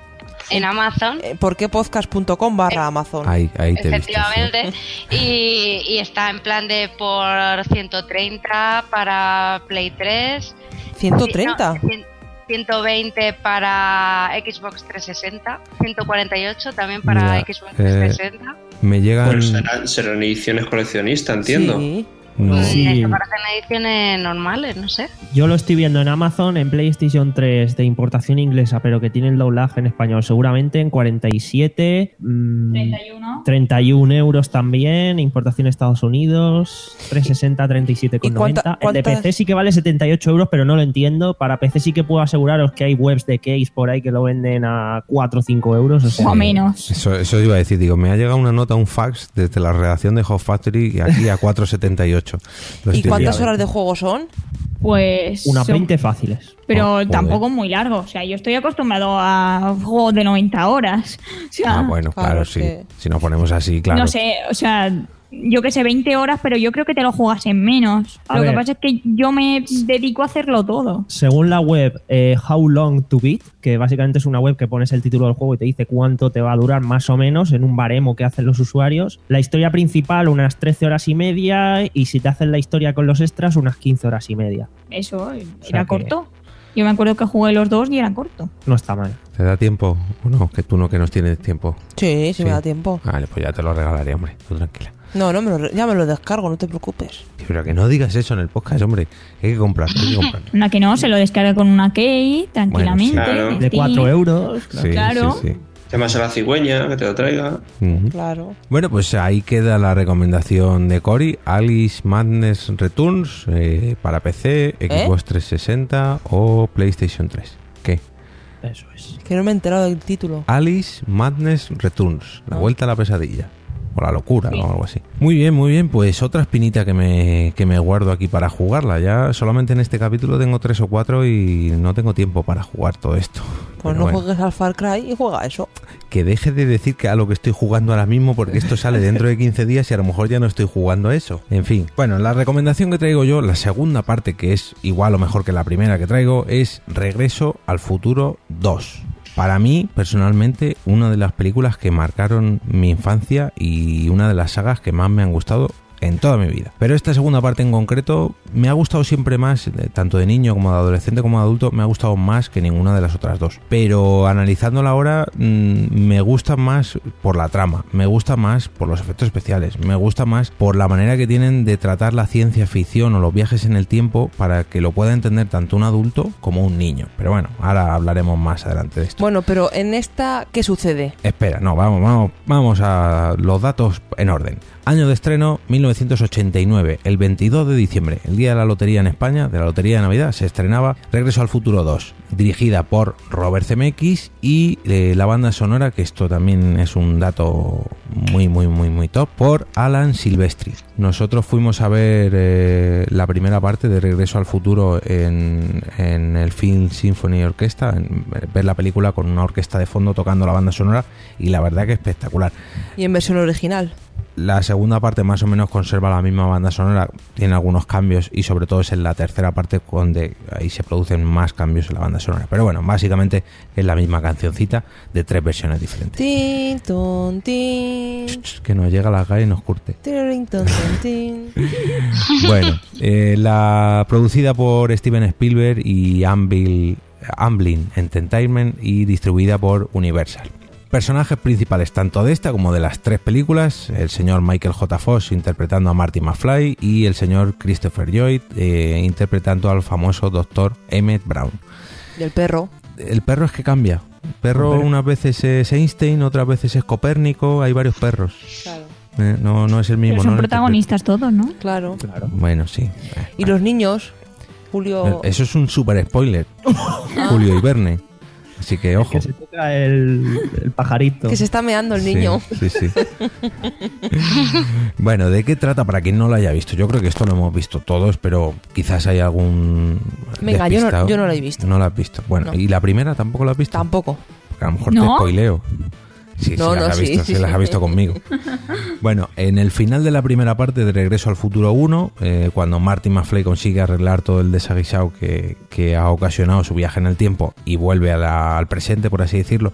En Amazon, Eh, ¿Por qué podcast.com barra Amazon? Ahí, ahí te he visto. sí. efectivamente. [laughs] Y, y está en plan de por 130 para Play 3. 130. No, cien- 120 para Xbox 360, 148 también para Mira, Xbox eh, 360. Me llegan. Pues serán, serán ediciones coleccionistas, entiendo. Sí. No. Mm, Sí. eso parecen ediciones normales, no sé. Yo lo estoy viendo en Amazon, en PlayStation 3 de importación inglesa, pero que tiene el doblaje en español, seguramente en 47. mm, 31. 31 euros también, importación Estados Unidos, 360, 37,90. ¿Y cuánta- El de PC sí que vale 78 euros, pero no lo entiendo. Para PC sí que puedo aseguraros que hay webs de case por ahí que lo venden a 4 o 5 euros. O sea, O menos. Eso, eso iba a decir, digo, me ha llegado una nota, un fax desde la redacción de Hot Factory y aquí a 4.78. ¿Y cuántas viendo. horas de juego son? Pues. unas son- 20 fáciles. Pero Oh, joder. tampoco muy largo. O sea, yo estoy acostumbrado a juegos de 90 horas. O sea, Ah, bueno, Claro, sí. que- Si nos ponemos así, claro. no sé, o sea, yo que sé, 20 horas, pero yo creo que te lo juegas en menos. A lo ver. que pasa es que yo me dedico a hacerlo todo. Según la web eh, How Long to Beat, que básicamente es una web que pones el título del juego y te dice cuánto te va a durar más o menos en un baremo que hacen los usuarios, la historia principal unas 13 horas y media y si te hacen la historia con los extras unas 15 horas y media. Eso, sea era que- corto. Yo me acuerdo que jugué los dos y era corto. No está mal. ¿Te da tiempo? ¿O no? Que tú no, que nos tienes tiempo. Sí, sí, Sí. me da tiempo. Vale, pues ya te lo regalaré, hombre. Tú tranquila. No, no, me lo- ya me lo descargo, no te preocupes. Pero que no digas eso en el podcast, hombre. Hay que comprar, hay que comprar. Una que no, se lo descarga con una key, tranquilamente. Bueno, sí. Claro. De Steam. 4 euros. Sí, Claro. sí, sí. Llamas a la cigüeña, que te lo traiga. Ujú. Claro. Bueno, pues ahí queda la recomendación de Cory, Alice Madness Returns eh, para PC, Xbox 360 o PlayStation 3. ¿Qué? Eso es. Que no me he enterado del título. Alice Madness Returns, la Ah. vuelta a la pesadilla. O la locura o algo así. Muy bien, muy bien. Pues otra espinita que me, que me guardo aquí para jugarla. Ya solamente en este capítulo tengo tres o cuatro y no tengo tiempo para jugar todo esto. Pues Pero no bueno. juegues al Far Cry y juega eso. que deje de decir que a lo que estoy jugando ahora mismo porque esto sale dentro de 15 días y a lo mejor ya no estoy jugando a eso. En fin, bueno, la recomendación que traigo yo, la segunda parte que es igual o mejor que la primera que traigo es Regreso al Futuro 2. Para mí, personalmente, una de las películas que marcaron mi infancia y una de las sagas que más me han gustado en toda mi vida. Pero esta segunda parte en concreto me ha gustado siempre más, eh, tanto de niño como de adolescente como de adulto, me ha gustado más que ninguna de las otras dos. Pero analizándola ahora, mm, me gusta más por la trama, me gusta más por los efectos especiales, me gusta más por la manera que tienen de tratar la ciencia ficción o los viajes en el tiempo para que lo pueda entender tanto un adulto como un niño. Pero bueno, ahora hablaremos más adelante de esto. Bueno, pero en esta, ¿qué sucede? Espera, no, vamos, vamos, vamos a los datos en orden. Año de estreno 1989, el 22 de diciembre, el día de la lotería en España, de la lotería de Navidad, se estrenaba Regreso al Futuro 2, dirigida por Robert Zemeckis y eh, la banda sonora, que esto también es un dato muy, muy, muy, muy top, por Alan Silvestri. Nosotros fuimos a ver eh, la primera parte de Regreso al Futuro en, en el Film Symphony Orchestra, en- ver la película con una orquesta de fondo tocando la banda sonora y la verdad que espectacular. Y en versión original. La segunda parte más o menos conserva la misma banda sonora, tiene algunos cambios y sobre todo es en la tercera parte donde ahí se producen más cambios en la banda sonora. Pero bueno, básicamente es la misma cancioncita de tres versiones diferentes. Tin, ton, tin. Que nos llega la GAE y nos curte. Ton, tin. [laughs] Bueno, eh, la producida por Steven Spielberg y Amblin Entertainment y distribuida por Universal. Personajes principales tanto de esta como de las tres películas, el señor Michael J. Fox interpretando a Marty McFly y el señor Christopher Lloyd eh, interpretando al famoso doctor Emmett Brown. Y el perro. El perro es que cambia. El perro unas veces es Einstein, otras veces es Copérnico, hay varios perros. Claro. Eh, no, no es el mismo. Pero son protagonistas todos, ¿no? Claro. Claro. Bueno, sí. Eh, Y los niños, Julio. Eso es un super spoiler. [laughs] Julio y Verne. Así que ojo. Que se toca el, el pajarito. Que se está meando el Sí, niño. Sí, sí. [laughs] bueno, ¿de qué trata para quien no lo haya visto? Yo creo que esto lo hemos visto todos, pero quizás hay algún. Venga, yo no- yo no la he visto. No la has visto. Bueno, No. ¿y la primera tampoco la has visto? Tampoco. Porque a lo mejor te ¿No? spoileo. Sí, No, sí, las no, ha sí, visto, sí, sí, las sí. ha visto conmigo. [laughs] Bueno, en el final de la primera parte de Regreso al Futuro 1, eh, cuando Marty McFly consigue arreglar todo el desaguisado que, que ha ocasionado su viaje en el tiempo y vuelve a la- al presente, por así decirlo,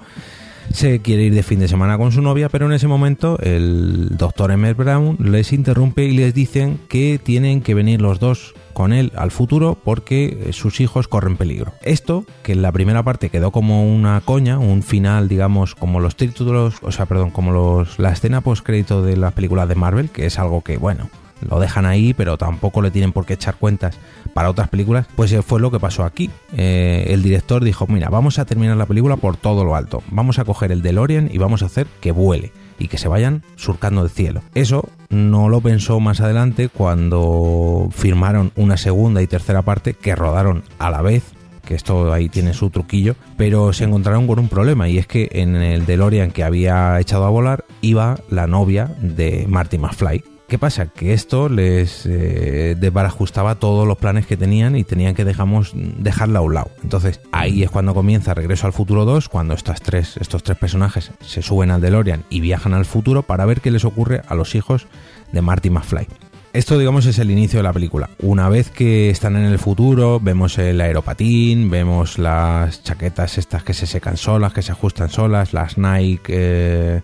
se quiere ir de fin de semana con su novia, pero en ese momento el doctor Emmett Brown les interrumpe y les dicen que tienen que venir los dos con él al futuro porque eh, sus hijos corren peligro. Esto, que en la primera parte quedó como una coña, un final, digamos, como los títulos, o sea, perdón, como los la escena post crédito de las películas de Marvel, que es algo que, bueno, lo dejan ahí, pero tampoco le tienen por qué echar cuentas para otras películas, pues eh, fue lo que pasó aquí. Eh, el director dijo, mira, vamos a terminar la película por todo lo alto, vamos a coger el DeLorean y vamos a hacer que vuele y que se vayan surcando el cielo. Eso no lo pensó más adelante cuando firmaron una segunda y tercera parte que rodaron a la vez que esto ahí tiene su truquillo, pero se encontraron con un problema y es que en el DeLorean que había echado a volar iba la novia de Marty McFly. ¿Qué pasa? Que esto les eh, desbarajustaba todos los planes que tenían y tenían que dejamos, dejarla a un lado. Entonces ahí es cuando comienza Regreso al Futuro 2, cuando estas tres, estos tres personajes se suben al DeLorean y viajan al futuro para ver qué les ocurre a los hijos de Marty McFly. Esto, digamos, es el inicio de la película. Una vez que están en el futuro, vemos el aeropatín, vemos las chaquetas estas que se secan solas, que se ajustan solas, las Nike, eh,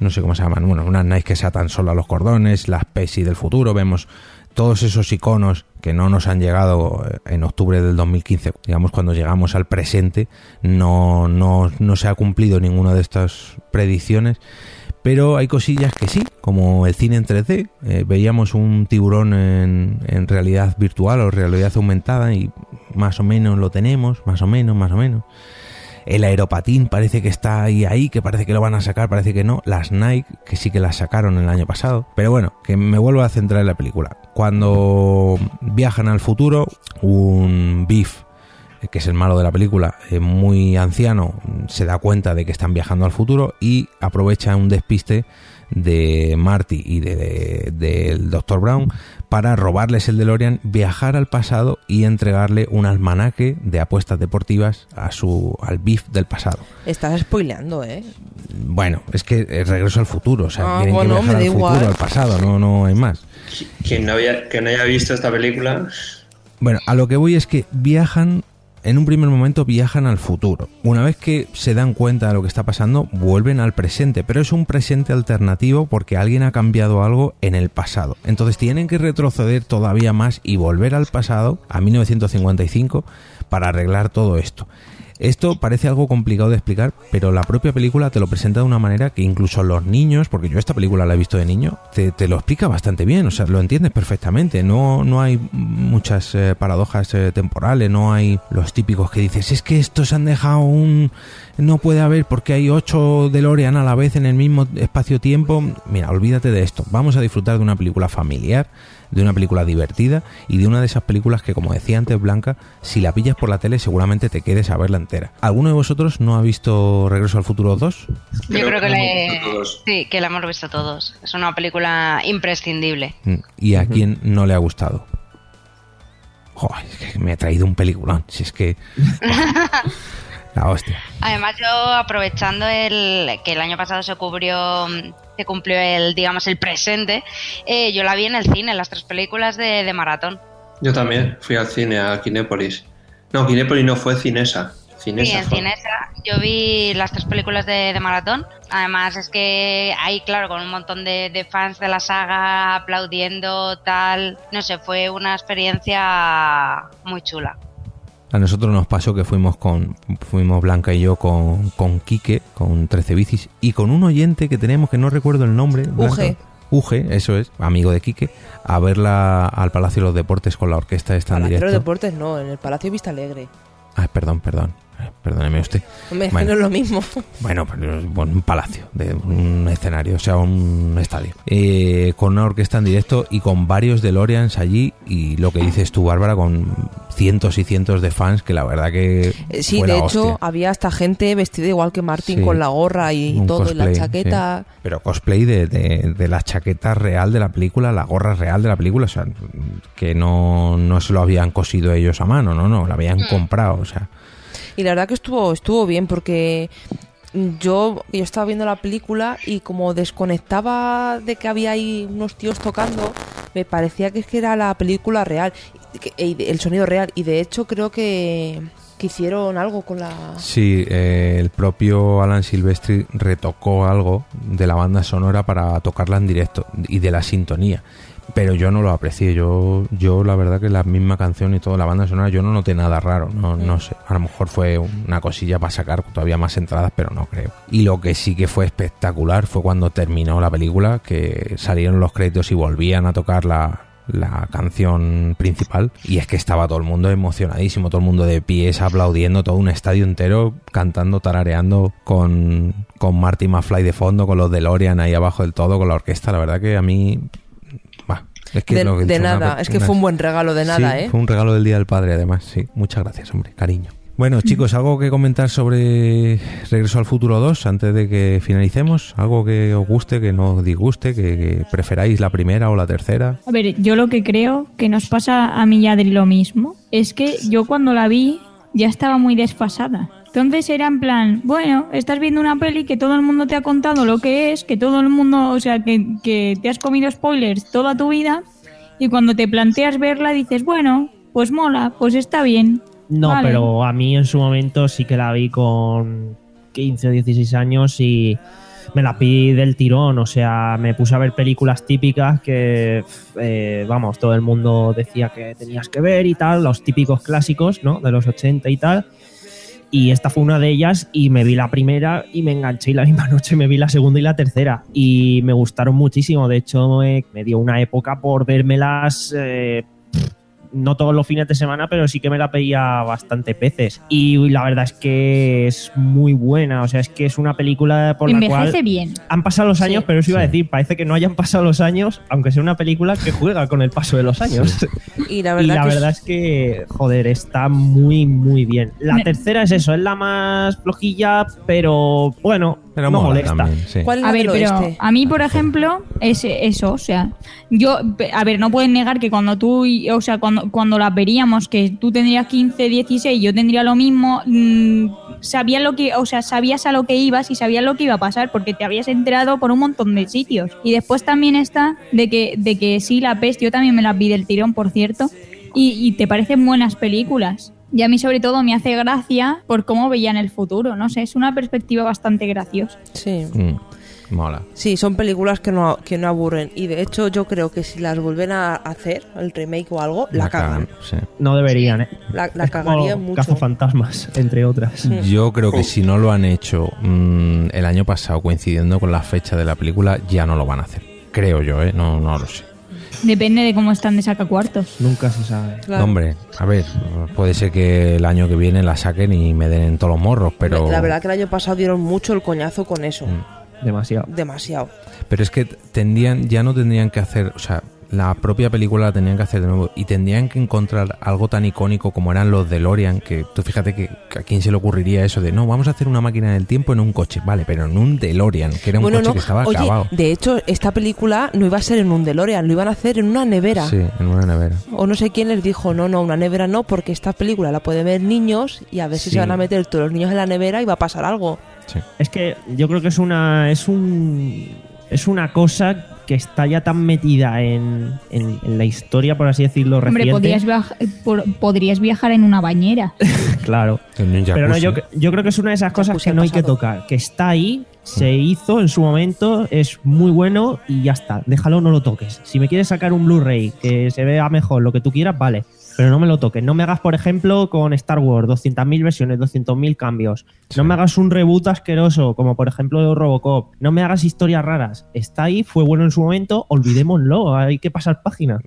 no sé cómo se llaman, bueno, unas Nike que se atan solo a los cordones, las Pepsi del futuro, vemos todos esos iconos que no nos han llegado eh, en octubre del 2015, digamos cuando llegamos al presente, no, no, no se ha cumplido ninguna de estas predicciones pero hay cosillas que sí, como el cine en 3D. Eh, veíamos un tiburón en, en realidad virtual o realidad aumentada y más o menos lo tenemos, más o menos, más o menos. El aeropatín parece que está ahí, ahí, que parece que lo van a sacar, parece que no. Las Nike, que sí que las sacaron el año pasado. Pero bueno, que me vuelvo a centrar en la película. Cuando viajan al futuro, un eh, que es el malo de la película, eh, muy anciano, se da cuenta de que están viajando al futuro y aprovecha un despiste de Marty y del de, Dr. Brown para robarles el DeLorean, viajar al pasado y entregarle un almanaque de apuestas deportivas a su al BIF del pasado. Estás spoileando, ¿eh? Bueno, es que eh, regreso al futuro, o sea, Ah, tienen bueno, que viajar al futuro, igual. al pasado, no, no hay más. Quien no, había, que no haya visto esta película, Bueno, a lo que voy es que viajan, en un primer momento viajan al futuro. Una vez que se dan cuenta de lo que está pasando, vuelven al presente, pero es un presente alternativo porque alguien ha cambiado algo en el pasado. Entonces tienen que retroceder todavía más y volver al pasado, a 1955, para arreglar todo esto. Esto parece algo complicado de explicar, pero la propia película te lo presenta de una manera que incluso los niños, porque yo esta película la he visto de niño, te, te lo explica bastante bien, o sea, lo entiendes perfectamente. No, no hay muchas eh, paradojas eh, temporales, no hay los típicos que dices, es que estos han dejado un... No puede haber porque hay ocho DeLorean a la vez en el mismo espacio-tiempo. Mira, olvídate de esto. Vamos a disfrutar de una película familiar, de una película divertida y de una de esas películas que, como decía antes Blanca, si la pillas por la tele seguramente te quedes a verla entera. ¿Alguno de vosotros no ha visto Regreso al Futuro 2? Yo Creo que, le- hemos visto todos. sí, que la hemos visto todos. Es una película imprescindible. Mm, ¿Y a quién no le ha gustado? Es que me ha traído un peliculón. Si es que... [laughs] La hostia. Además, yo aprovechando el que el año pasado se cubrió, se cumplió el, digamos, el presente, eh, yo la vi en el cine, las tres películas de, de maratón. Yo también fui al cine a Kinépolis. No, Kinépolis no fue Cinesa. Sí, Cinesa en fue. Cinesa. Yo vi las tres películas de, de maratón. Además, es que ahí, claro, con un montón de, de fans de la saga aplaudiendo, tal. No sé, fue una experiencia muy chula. A nosotros nos pasó que fuimos con fuimos Blanca y yo con, con Quique, con 13 bicis, y con un oyente que tenemos que no recuerdo el nombre. Blanca. Uge. Uge, eso es, amigo de Quique, a verla al Palacio de los Deportes con la orquesta esta en Palacio de los. Deportes no, en el Palacio Vista Alegre. Ah, perdón, perdón. Perdóneme usted. Hombre, es que Bueno. no es lo mismo. Bueno, pero, bueno, un palacio, de un escenario, o sea, un estadio. Eh, con una orquesta en directo y con varios DeLoreans allí. Y lo que dices tú, Bárbara, con cientos y cientos de fans, que la verdad que. Eh, Sí, fue de la hecho, hostia. había hasta gente vestida igual que Martín Sí. con la gorra y todo, y la cosplay, chaqueta. sí. Pero cosplay de, de, de la chaqueta real de la película, la gorra real de la película, o sea, que no, no se lo habían cosido ellos a mano, no, no, la habían comprado, o sea. Y la verdad que estuvo, estuvo bien porque yo, yo estaba viendo la película y como desconectaba de que había ahí unos tíos tocando, me parecía que era la película real, el sonido real. Y de hecho creo que, que hicieron algo con la... Sí, eh, el propio Alan Silvestri retocó algo de la banda sonora para tocarla en directo y de la sintonía. Pero yo no lo aprecié, yo, yo la verdad que la misma canción y toda la banda sonora yo no noté nada raro, no, no sé, a lo mejor fue una cosilla para sacar todavía más entradas, pero no creo. Y lo que sí que fue espectacular fue cuando terminó la película, que salieron los créditos y volvían a tocar la, la canción principal. Y es que estaba todo el mundo emocionadísimo, todo el mundo de pies aplaudiendo, todo un estadio entero cantando, tarareando con, con Marty McFly de fondo, con los DeLorean ahí abajo del todo, con la orquesta, la verdad que a mí... es que de de dicho, una nada, pe- es que una- fue un buen regalo de nada, Sí, ¿eh? Fue un regalo del Día del Padre, además, sí. Muchas gracias, hombre, cariño. Bueno, chicos, ¿algo que comentar sobre Regreso al Futuro 2 antes de que finalicemos? ¿Algo que os guste, que no os disguste, que, que preferáis la primera o la tercera? A ver, yo lo que creo que nos pasa a mí y a Adri lo mismo es que yo cuando la vi ya estaba muy desfasada. Entonces era en plan, bueno, estás viendo una peli que todo el mundo te ha contado lo que es, que todo el mundo, o sea, que, que te has comido spoilers toda tu vida y cuando te planteas verla dices, bueno, pues mola, pues está bien. No, Vale. pero a mí en su momento sí que la vi con 15 o 16 años y me la vi del tirón. O sea, me puse a ver películas típicas que, eh, vamos, todo el mundo decía que tenías que ver y tal, los típicos clásicos, ¿no? De los 80 y tal. Y esta fue una de ellas y me vi la primera y me enganché y la misma [laughs] noche me vi la segunda y la tercera y me gustaron muchísimo. De hecho, me, dio una época por vérmelas eh, no todos los fines de semana, pero sí que me la veía bastante veces. Y la verdad es que es muy buena. O sea, es que es una película por la Envejece cual bien. han pasado los años, Sí. pero eso iba a decir, parece que no hayan pasado los años, aunque sea una película que juega con el paso de los años. Y la y verdad, la que es- que, joder, está muy, muy bien. La Me- tercera es eso, es la más flojilla, pero bueno, Pero no molesta. también, sí. ¿Cuál A ver, pero oeste? a mí, por ejemplo, es eso, o sea, yo, a ver, no puedes negar que cuando tú, o sea, cuando, cuando las veríamos, que tú tendrías 15, 16, yo tendría lo mismo, mm, sabías lo que, o sea, sabías a lo que ibas y sabías lo que iba a pasar, porque te habías enterado por un montón de sitios. Y después también está de que, de que sí, la peste, yo también me las vi del tirón, por cierto, y, y te parecen buenas películas. Y a mí sobre todo me hace gracia por cómo veían el futuro, no sé, es una perspectiva bastante graciosa. Sí. Mm. Mola. Sí, son películas que no, que no aburren. Y de hecho, yo creo que si las vuelven a hacer, el remake o algo, la, cagan. sí. No deberían, ¿eh? La, la Es como cagarían mucho. Cazafantasmas, entre otras. Mm. Yo creo que si no lo han hecho mm, el año pasado coincidiendo con la fecha de la película, ya no lo van a hacer. Creo yo, ¿eh? No, no lo sé. Depende de cómo están de sacacuartos. Nunca se sabe. Claro. Hombre, a ver, puede ser que el año que viene la saquen y me den en todos los morros, pero... La verdad que el año pasado dieron mucho el coñazo con eso. Mm. Demasiado. Demasiado. Pero es que tendrían, ya no tendrían que hacer, o sea, la propia película la tendrían que hacer de nuevo y tendrían que encontrar algo tan icónico como eran los DeLorean, que tú fíjate que, que a quién se le ocurriría eso de, no, vamos a hacer una máquina del tiempo en un coche, vale, pero en un DeLorean, que era un bueno, coche no. que estaba Oye, acabado. de hecho, esta película no iba a ser en un DeLorean, lo iban a hacer en una nevera. Sí, en una nevera. O no sé quién les dijo, no, no, una nevera no, porque esta película la pueden ver niños y a ver si Sí. se van a meter todos los niños en la nevera y va a pasar algo. Sí. Es que yo creo que es una. Es un. Es una cosa que está ya tan metida en, en- en la historia, por así decirlo, Hombre, reciente. podrías, por- podrías viajar en una bañera. [laughs] Claro. Pero no, yo, yo creo que es una de esas cosas que no hay que tocar. Que está ahí, se hizo en su momento, es muy bueno y ya está. Déjalo, no lo toques. Si me quieres sacar un Blu-ray que se vea mejor, lo que tú quieras, vale. Pero no me lo toques. No me hagas, por ejemplo, con Star Wars, 200.000 versiones, 200.000 cambios. No me hagas un reboot asqueroso, como por ejemplo Robocop. No me hagas historias raras. Está ahí, fue bueno en su momento, olvidémoslo. Hay que pasar página.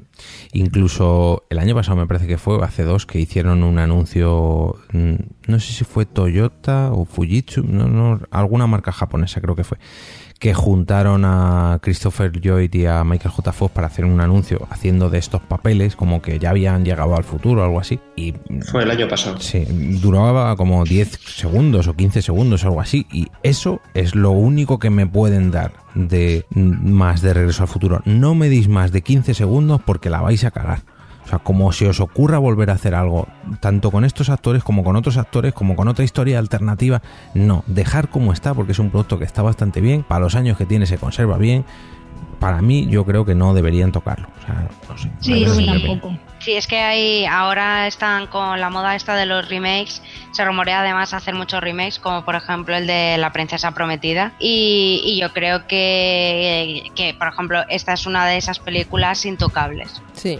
Incluso el año pasado me parece que fue, hace dos, que hicieron un anuncio, mm, no sé si fue Toyota o Fujitsu, no, no, alguna marca japonesa creo que fue, que juntaron a Christopher Lloyd y a Michael J. Fox para hacer un anuncio haciendo de estos papeles como que ya habían llegado al futuro o algo así. Y Fue el año pasado. Sí, duraba como 10 segundos o 15 segundos, algo así. Y eso es lo único que me pueden dar de más de regreso al futuro. No me deis más de 15 segundos porque la vais a cagar. O sea, como si os ocurra volver a hacer algo, tanto con estos actores como con otros actores, como con otra historia alternativa, no, dejar como está porque es un producto que está bastante bien, para los años que tiene se conserva bien. Para mí, yo creo que no deberían tocarlo. O sea, no sé. Tampoco. Sí, es que hay, ahora están con la moda esta de los remakes. Se rumorea además hacer muchos remakes, como por ejemplo el de La Princesa Prometida. Y, y yo creo que, que, por ejemplo, esta es una de esas películas intocables. Sí.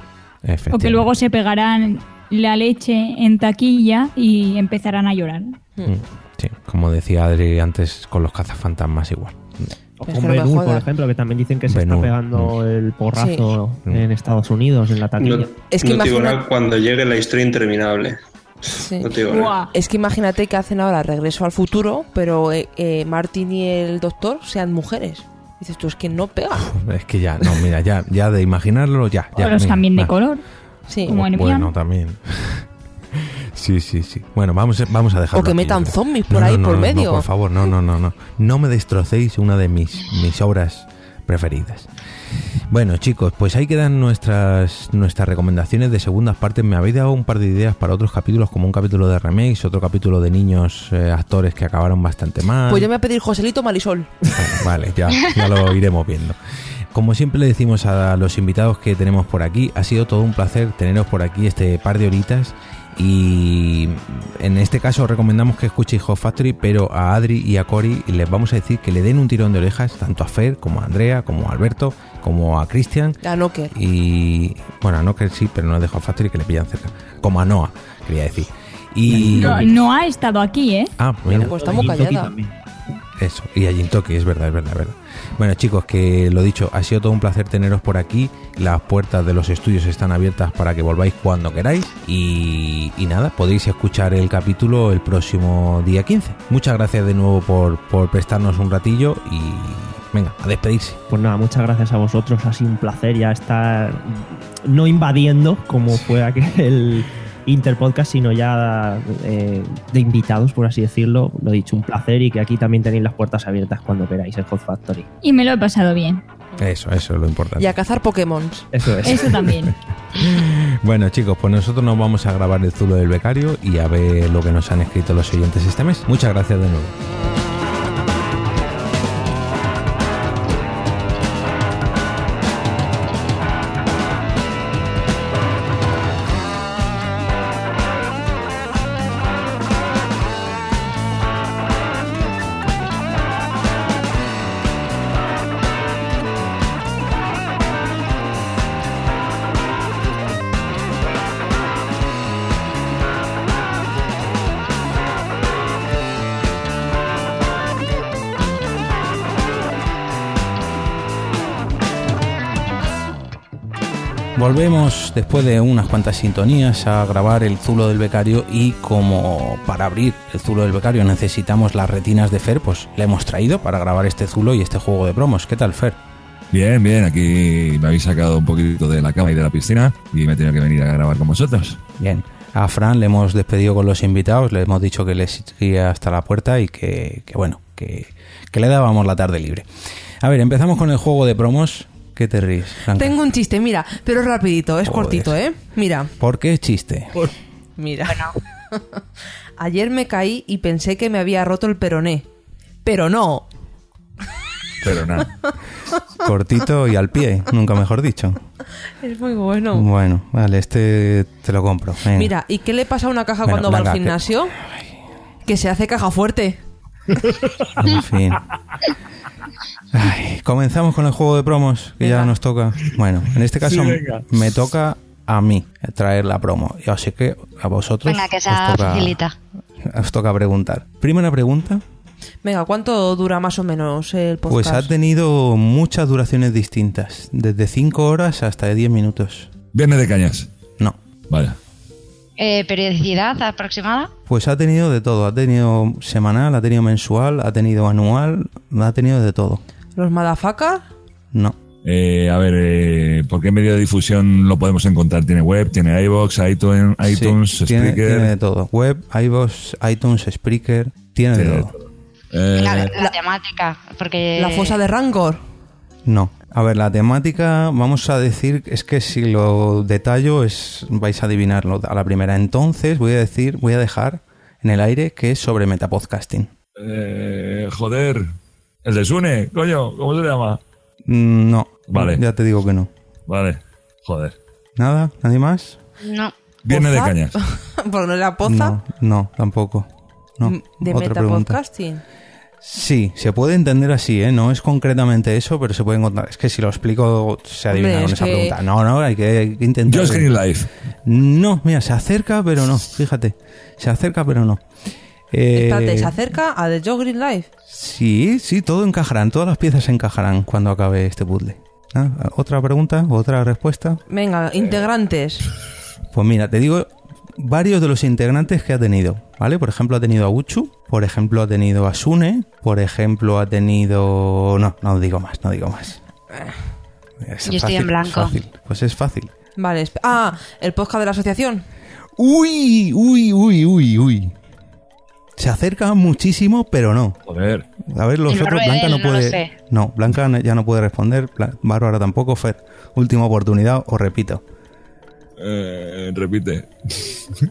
O que luego se pegarán la leche en taquilla y empezarán a llorar. Mm, Sí, como decía Adri antes con los cazafantasmas igual. O con no Ben-Hur, por ejemplo, que también dicen que se está pegando el porrazo Sí. en Estados Unidos, en la taquilla. No, Es que no imagina- cuando llegue la historia interminable. sí. No. Es que imagínate que hacen ahora Regreso al Futuro, pero eh, eh, Martin y el doctor sean mujeres. Dices tú, es que no pega. Es que ya, no, mira, ya, ya de imaginarlo, ya. ya o los cambien de color. Sí. Como en Bueno, Piano. también. Sí, sí, sí. Bueno, vamos, a- vamos a dejarlo. O que aquí, metan zombies por ahí por no, medio. No, por favor, no, no, no, no. No me destrocéis una de mis, mis obras preferidas. Bueno, chicos, pues ahí quedan nuestras nuestras recomendaciones de segundas partes. Me habéis dado un par de ideas para otros capítulos, como un capítulo de remakes, otro capítulo de niños eh, actores que acabaron bastante mal. Pues yo me voy a pedir Joselito Marisol. Vale, ya, ya lo iremos viendo. Como siempre le decimos a los invitados que tenemos por aquí, ha sido todo un placer teneros por aquí este par de horitas. Y en este caso os recomendamos que escuchéis Hot Factory, pero a Adri y a Cory les vamos a decir que le den un tirón de orejas, tanto a Fer como a Andrea, como a Alberto, como a Cristian. A Nocker. Y bueno, a Nocker sí, pero no es de Hot Factory que le pillan cerca. Como a Noah, quería decir. Y. No, no ha estado aquí, ¿eh? Ah, mira. Pues está muy Toki callada. también. Eso, y a Jintoki, es verdad, es verdad, es verdad. Bueno, chicos, que lo dicho, ha sido todo un placer teneros por aquí. Las puertas de los estudios están abiertas para que volváis cuando queráis. Y, nada, podéis escuchar el capítulo el próximo día 15. Muchas gracias de nuevo por, por prestarnos un ratillo y venga, a despedirse. Pues nada, muchas gracias a vosotros. Ha sido un placer ya estar no invadiendo como fue aquel Interpodcast, sino ya eh, de invitados, por así decirlo. Lo he dicho, un placer y que aquí también tenéis las puertas abiertas cuando queráis en Hot Factory. Y me lo he pasado bien. Eso, eso es lo importante. Y a cazar Pokémon. Eso es. Eso también. [laughs] Bueno, chicos, pues nosotros nos vamos a grabar el zulo del becario y a ver lo que nos han escrito los oyentes este mes. Muchas gracias de nuevo. Volvemos después de unas cuantas sintonías a grabar el zulo del becario y como para abrir el zulo del becario necesitamos las retinas de Fer, pues le hemos traído para grabar este zulo y este juego de promos. ¿Qué tal, Fer? Bien, bien, aquí me habéis sacado un poquito de la cama y de la piscina y me he tenido que venir a grabar con vosotros. Bien. A Fran le hemos despedido con los invitados, le hemos dicho que le seguía hasta la puerta y que, que bueno, que, que le dábamos la tarde libre. A ver, empezamos con el juego de promos. ¿Qué te ríes? Blanca? Tengo un chiste, mira, pero rapidito, es Joder. cortito, ¿eh? Mira, ¿Por qué chiste? mira. [laughs] Ayer me caí y pensé que me había roto el peroné. Pero no. Pero nada. Cortito y al pie, nunca mejor dicho. Es muy bueno. Bueno, vale, este te lo compro. venga. Mira, ¿y qué le pasa a una caja Bueno, cuando va al que- gimnasio? Que se hace caja fuerte. En fin. [laughs] Ay, comenzamos con el juego de promos, que ya nos toca. Bueno, en este caso Sí, me toca a mí traer la promo. Sé que a vosotros Venga, que os toca, facilita. os toca preguntar. Primera pregunta, Venga, ¿cuánto dura más o menos el pues podcast? ha tenido muchas duraciones distintas, desde 5 horas hasta 10 minutos. Viernes de cañas. No, Vaya. Eh, ¿Periodicidad aproximada? pues ha tenido de todo. Ha tenido semanal, ha tenido mensual, ha tenido anual, ha tenido de todo. ¿Los madafacas? No, Eh, a ver, eh, ¿por qué medio de difusión lo podemos encontrar? ¿Tiene web? ¿Tiene iVoox, iTunes, Sí, iTunes tiene, Spreaker? tiene de todo. Web, iVoox, iTunes, Spreaker, tiene de Tiene de todo. Eh, La, la temática, porque... ¿La fosa de Rancor? No. A ver, la temática, vamos a decir, es que si lo detallo es vais a adivinarlo a la primera. Entonces voy a decir, voy a dejar en el aire que es sobre metapodcasting. eh, joder. El de Sune, coño, ¿cómo se llama? Mm, No, Vale. ya te digo que no. Vale, joder. ¿Nada? ¿Nadie más? No. Viernes de cañas. [laughs] ¿Porque no es la poza? No, no, tampoco. No. Mm, ¿De Otra pregunta. metapodcasting? Sí, se puede entender así, ¿eh? No es concretamente eso, pero se puede encontrar. Es que si lo explico se adivina Hombre, con es esa que- pregunta. No, no, hay que, hay que intentar. Just Green Life. No, mira, se acerca, pero no. Fíjate, se acerca, pero no. Eh, Espérate, ¿se acerca a The Joe Green Life? Sí, sí, todo encajarán, todas las piezas encajarán cuando acabe este puzzle. Ah, ¿Otra pregunta? ¿Otra respuesta? Venga, integrantes. Pues mira, te digo varios de los integrantes que ha tenido, ¿vale? Por ejemplo, ha tenido a Uchu, por ejemplo, ha tenido a Sune, por ejemplo, ha tenido... No, no digo más, no digo más. Es Yo estoy en fácil, blanco. fácil. Pues es fácil. Vale, ah, el podcast de la asociación. Uy, uy, uy, uy, uy. Se acerca muchísimo, pero no. Joder. A ver, los El otros, Blanca no puede. sé. No, Blanca ya no puede responder. Bárbara tampoco. Fer, última oportunidad, os repito. Eh, repite. [laughs]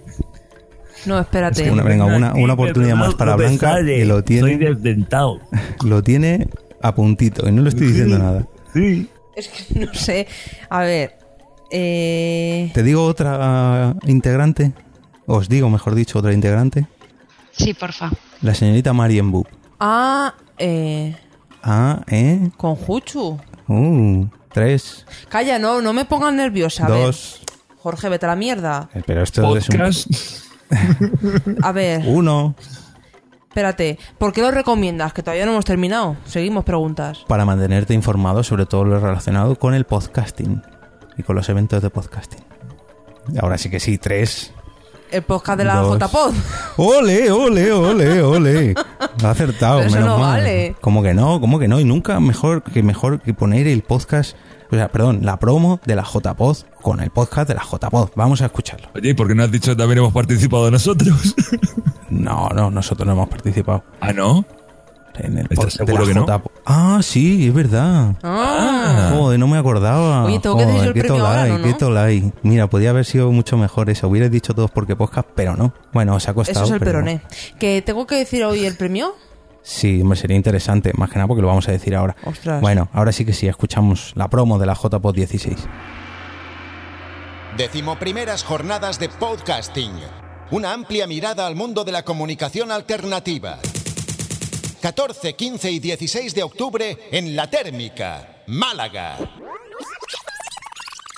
No, espérate. Una, venga, una, una oportunidad más para Blanca que lo tiene, desdentado. [laughs] lo tiene a puntito y no le estoy diciendo nada. Sí. Es que no sé. A ver. Eh... ¿Te digo otra integrante? Os digo, mejor dicho, otra integrante. Sí, porfa. La señorita Marian Bu. Ah, eh... Ah, ¿eh? Con Juchu. Uh, tres, Calla, no, no me pongas nerviosa. A ver. dos. Jorge, vete a la mierda. Eh, Pero esto es Podcast. [laughs] A ver, un... Uno. espérate. ¿Por qué lo recomiendas? Que todavía no hemos terminado. Seguimos preguntas. para mantenerte informado sobre todo lo relacionado con el podcasting y con los eventos de podcasting. Ahora sí que sí, tres. El podcast de la. JPod. ¡Ole, ole, ole, ole! Ha acertado, Pero eso menos no mal. vale. ¿Cómo que no? ¿Cómo que no? Y nunca mejor que mejor que poner el podcast, o sea, perdón, la promo de la JPod con el podcast de la JPod. Vamos a escucharlo. Oye, ¿y por qué no has dicho que también hemos participado nosotros? [laughs] No, no, nosotros no hemos participado ah, ¿no? En el ¿Estás podcast de seguro la que no? Ah, sí, es verdad. Ah. Joder, no me acordaba. Oye, tengo que decir el qué premio ahora, ¿no, qué no? tolai. Mira, podía haber sido mucho mejor eso. Hubierais dicho todos porque podcast, pero no. Bueno, os ha costado. Eso es el pero no. peroné. ¿Que tengo que decir hoy el premio? Sí, hombre, sería interesante, más que nada porque lo vamos a decir ahora. Ostras. Bueno, ahora sí que sí, escuchamos la promo de la JPod 16. Decimoprimeras jornadas de podcasting. Una amplia mirada al mundo de la comunicación alternativa. 14, 15 y 16 de octubre en La Térmica, Málaga.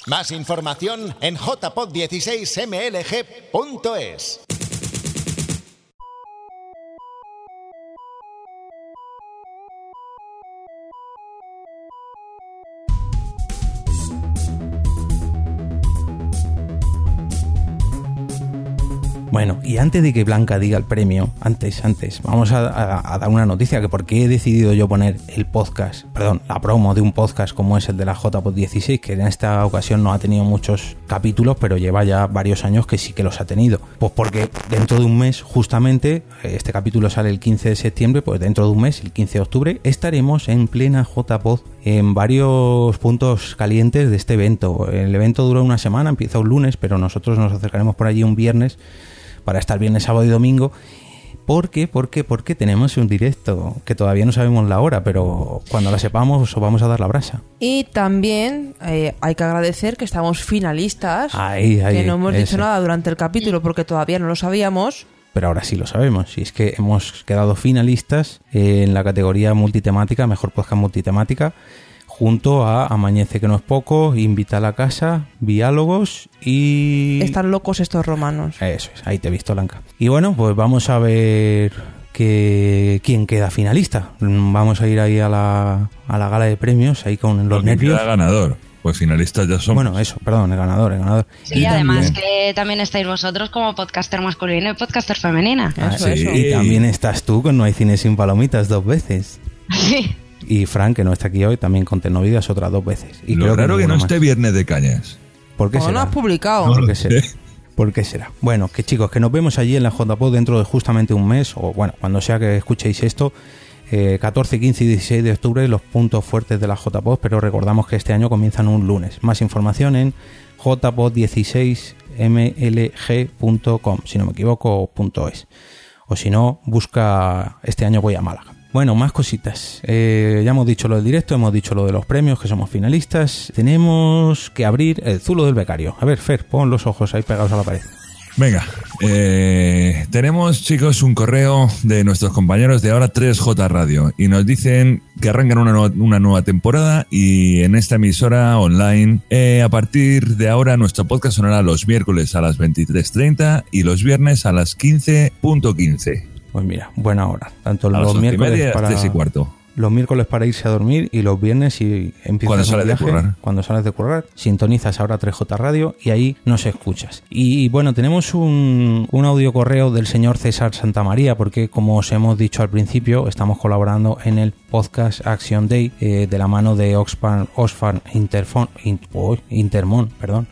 Más información en jpod16mlg.es. Bueno, y antes de que Blanca diga el premio, antes, antes, vamos a, dar una noticia que por qué he decidido yo poner el podcast, perdón, la promo de un podcast como es el de la JPod 16, que en esta ocasión no ha tenido muchos capítulos, pero lleva ya varios años que sí que los ha tenido. Pues porque dentro de un mes, justamente, este capítulo sale el 15 de septiembre, pues dentro de un mes, el 15 de octubre, estaremos en plena JPod en varios puntos calientes de este evento. El evento dura una semana, empieza un lunes, pero nosotros nos acercaremos por allí un viernes para estar viernes, sábado y domingo. ¿Por qué? ¿Por qué? Porque tenemos un directo que todavía no sabemos la hora, pero cuando la sepamos os vamos a dar la brasa. Y también eh, hay que agradecer que estamos finalistas. Ahí, ahí, que no hemos ese. dicho nada durante el capítulo porque todavía no lo sabíamos. Pero ahora sí lo sabemos. Y es que hemos quedado finalistas en la categoría multitemática, mejor podcast multitemática, junto a Amañece que no es poco, Invita a la casa, Diálogos y... Están locos estos romanos. Eso es, ahí te he visto, Blanca. Y bueno, pues vamos a ver que, quién queda finalista. Vamos a ir ahí a la, a la gala de premios, ahí con los Porque nervios. queda ganador. Pues finalistas ya son. Bueno, eso, perdón, el ganador, el ganador. Sí, Y además también- que también estáis vosotros como podcaster masculino y podcaster femenina. Ah, Eso, sí, eso. Y también estás tú con No hay cine sin palomitas dos veces. Sí. Y Frank, que no está aquí hoy, también con Tecnovidas otras dos veces. Y Lo creo raro que no esté más. viernes de cañas. ¿Por qué Como no será? has publicado. No ¿Por qué será? sé. ¿Por qué será? Bueno, que chicos, que nos vemos allí en la JPO dentro de justamente un mes, o bueno, cuando sea que escucéis esto, eh, 14, 15 y 16 de octubre, los puntos fuertes de la JPO, pero recordamos que este año comienzan un lunes. Más información en jpod16mlg.com, si no me equivoco, punto .es. O si no, busca este año voy a Málaga. Bueno, más cositas. Eh, ya hemos dicho lo del directo, hemos dicho lo de los premios, que somos finalistas. Tenemos que abrir el zulo del becario. A ver, Fer, pon los ojos ahí pegados a la pared. Venga, eh, tenemos chicos un correo de nuestros compañeros de ahora 3J Radio y nos dicen que arrancan una, una nueva temporada y en esta emisora online eh, a partir de ahora nuestro podcast sonará los miércoles a las 23.30 y los viernes a las 15.15. Pues mira, buena hora. Tanto A los miércoles media para y cuarto. los miércoles para irse a dormir y los viernes y empiezas Cuando sales de currar. cuando sales de currar, sintonizas ahora 3J Radio y ahí nos escuchas. Y bueno, tenemos un, un audio correo del señor César Santamaría porque como os hemos dicho al principio, estamos colaborando en el podcast Action Day eh, de la mano de Oxfam, Oxfam Interfon, In- oh, Intermon, perdón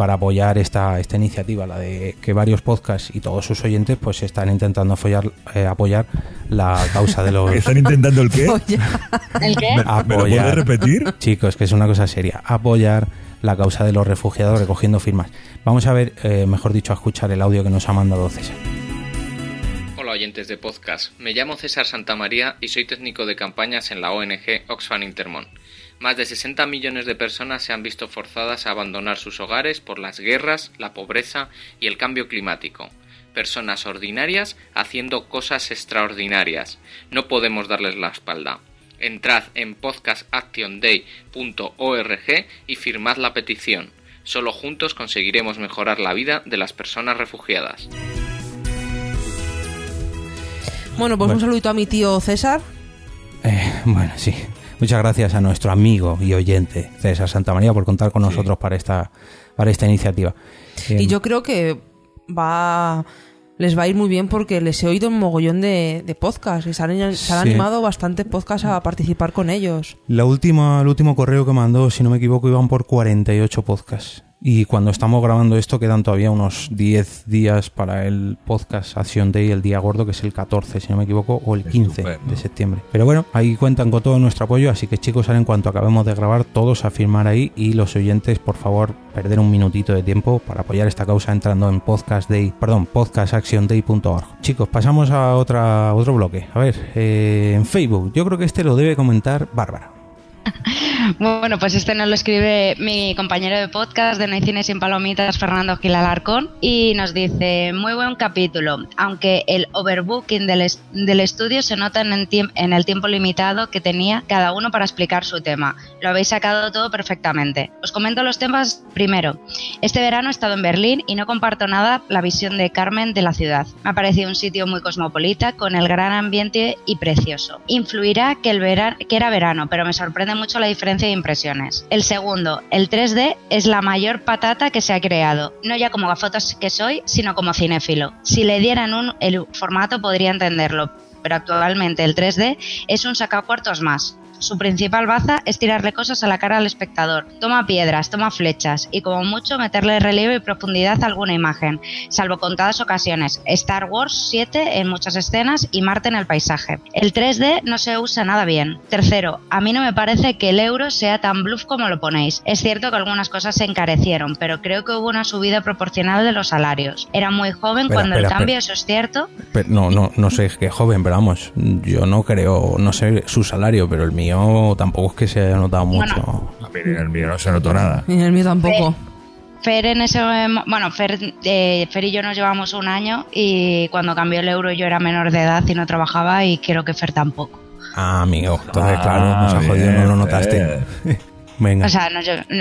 para apoyar esta, esta iniciativa, la de que varios podcasts y todos sus oyentes pues están intentando follar- eh, apoyar la causa de [laughs] los ¿Están intentando el qué? ¿El qué? ¿Me lo apoyar puedes repetir? chicos que es una cosa seria apoyar la causa de los refugiados recogiendo firmas vamos a ver eh, mejor dicho a escuchar el audio que nos ha mandado César Oyentes de podcast, me llamo César Santamaría y soy técnico de campañas en la ONG Oxfam Intermon. Más de 60 millones de personas se han visto forzadas a abandonar sus hogares por las guerras, la pobreza y el cambio climático. Personas ordinarias haciendo cosas extraordinarias. No podemos darles la espalda. Entrad en podcastactionday.org y firmad la petición. Solo juntos conseguiremos mejorar la vida de las personas refugiadas. Bueno, pues Bueno. un saludito a mi tío César. Eh, bueno sí muchas gracias a nuestro amigo y oyente César Santamaría por contar con nosotros para esta para esta iniciativa Eh, Y yo creo que va les va a ir muy bien porque les he oído un mogollón de, de podcasts y se han, se han Sí. animado bastantes podcasts a participar con ellos. La última, el último correo que mandó, si no me equivoco, iban por 48 podcasts. Y cuando estamos grabando esto quedan todavía unos 10 días para el podcast Action Day, el día gordo, que es el 14, si no me equivoco, o el 15 Estupendo. de septiembre. Pero bueno, ahí cuentan con todo nuestro apoyo, así que chicos, ahora en cuanto acabemos de grabar, todos a firmar ahí y los oyentes, por favor, perder un minutito de tiempo para apoyar esta causa entrando en podcast day, perdón, podcastactionday.org. Chicos, pasamos a otra, otro bloque. A ver, eh, en Facebook, yo creo que este lo debe comentar Bárbara. Bueno, pues este nos lo escribe mi compañero de podcast de No hay cine sin palomitas, Fernando Gil Alarcón, y nos dice, muy buen capítulo, aunque el overbooking del, es- del estudio se nota en el, en el tiempo limitado que tenía cada uno para explicar su tema. Lo habéis sacado todo perfectamente. Os comento los temas primero. Este verano he estado en Berlín y no comparto nada la visión de Carmen de la ciudad. Me ha parecido un sitio muy cosmopolita, con el gran ambiente y precioso. Influirá que, que era verano, pero me sorprende mucho la diferencia de impresiones. El segundo, el 3D es la mayor patata que se ha creado, no ya como gafotas que soy, sino como cinéfilo. Si le dieran un, el formato podría entenderlo, pero actualmente el 3D es un sacacuartos más. Su principal baza es tirarle cosas a la cara al espectador. Toma piedras, toma flechas y como mucho meterle relieve y profundidad a alguna imagen, salvo contadas ocasiones. Star Wars 7 en muchas escenas y Marte en el paisaje. El 3D no se usa nada bien. Tercero, a mí no me parece que el euro sea tan bluff como lo ponéis. Es cierto que algunas cosas se encarecieron, pero creo que hubo una subida proporcional de los salarios. Era muy joven Espera, cuando espera, el cambio, espera. eso es cierto, no, no, no sé qué joven, pero vamos, yo no creo, no sé su salario, pero el mío tampoco es que se haya notado mucho. A mí en el mío no se notó nada. Y en el mío tampoco. Fer en ese bueno Fer, eh, Fer y yo nos llevamos un año y cuando cambió el euro yo era menor de edad y no trabajaba y creo que Fer tampoco. Ah, amigo, entonces Ah, claro, nos ha jodido, no lo notaste. [laughs] Venga. O sea,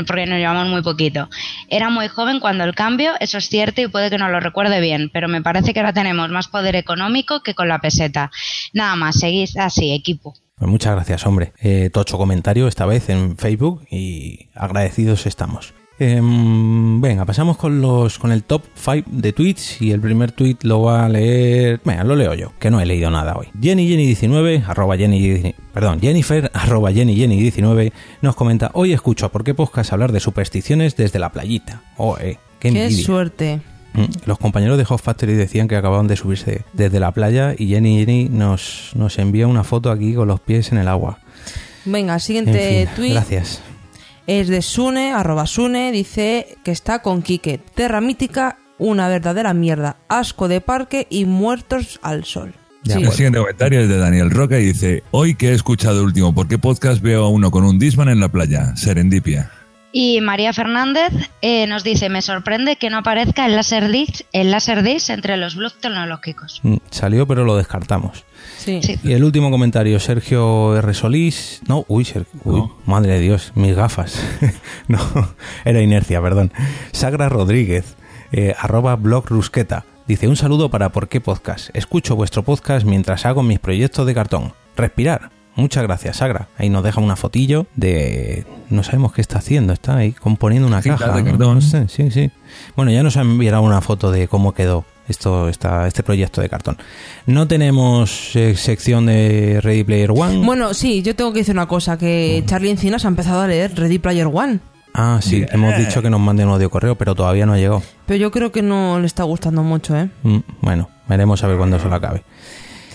porque nos llevamos muy poquito. Era muy joven cuando el cambio, eso es cierto y puede que no lo recuerde bien, pero me parece que ahora tenemos más poder económico que con la peseta. Nada más, seguid así, equipo. Pues muchas gracias, hombre. Eh, tocho comentario esta vez en Facebook y agradecidos estamos. Em, venga, pasamos con los con el top 5 de tweets y el primer tweet lo va a leer. Venga, lo leo yo, que no he leído nada hoy. Jenny Jenny 19 arroba Jenny perdón Jennifer [laughs] arroba Jenny Jenny 19 nos comenta hoy escucho a por qué podcast hablar de supersticiones desde la playita. Oh, eh, qué, Qué suerte. Mm, Los compañeros de Hot Factory decían que acababan de subirse desde la playa y Jenny Jenny nos, nos envía una foto aquí con los pies en el agua. Venga, En siguiente fin, tweet gracias. es de Sune, arroba Sune, dice que está con Quique. Terra mítica, una verdadera mierda. Asco de parque y muertos al sol. Sí. El siguiente comentario es de Daniel Roca y dice: Hoy que he escuchado el último, ¿por qué podcast veo a uno con un Disman en la playa? Serendipia. Y María Fernández eh, nos dice, me sorprende que no aparezca el Laserdisc, el Laserdisc entre los blogs tecnológicos. Mm, Salió, pero lo descartamos. Sí. Sí. Y el último comentario, Sergio R. Solís. No, uy, Ser- uy, madre de Dios, mis gafas. [laughs] no, era inercia, perdón. Sagra Rodríguez, eh, arroba blog Rusqueta. Dice, un saludo para ¿Por qué podcast? Escucho vuestro podcast mientras hago mis proyectos de cartón. Respirar. Muchas gracias, Sagra. Ahí nos deja una fotillo de... No sabemos qué está haciendo. Está ahí componiendo una caja. de cartón. No sé, sí, sí. Bueno, ya nos han enviado una foto de cómo quedó esto, esta, este proyecto de cartón. No tenemos eh, sección de Ready Player One. Bueno, sí, yo tengo que decir una cosa, que Charlie Encinas ha empezado a leer Ready Player One. ah, sí, hemos dicho que nos manden un audio correo, pero todavía no ha llegado. Pero yo creo que no le está gustando mucho, ¿eh? Mm, bueno, veremos a ver cuándo se lo acabe.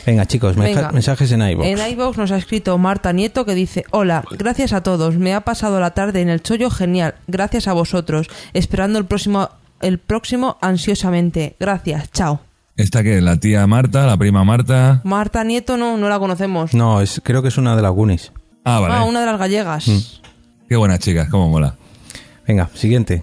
Venga, chicos, Venga. mensajes en iVoox. En iVoox nos ha escrito Marta Nieto que dice Hola, gracias a todos, me ha pasado la tarde en el chollo genial, gracias a vosotros, esperando el próximo, el próximo ansiosamente, gracias, chao. Esta que la tía Marta, la prima Marta. Marta Nieto no, no la conocemos. No, es, creo que es una de las Goonies. Ah, vale. Ah, una de las gallegas. Qué buena chica, cómo mola. Venga, siguiente.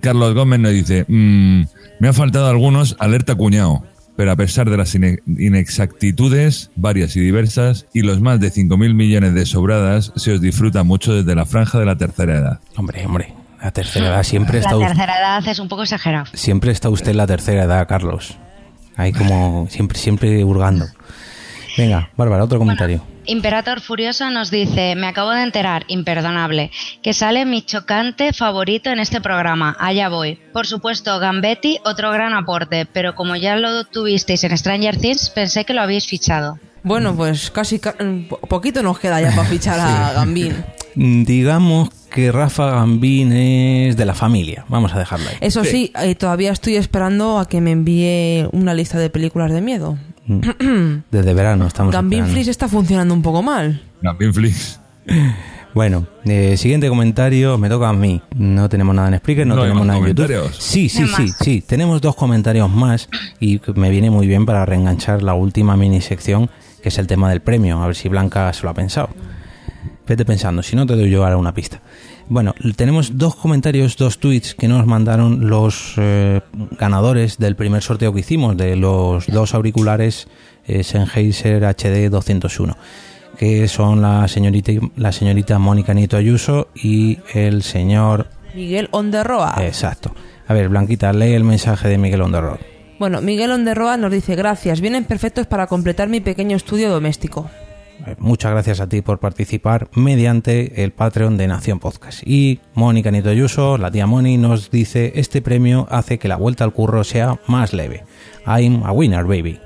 Carlos Gómez nos dice: "Mm, Me ha faltado algunos, alerta cuñado. Pero a pesar de las ine- inexactitudes varias y diversas y los más de 5.000 millones de sobradas, se os disfruta mucho desde la franja de la tercera edad. Hombre, hombre, la tercera edad siempre La está, us- tercera edad es un poco exagerado. siempre está usted en la tercera edad, Carlos. Ahí como siempre, siempre hurgando. Venga, Bárbara, otro comentario. Imperator Furioso nos dice, me acabo de enterar, imperdonable, que sale mi chocante favorito en este programa, allá voy. Por supuesto, Gambetti, otro gran aporte, pero como ya lo tuvisteis en Stranger Things, pensé que lo habéis fichado. Bueno, pues casi ca- po- poquito nos queda ya para fichar a [laughs] Gambín. Mm, Digamos que Rafa Gambín es de la familia. Vamos a dejarlo ahí. Eso sí, eh, todavía estoy esperando a que me envíe una lista de películas de miedo. Mm. [clears throat] Desde verano estamos esperando. Freeze está funcionando un poco mal. Gambin Flix. [laughs] Bueno, eh, siguiente comentario, me toca a mí. No tenemos nada en Spreaker, no, tenemos nada en YouTube. comentarios. Sí, sí, No sí, más. sí. Tenemos dos comentarios más y me viene muy bien para reenganchar la última mini sección, que es el tema del premio. A ver si Blanca se lo ha pensado. Vete pensando, si no te doy yo ahora una pista. Bueno, tenemos dos comentarios, dos tweets que nos mandaron los eh, ganadores del primer sorteo que hicimos de los dos auriculares eh, Sennheiser HD 201, que son la señorita, la señorita Mónica Nieto Ayuso y el señor... Miguel Onderroa. Exacto. A ver, Blanquita, lee el mensaje de Miguel Onderroa. Bueno, Miguel Onderroa nos dice, gracias, vienen perfectos para completar mi pequeño estudio doméstico. Eh, muchas gracias a ti por participar mediante el Patreon de Nación Podcast. Y Mónica Nito Ayuso, la tía Moni, nos dice, este premio hace que la vuelta al curro sea más leve. I'm a winner, baby.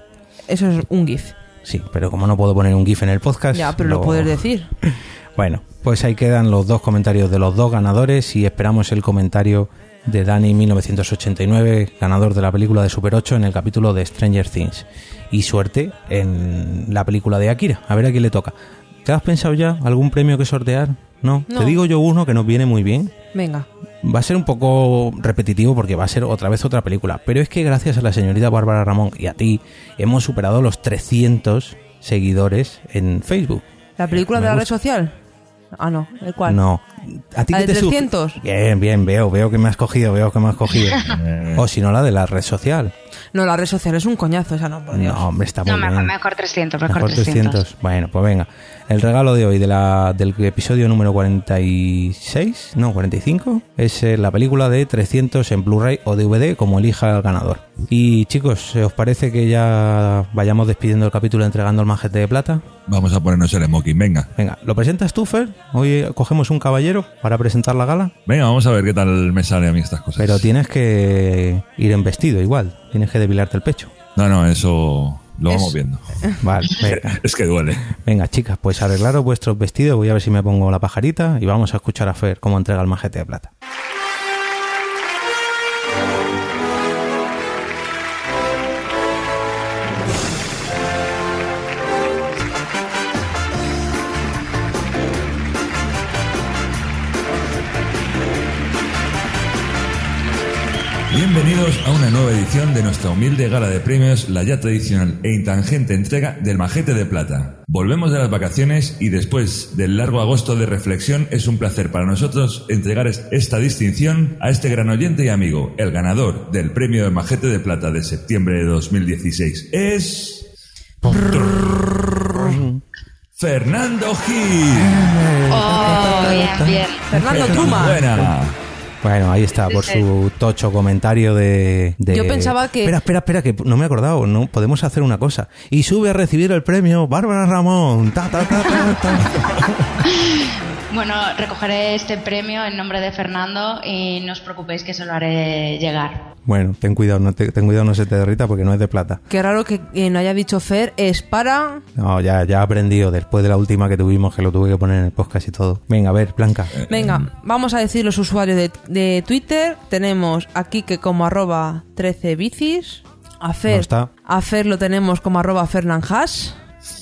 Eso es un GIF. Sí, pero como no puedo poner un GIF en el podcast... Ya, pero lo puedes decir. [clears throat] Bueno, pues ahí quedan los dos comentarios de los dos ganadores y esperamos el comentario de Dani 1989, ganador de la película de Super 8 en el capítulo de Stranger Things. Y suerte en la película de Akira, a ver a quién le toca. ¿Te has pensado ya algún premio que sortear? No, No. te digo yo uno que nos viene muy bien. Venga. Va a ser un poco repetitivo porque va a ser otra vez otra película, pero es que gracias a la señorita Bárbara Ramón y a ti hemos superado los 300 seguidores en Facebook. ¿La película de la red social? Ah, no. ¿El cuál? No. ¿A ti ¿La qué de te su- 300? Bien, bien, veo, veo que me has cogido, veo que me has cogido. [laughs] o si no, la de la red social. No, la red social es un coñazo, esa no, por Dios. No, hombre, está muy No, mejor, bien. mejor 300, mejor, Mejor 300. 300. Bueno, pues venga. El regalo de hoy de la, del episodio número 46, no, 45, es eh, la película de 300 en Blu-ray o DVD, como elija el ganador. Y chicos, ¿os parece que ya vayamos despidiendo el capítulo entregando el majete de plata? Vamos a ponernos el smoking, venga. Venga, ¿lo presentas tú, Fer? Hoy eh, cogemos un caballero para presentar la gala. Venga, vamos a ver qué tal me sale a mí estas cosas. Pero tienes que ir en vestido igual, tienes que depilarte el pecho. No, no, eso lo vamos Es- viendo. [laughs] Vale, venga. [laughs] Es que duele. Venga, chicas, pues arreglaros vuestros vestidos. Voy a ver si me pongo la pajarita y vamos a escuchar a Fer cómo entrega el majete de plata. Bienvenidos a una nueva edición de nuestra humilde gala de premios, la ya tradicional e intangente entrega del Majete de Plata. Volvemos de las vacaciones y después del largo agosto de reflexión es un placer para nosotros entregar es- esta distinción a este gran oyente y amigo, el ganador del premio de Majete de Plata de septiembre de 2016. Es... Fernando Gil. Oh, bien, bien. Fernando Truma. Buena. Bueno, ahí está, por su tocho comentario de, de- Yo pensaba que- Espera, espera, espera, que no me he acordado, ¿no? Podemos hacer una cosa. Y sube a recibir el premio Bárbara Ramón. Ta, ta, ta, ta, ta. [laughs] Bueno, recogeré este premio en nombre de Fernando y no os preocupéis que se lo haré llegar. Bueno, ten cuidado, no te, ten cuidado, no se te derrita porque no es de plata. Qué raro que eh, no haya dicho Fer, es para... No, ya, ya he aprendido después de la última que tuvimos, que lo tuve que poner en el podcast y todo. Venga, a ver, Blanca. Venga, vamos a decir los usuarios de, de Twitter. Tenemos aquí que como arroba 13 bicis. A Fer, No está. a Fer lo tenemos como arroba fernanhash.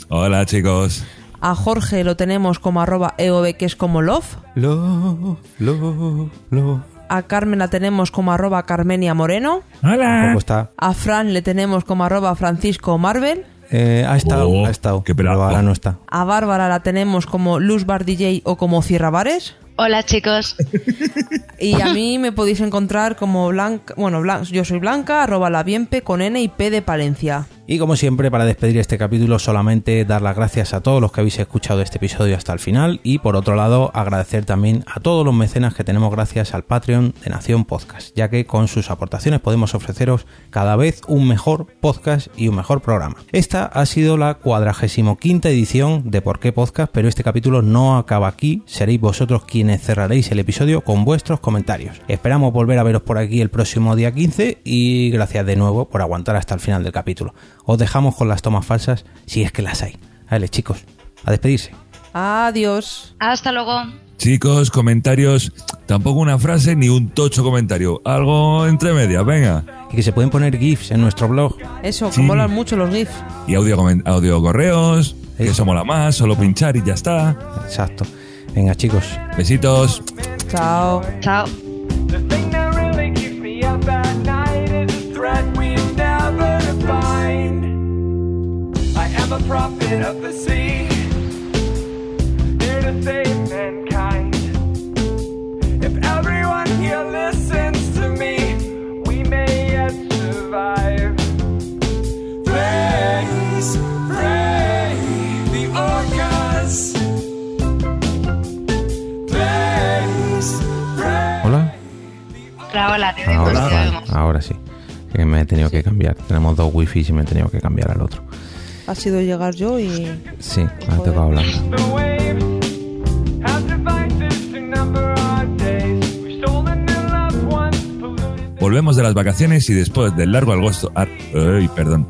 Hola chicos. A Jorge lo tenemos como arroba eov, que es como love. Love, love, love. A Carmen la tenemos como arroba Carmenia Moreno. Tampoco está. A Fran le tenemos como arroba Francisco Marvel. Eh, ha estado, Oh, ha estado. qué pero ahora no está. A Bárbara la tenemos como Luz Bar DJ o como Cierra Bares. Hola chicos. [laughs] Y a mí me podéis encontrar como Blanca, bueno, yo soy Blanca, arroba la bienpe con N y P de Palencia. Y como siempre, para despedir este capítulo, solamente dar las gracias a todos los que habéis escuchado este episodio hasta el final. Y por otro lado, agradecer también a todos los mecenas que tenemos gracias al Patreon de Nación Podcast, ya que con sus aportaciones podemos ofreceros cada vez un mejor podcast y un mejor programa. Esta ha sido la cuadragésimo quinta edición de Por qué Podcast, pero este capítulo no acaba aquí. Seréis vosotros quienes cerraréis el episodio con vuestros comentarios. Esperamos volver a veros por aquí el próximo día 15 y gracias de nuevo por aguantar hasta el final del capítulo. Os dejamos con las tomas falsas si es que las hay. Vale, chicos, a despedirse. Adiós. Hasta luego. Chicos, comentarios. Tampoco una frase ni un tocho comentario. Algo entre medias, venga. Y que se pueden poner GIFs en nuestro blog. Eso, que Sí. molan mucho los GIFs. Y audio, audio correos. Que Eso. eso mola más. Solo pinchar y ya está. Exacto. Venga, chicos. Besitos. Chao. Chao. I am a prophet of the sea, here to save mankind. If everyone here listens to me, we may yet survive. Please pray the orcas. Hola. Hola, Ahora, ahora sí. Que me he tenido que cambiar. Tenemos dos wifi y me he tenido que cambiar al otro. Ha sido llegar yo y... Sí, me ha tocado hablar. Volvemos de las vacaciones y después del largo agosto... ar- ay, perdón.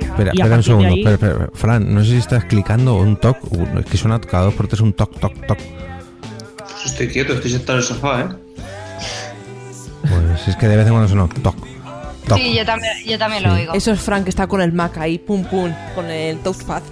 Espera, espera un segundo. ahí- Espera, espera, espera. Fran, no sé si estás clicando un toc. Es que suena cada dos por tres un toc, toc, toc. Pues estoy quieto, estoy sentado en el sofá, ¿eh? Pues es que de vez en cuando suena toc, toc. Sí, yo también, yo también lo oigo. Eso es Frank que está con el Mac ahí, pum pum, con el touchpad.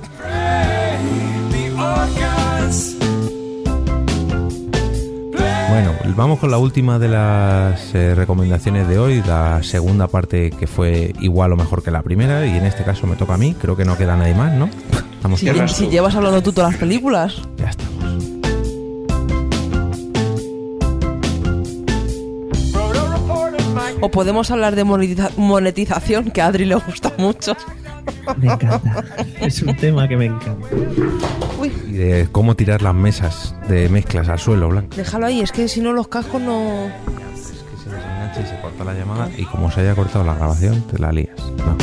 Bueno, vamos con la última de las eh, recomendaciones de hoy, la segunda parte que fue igual o mejor que la primera, y en este caso me toca a mí, creo que no queda nadie más, ¿no? Estamos Si, si llevas hablando tú todas las películas. ya estamos. O podemos hablar de monetiza- monetización, que a Adri le gusta mucho. Me encanta. es un tema que me encanta. Uy, Y de cómo tirar las mesas de mezclas al suelo, Blanca. déjalo ahí, es que si no los cascos no... Es que se desengancha y se corta la llamada, y como se haya cortado la grabación, te la lías. No.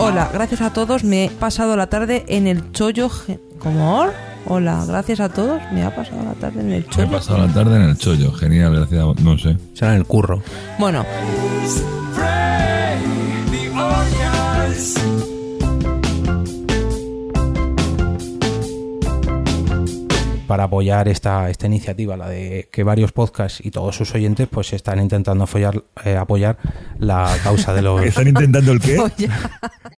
Hola, gracias a todos, me he pasado la tarde en el chollo... ¿Cómo? Hola, gracias a todos, me ha pasado la tarde en el Me he chollo. pasado la tarde en el chollo. Genial, gracias. a- No sé. Será en el curro. Bueno, para apoyar esta, esta iniciativa, la de que varios podcasts y todos sus oyentes pues están intentando follar- eh, apoyar la causa de los [laughs] ¿Están intentando el qué? [laughs]